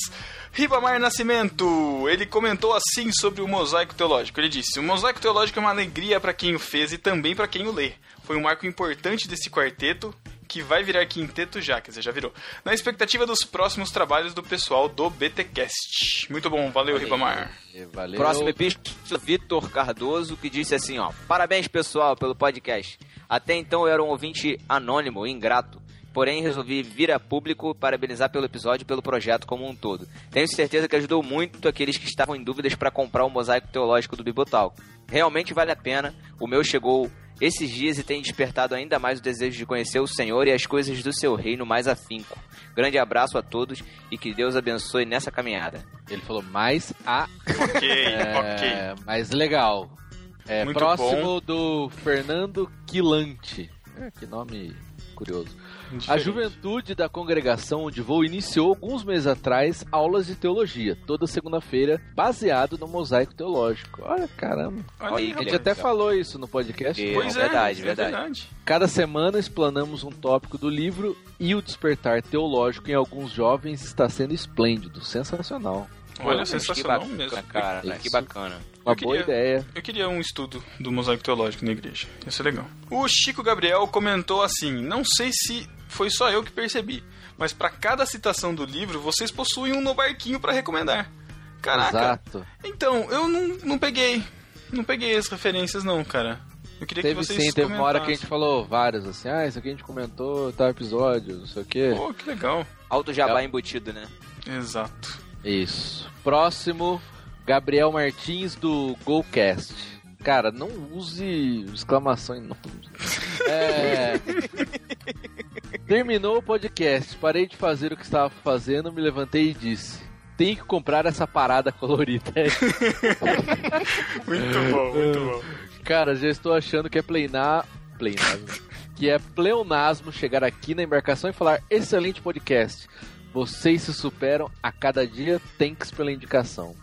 Ribamar Nascimento, ele comentou assim sobre o mosaico teológico. Ele disse: O mosaico teológico é uma alegria para quem o fez e também para quem o lê. Foi um marco importante desse quarteto que vai virar quinteto já, quer dizer, já virou. Na expectativa dos próximos trabalhos do pessoal do BTcast. Muito bom, valeu, Ribamar. Valeu. Próximo epístola, Vitor Cardoso, que disse assim, ó. Parabéns, pessoal, pelo podcast. Até então eu era um ouvinte anônimo, ingrato. Porém, resolvi vir a público parabenizar pelo episódio e pelo projeto como um todo. Tenho certeza que ajudou muito aqueles que estavam em dúvidas para comprar o mosaico teológico do Bibotalco. Realmente vale a pena. O meu chegou esses dias e tem despertado ainda mais o desejo de conhecer o Senhor e as coisas do seu reino mais afinco. Grande abraço a todos e que Deus abençoe nessa caminhada. Ele falou mais a. Ok, ok. É, mais legal. É, Muito próximo do Fernando Quilante. É, que nome curioso. A juventude da congregação onde vou iniciou alguns meses atrás aulas de teologia, toda segunda-feira, baseado no mosaico teológico. Olha, caramba. Olha aí, A gente até falou isso no podcast. Que- Pois é, verdade, é verdade. verdade. Cada semana explanamos um tópico do livro e o despertar teológico em alguns jovens está sendo esplêndido, sensacional. Olha, sensacional que bacana, mesmo. Cara, Isso. que bacana. Uma Eu boa queria- ideia. Eu queria um estudo do mosaico teológico na igreja. Ia ser legal. O Chico Gabriel comentou assim: Não sei se foi só eu que percebi, mas pra cada citação do livro, vocês possuem um no barquinho pra recomendar. Caraca. Exato. Então, eu não, não peguei. Não peguei as referências, não, cara. Eu queria Teve que vocês sim, teve uma hora que a gente falou vários, assim, ah, isso aqui a gente comentou, tal episódio, não sei o quê. Pô, que legal. Alto jabá É. embutido, né? Exato. Isso. Próximo, Gabriel Martins do GoCast. Cara, não use exclamação em nome. É... Terminou o podcast, parei de fazer o que estava fazendo, me levantei e disse: Tem que comprar essa parada colorida. Muito bom, muito bom. Cara, já estou achando que é pleinar. Pleinar. que é pleonasmo chegar aqui na embarcação e falar: excelente podcast. Vocês se superam a cada dia. Thanks pela indicação.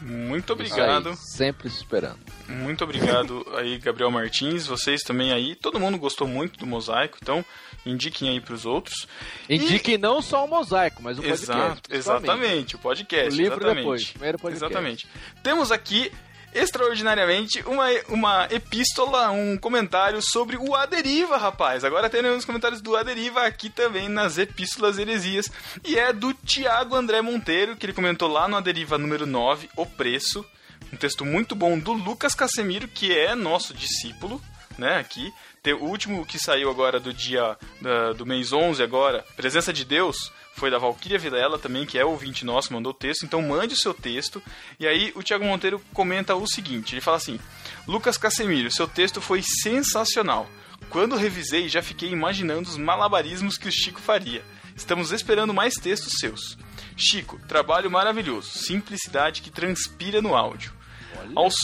Muito obrigado. aí, sempre se esperando. Muito obrigado aí, Gabriel Martins. Vocês também aí. Todo mundo gostou muito do mosaico, então indiquem aí pros outros. Indiquem não só o mosaico, mas o podcast. Exato, exatamente, o podcast. O livro exatamente. depois, primeiro podcast. Exatamente. Temos aqui, extraordinariamente, uma, uma epístola, um comentário sobre o Aderiva, rapaz. Agora teremos comentários do Aderiva aqui também nas epístolas heresias. E é do Tiago André Monteiro, que ele comentou lá no Aderiva número 9, O Preço. Um texto muito bom do Lucas Casemiro, que é nosso discípulo, né, aqui. O último que saiu agora do dia da- do mês 11 agora, Presença de Deus, foi da Valquíria Vilela também, que é ouvinte nosso, mandou o texto. Então mande o seu texto. E aí o Thiago Monteiro comenta o seguinte, ele fala assim: Lucas Casemiro, seu texto foi sensacional. Quando revisei, já fiquei imaginando os malabarismos que o Chico faria. Estamos esperando mais textos seus. Chico, trabalho maravilhoso, simplicidade que transpira no áudio. Aos...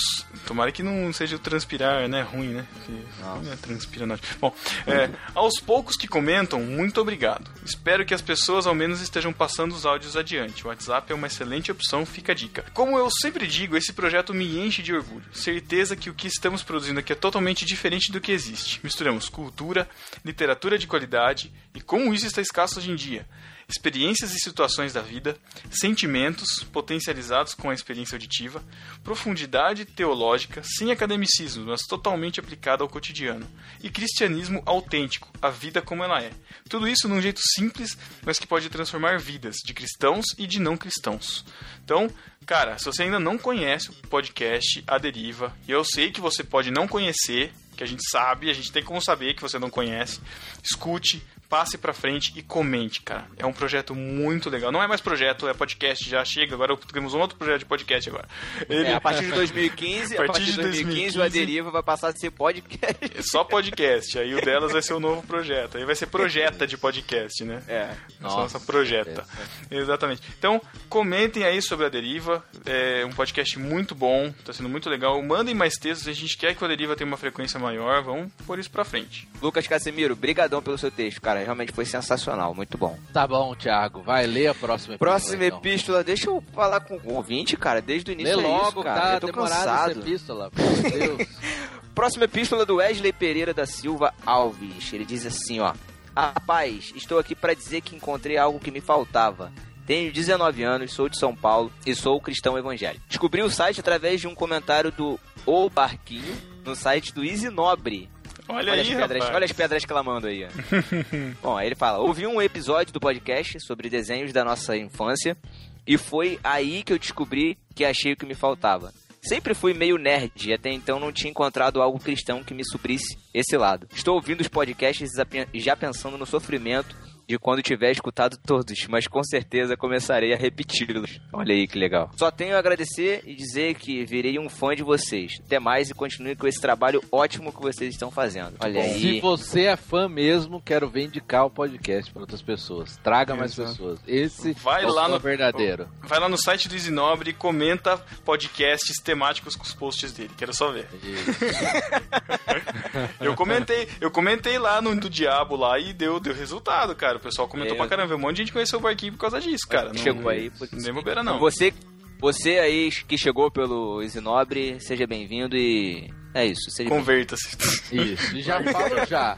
Tomara que não seja o transpirar, né? Ruim, né? Que... né, Transpira. Bom, é, aos poucos que comentam, muito obrigado. Espero que as pessoas ao menos estejam passando os áudios adiante. O WhatsApp é uma excelente opção, fica a dica. Como eu sempre digo, esse projeto me enche de orgulho. Certeza que o que estamos produzindo aqui é totalmente diferente do que existe. Misturamos cultura, literatura de qualidade e como isso está escasso hoje em dia experiências e situações da vida, sentimentos potencializados com a experiência auditiva, profundidade teológica sem academicismo, mas totalmente aplicada ao cotidiano, e cristianismo autêntico, a vida como ela é. Tudo isso num jeito simples, mas que pode transformar vidas de cristãos e de não cristãos. Então, cara, se você ainda não conhece o podcast A Deriva, e eu sei que você pode não conhecer, que a gente sabe, a gente tem como saber que você não conhece, escute, passe pra frente e comente, cara. É um projeto muito legal. Não é mais projeto, é podcast, já chega. Agora temos um outro projeto de podcast agora. Ele- É, a partir de 2015, a partir de 2015, o Aderiva vai passar a ser podcast. É só podcast. Aí o delas vai ser o novo projeto. Aí vai ser projeta de podcast, né? É. Nossa, nossa projeta. Exatamente. Então, comentem aí sobre a Deriva. É um podcast muito bom, tá sendo muito legal. Mandem mais textos, a gente quer que o Deriva tenha uma frequência maior. Vamos por isso pra frente. Lucas Casemiro, brigadão pelo seu texto, cara. Realmente foi sensacional, muito bom. Tá bom, Thiago. Vai ler a próxima epístola. Próxima então. epístola, deixa eu falar com o ouvinte, cara, desde o Lê início é logo, isso, cara. tá eu tô cansado. essa epístola. Meu Deus. Próxima epístola do Wesley Pereira da Silva Alves. Ele diz assim, ó: Rapaz, estou aqui para dizer que encontrei algo que me faltava. Tenho 19 anos, sou de São Paulo e sou cristão evangélico. Descobri o site através de um comentário do O Barquinho no site do Easy Nobre. Olha, Olha aí, as pedras, rapaz. olha as pedras clamando aí. Bom, aí ele fala: ouvi um episódio do podcast sobre desenhos da nossa infância e foi aí que eu descobri que achei o que me faltava. Sempre fui meio nerd e até então não tinha encontrado algo cristão que me suprisse esse lado. Estou ouvindo os podcasts ape- já pensando no sofrimento de quando tiver escutado todos, mas com certeza começarei a repeti-los. Olha aí que legal. Só tenho a agradecer e dizer que virei um fã de vocês. Até mais e continue com esse trabalho ótimo que vocês estão fazendo. Olha aí. Se você é fã mesmo, quero ver indicar o podcast para outras pessoas. Traga mais Exato. pessoas. Esse Vai é o lá fã no verdadeiro. Vai lá no site do Easy Nobre e comenta podcasts temáticos com os posts dele. Quero só ver. Eu comentei, eu comentei lá no do Diabo lá e deu, deu resultado, cara. O pessoal comentou É, pra eu- caramba. Um monte de gente conheceu o barquinho por causa disso, cara. Não, Chegou aí. Não tem bobeira, não. Você, você aí que chegou pelo Isinobre, seja bem-vindo e é isso. Seja bem-vindo. Converta-se. Isso. E já falo já.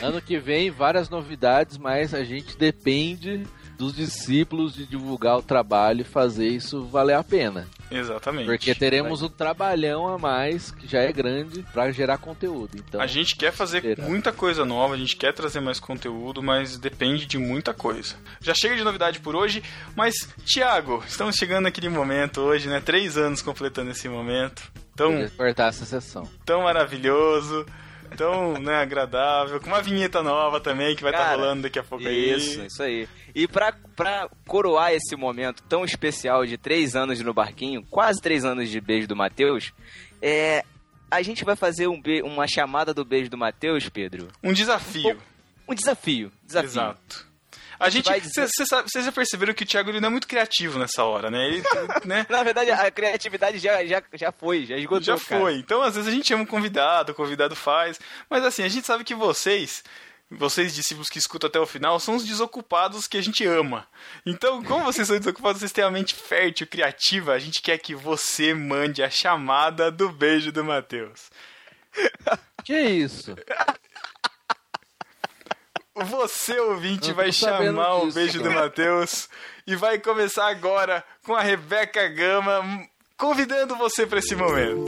Ano que vem, várias novidades, mas a gente depende dos discípulos de divulgar o trabalho e fazer isso valer a pena. Exatamente. Porque teremos um trabalhão a mais, que já é grande, pra gerar conteúdo. Então, A gente quer fazer Será? muita coisa nova, a gente quer trazer mais conteúdo, mas depende de muita coisa. Já chega de novidade por hoje, mas, Thiago, estamos chegando naquele momento hoje, né? Três anos completando esse momento. Tão, cortar essa sessão. tão maravilhoso, tão né, agradável, com uma vinheta nova também que vai estar Cara, rolando daqui a pouco Isso, aí. isso aí. E pra, pra coroar esse momento tão especial de três anos no barquinho, quase três anos de beijo do Matheus, é, a gente vai fazer um uma chamada do beijo do Matheus, Pedro. Um desafio. Um desafio. Desafio. Exato. A gente, vocês já perceberam que o Thiago ele não é muito criativo nessa hora, né? Ele, né? Na verdade, a criatividade já, já, já foi, já esgotou. Já cara. foi. Então, às vezes, a gente chama um convidado, o convidado faz. Mas assim, a gente sabe que vocês, vocês discípulos que escutam até o final, são os desocupados que a gente ama. Então, como vocês são desocupados, vocês têm a mente fértil, criativa, a gente quer que você mande a chamada do beijo do Matheus. Que isso? Você, ouvinte, vai chamar o disso, beijo do. Matheus e vai começar agora com a Rebeca Gama convidando você para esse momento.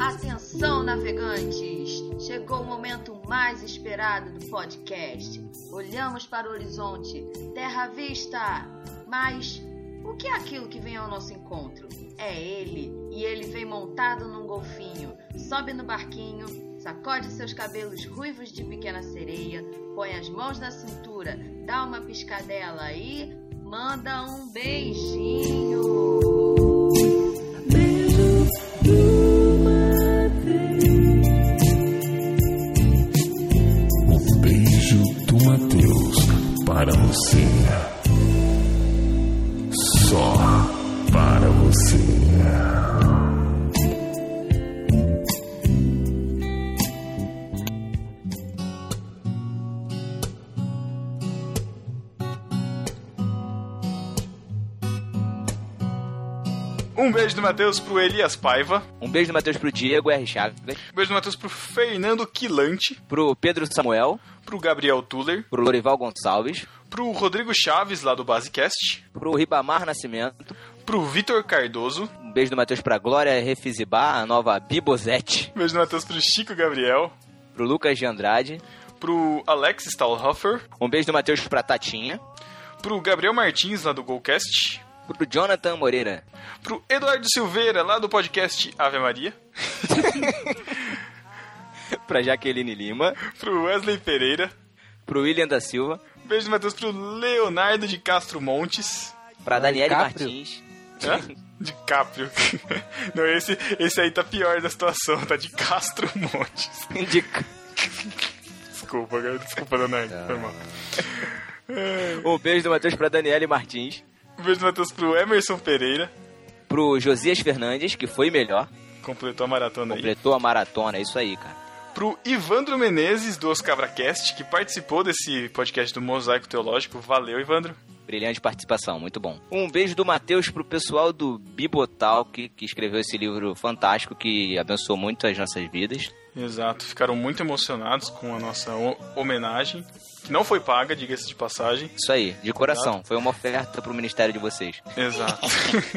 Atenção, navegantes! Chegou o momento mais esperado do podcast. Olhamos para o horizonte, terra à vista. Mas o que é aquilo que vem ao nosso encontro? É ele, e ele vem montado num golfinho. Sobe no barquinho, sacode seus cabelos ruivos de pequena sereia, põe as mãos na cintura, dá uma piscadela e manda um beijinho. Beijo do Matheus para você. Um beijo do Matheus pro Elias Paiva. Um beijo do Matheus pro Diego R. Chaves, Um beijo do Matheus pro Fernando Quilante. pro Pedro Samuel, Pro Gabriel Tuller. pro Lorival Gonçalves, Pro Rodrigo Chaves, lá do Basecast. pro Ribamar Nascimento. Pro Vitor Cardoso. Um beijo do Matheus pra Glória Refizibá, a nova Bibosete. Um beijo do Matheus pro Chico Gabriel. Pro Lucas de Andrade. Pro Alex Stahlhofer. Um beijo do Matheus pra Tatinha. Pro Gabriel Martins, lá do Golcast. Pro Jonathan Moreira. Pro Eduardo Silveira, lá do podcast Ave Maria. pra Jaqueline Lima. Pro Wesley Pereira. Pro William da Silva. Um beijo do Matheus pro Leonardo de Castro Montes. Pra Daniele? Martins. Hã? De Caprio. Não, esse, esse aí tá pior da situação, tá de Castro Montes. De... Desculpa, cara, desculpa, Leonardo. Foi mal. Um beijo do Matheus pra Daniele Martins. Um beijo do Matheus pro Emerson Pereira. Pro Josias Fernandes, que foi melhor. Completou a maratona aí. Completou a maratona, é isso aí, cara. Pro Ivandro Menezes, do Oscabracast, que participou desse podcast do Mosaico Teológico. Valeu, Ivandro. Brilhante participação, muito bom. Um beijo do Matheus pro pessoal do Bibotalk, que escreveu esse livro fantástico que abençoou muito as nossas vidas. Exato, ficaram muito emocionados com a nossa ho- homenagem, que não foi paga, diga-se de passagem. Isso aí, de coração. Foi uma oferta pro ministério de vocês. Exato.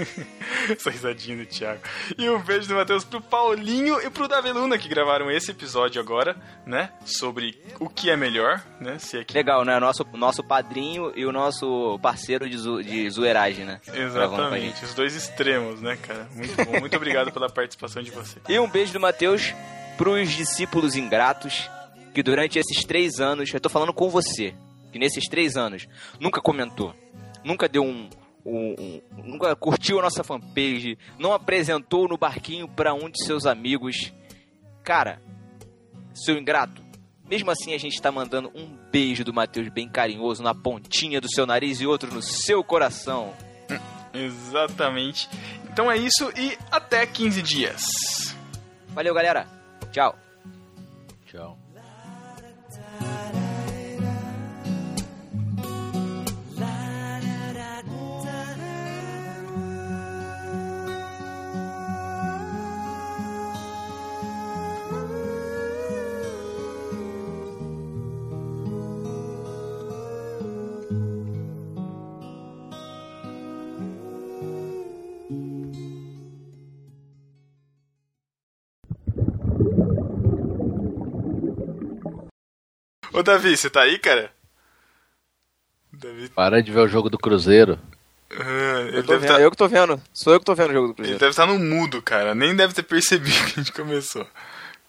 Essa risadinha do Thiago. E um beijo do Matheus pro Paulinho e pro Davi Luna, que gravaram esse episódio agora, né? Sobre o que é melhor, né? Se é que... Legal, né? Nosso, nosso padrinho e o nosso parceiro de, zo de zoeiragem, né? Exatamente, os dois extremos, né, cara? Muito bom. Muito obrigado pela participação de você. E um beijo do Matheus pros discípulos ingratos que durante esses três anos, eu tô falando com você, que nesses três anos nunca comentou, nunca deu um. um- um- nunca curtiu a nossa fanpage, não apresentou no barquinho pra um de seus amigos. Cara, seu ingrato, mesmo assim a gente tá mandando um beijo do Matheus bem carinhoso na pontinha do seu nariz e outro no seu coração. Exatamente. Então é isso e até 15 dias. Valeu, galera. Tchau. Tchau. Ô, Davi, você tá aí, cara? Davi. Para de ver o jogo do Cruzeiro. ah, ele Eu, vendo, tá- eu que tô vendo. Sou eu que tô vendo o jogo do Ele Cruzeiro. deve estar no mudo, cara. Nem deve ter percebido que a gente começou.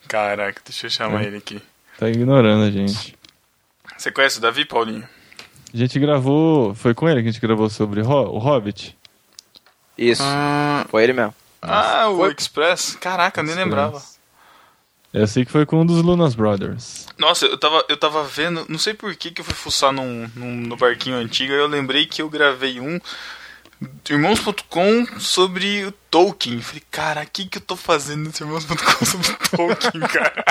Caraca, deixa eu chamar É. ele aqui. Tá ignorando a gente. Você conhece o Davi, Paulinho? A gente gravou. Foi com ele que a gente gravou sobre o Hobbit? Isso, Ah, foi ele mesmo. ah, o Foi. Express? Caraca, eu nem lembrava. Eu sei que foi com um dos Lunas Brothers. Nossa, eu tava, eu tava vendo, não sei por que, que eu fui fuçar num, num- no barquinho antigo, eu lembrei que eu gravei um Irmãos.com sobre o Tolkien. Falei, cara, o que, que eu tô fazendo nesse Irmãos.com sobre o Tolkien, cara?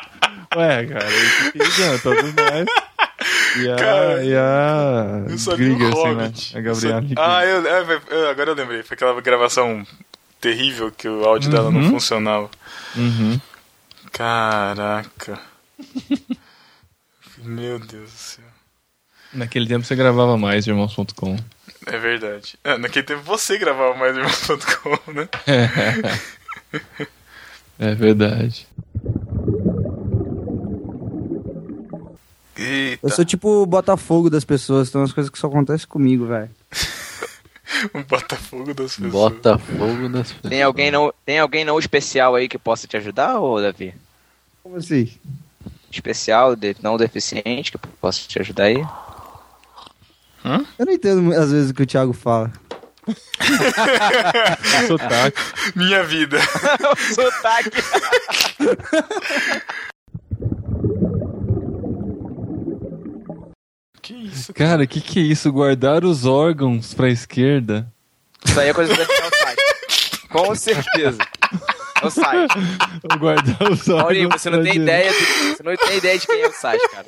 Ué, cara, isso que adianta, todos nós. E a. Cara, e a. Eu só vi o assim, né? A Eu Gabriela. só- Ah, eu, é, é, agora eu lembrei. Foi aquela gravação terrível que o áudio dela não Uhum. funcionava. Uhum. Caraca. Meu Deus do céu. Naquele tempo você gravava mais irmãos.com. É verdade. É, naquele tempo você gravava mais Irmãos.com, né? É verdade. Eita. Eu sou tipo o Botafogo das pessoas, tem umas coisas que só acontecem comigo, velho. Um Botafogo das pessoas. Botafogo das Tem alguém, não, tem alguém não especial aí que possa te ajudar, ô Davi? Como assim? Especial, de- não deficiente, que possa te ajudar aí? Eu não entendo às vezes o que o Thiago fala. Sotaque. Minha vida. sotaque. Que isso? Cara, que que é isso? Guardar os órgãos pra esquerda? Isso aí é coisa site. Com certeza. No site. Guardar os órgãos. Paulinho, você não tem ideia do, você não tem ideia de quem é o site, cara.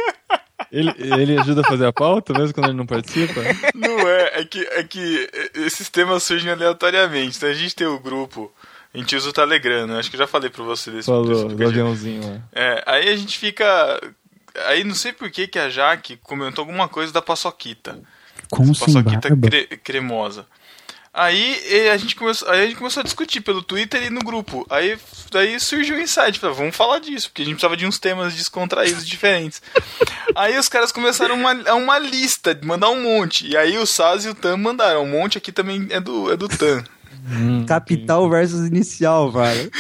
Ele, ele ajuda a fazer a pauta mesmo quando ele não participa? Não é, é que, é que esses temas surgem aleatoriamente. Então a gente tem o grupo, a gente usa o Telegram, né? Acho que eu já falei pra você desse, Falou, desse aviãozinho lá. É, aí a gente fica. Aí não sei por que, que a Jaque comentou alguma coisa da paçoquita. Como sem paçoquita barba? cre- cremosa. Aí a, gente começou, aí a gente começou a discutir pelo Twitter e no grupo. Aí daí surgiu o insight, falei, vamos falar disso, porque a gente precisava de uns temas descontraídos diferentes. aí os caras começaram uma, a uma lista, mandar um monte. E aí o Saz e o Tam mandaram. Um monte aqui também é do, é do Tam. Capital versus inicial, velho.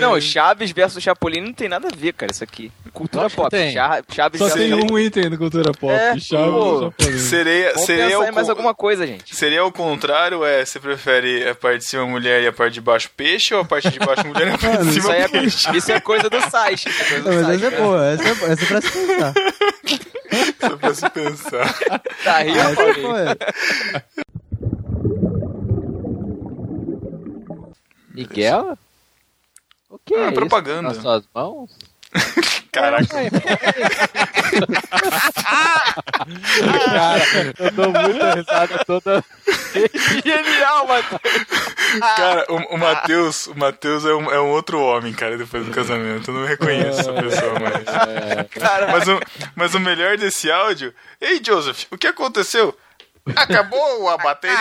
Não, Chaves versus Chapolin não tem nada a ver, cara, isso aqui. Cultura pop. tem. Cha- Chaves Só tem um item do Cultura Pop. É, Chaves pô. e Chapolin. Seria, Vamos seria, o, mais con- alguma coisa, gente. seria o contrário, é, você prefere a parte de cima mulher e a parte de baixo peixe, ou a parte de baixo mulher e a parte de Isso, cima aí peixe? é, isso é coisa do site. Isso é coisa do Não, mas site, essa é cara. boa, essa é, boa, essa é pra se pensar. Só pra se pensar. Tá rindo, é. Miguel? O que Ah, é isso? propaganda. nas suas mãos? Caraca. Cara, eu dou muita risada toda. Genial, Matheus. Cara, o, o Matheus, o Matheus é um, é um outro homem, cara, depois do casamento. Eu não reconheço essa pessoa mais. Cara, Mas o, mas o melhor desse áudio. Ei, Joseph, o que aconteceu? Acabou a bateria!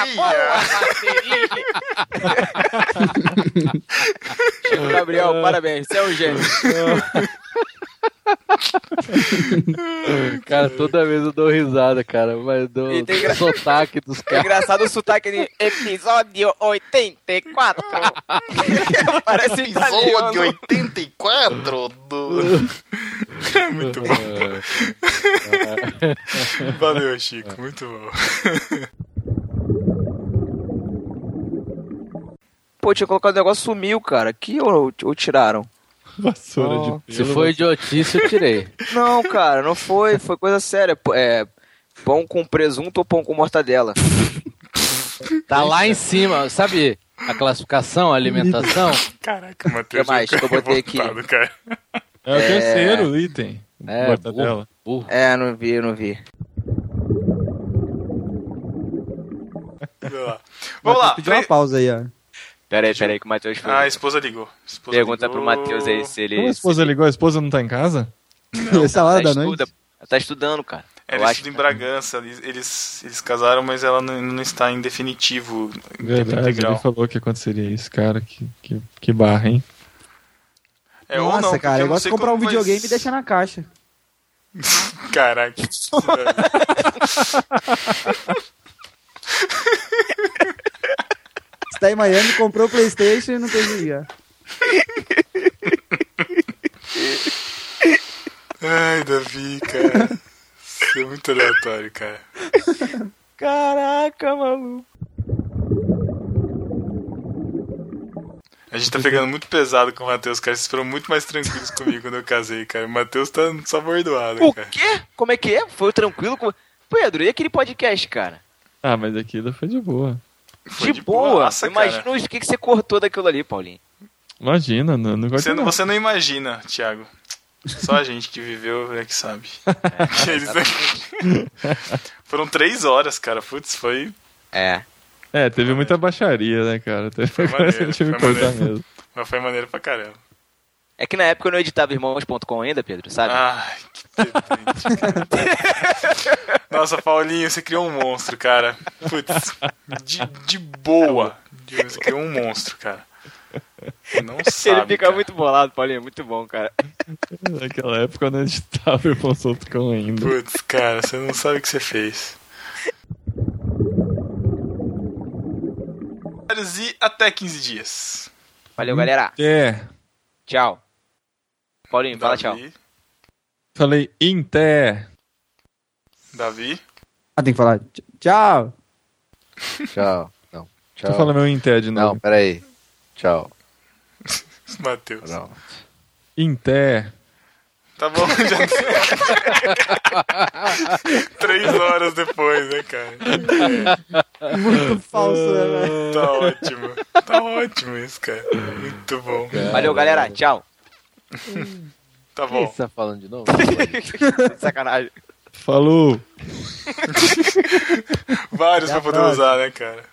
Gabriel, parabéns, você é um gênio. Cara, toda vez eu dou risada, cara. Mas do E tem gra- sotaque dos É caras. engraçado o sotaque de episódio 84. Parece Episódio italiano. 84 do. É muito bom. Valeu, Chico. Muito bom. Pô, tinha colocado o negócio sumiu, cara. Que ou, ou tiraram? Vassoura Oh, de Se pelo. for idiotice, eu tirei. Não, cara, não foi. Foi coisa séria. É, pão com presunto ou pão com mortadela? Tá lá em cima, sabe? A classificação, a alimentação. Caraca, o Matheus. Que mais que eu botei aqui? Cara. É o terceiro item. É, Mortadela. burro, burro. É, não vi, não vi. Vamos lá. Vamos lá. Pediu uma pausa aí, ó. Pera aí, pera aí que o Matheus foi. Ah, a esposa ligou. Esposa Pergunta ligou. pro Matheus aí se ele. Como a esposa ligou? A esposa não tá em casa? Essa hora Ela da estuda, noite. ela tá estudando, cara. Ela Eu estuda em Bragança. Eles, eles, eles casaram, mas ela não, não está em definitivo. Em Verdade, ele integral. falou que aconteceria isso, cara. Que, que, que barra, hein? É, ou Nossa, não, cara, eu não gosto de comprar um vai videogame ser. e deixar na caixa. Caraca. Você tá em Miami, comprou o Playstation e não tem ligar. Ai, Davi, cara. Isso é muito aleatório, cara. Caraca, maluco. A gente tá pegando muito pesado com o Matheus, cara. Vocês foram muito mais tranquilos comigo quando eu casei, cara. O Matheus tá só bordoado, O cara. quê? Como é que é? Foi tranquilo? com- Pedro, e aquele podcast, cara? Ah, mas aquilo foi de boa. Foi de, boa. boaça, Imagina cara. o que, que você cortou daquilo ali, Paulinho. Imagina, não, não gosto Você, não. você não imagina, Thiago. Só a gente que viveu é que sabe. Eles- Foram três horas, cara. Putz, foi, É. É, teve muita baixaria, né, cara? Teve Foi maneiro, tive foi maneiro. mesmo. mas foi maneiro pra caramba. É que na época eu não editava irmãos.com ainda, Pedro, sabe? Ai, que cara. Nossa, Paulinho, você criou um monstro, cara. Putz, de, de boa. Você criou um monstro, cara. Não sabe, Ele fica cara. muito bolado, Paulinho. Muito bom, cara. Naquela época eu não editava irmãos.com ainda. Putz, cara, você não sabe o que você fez. E até 15 dias. Valeu, galera. É, Tchau. Paulinho, fala tchau. Davi, falei Inter. Davi. Ah, tem que falar. tch- Tchau. Tchau. Não. Tchau. Tô falando meu Inter de novo. Não, peraí. Tchau. Matheus. Pronto. Inter. Tá bom, já. Três horas depois, né, cara? Muito falso, né, velho? Tá ótimo. Tá ótimo isso, cara. Muito bom. Valeu, galera. Tchau. Tá bom. você tá falando de novo? Sacanagem. Falou. Vários Até pra poder próxima. usar, né, cara?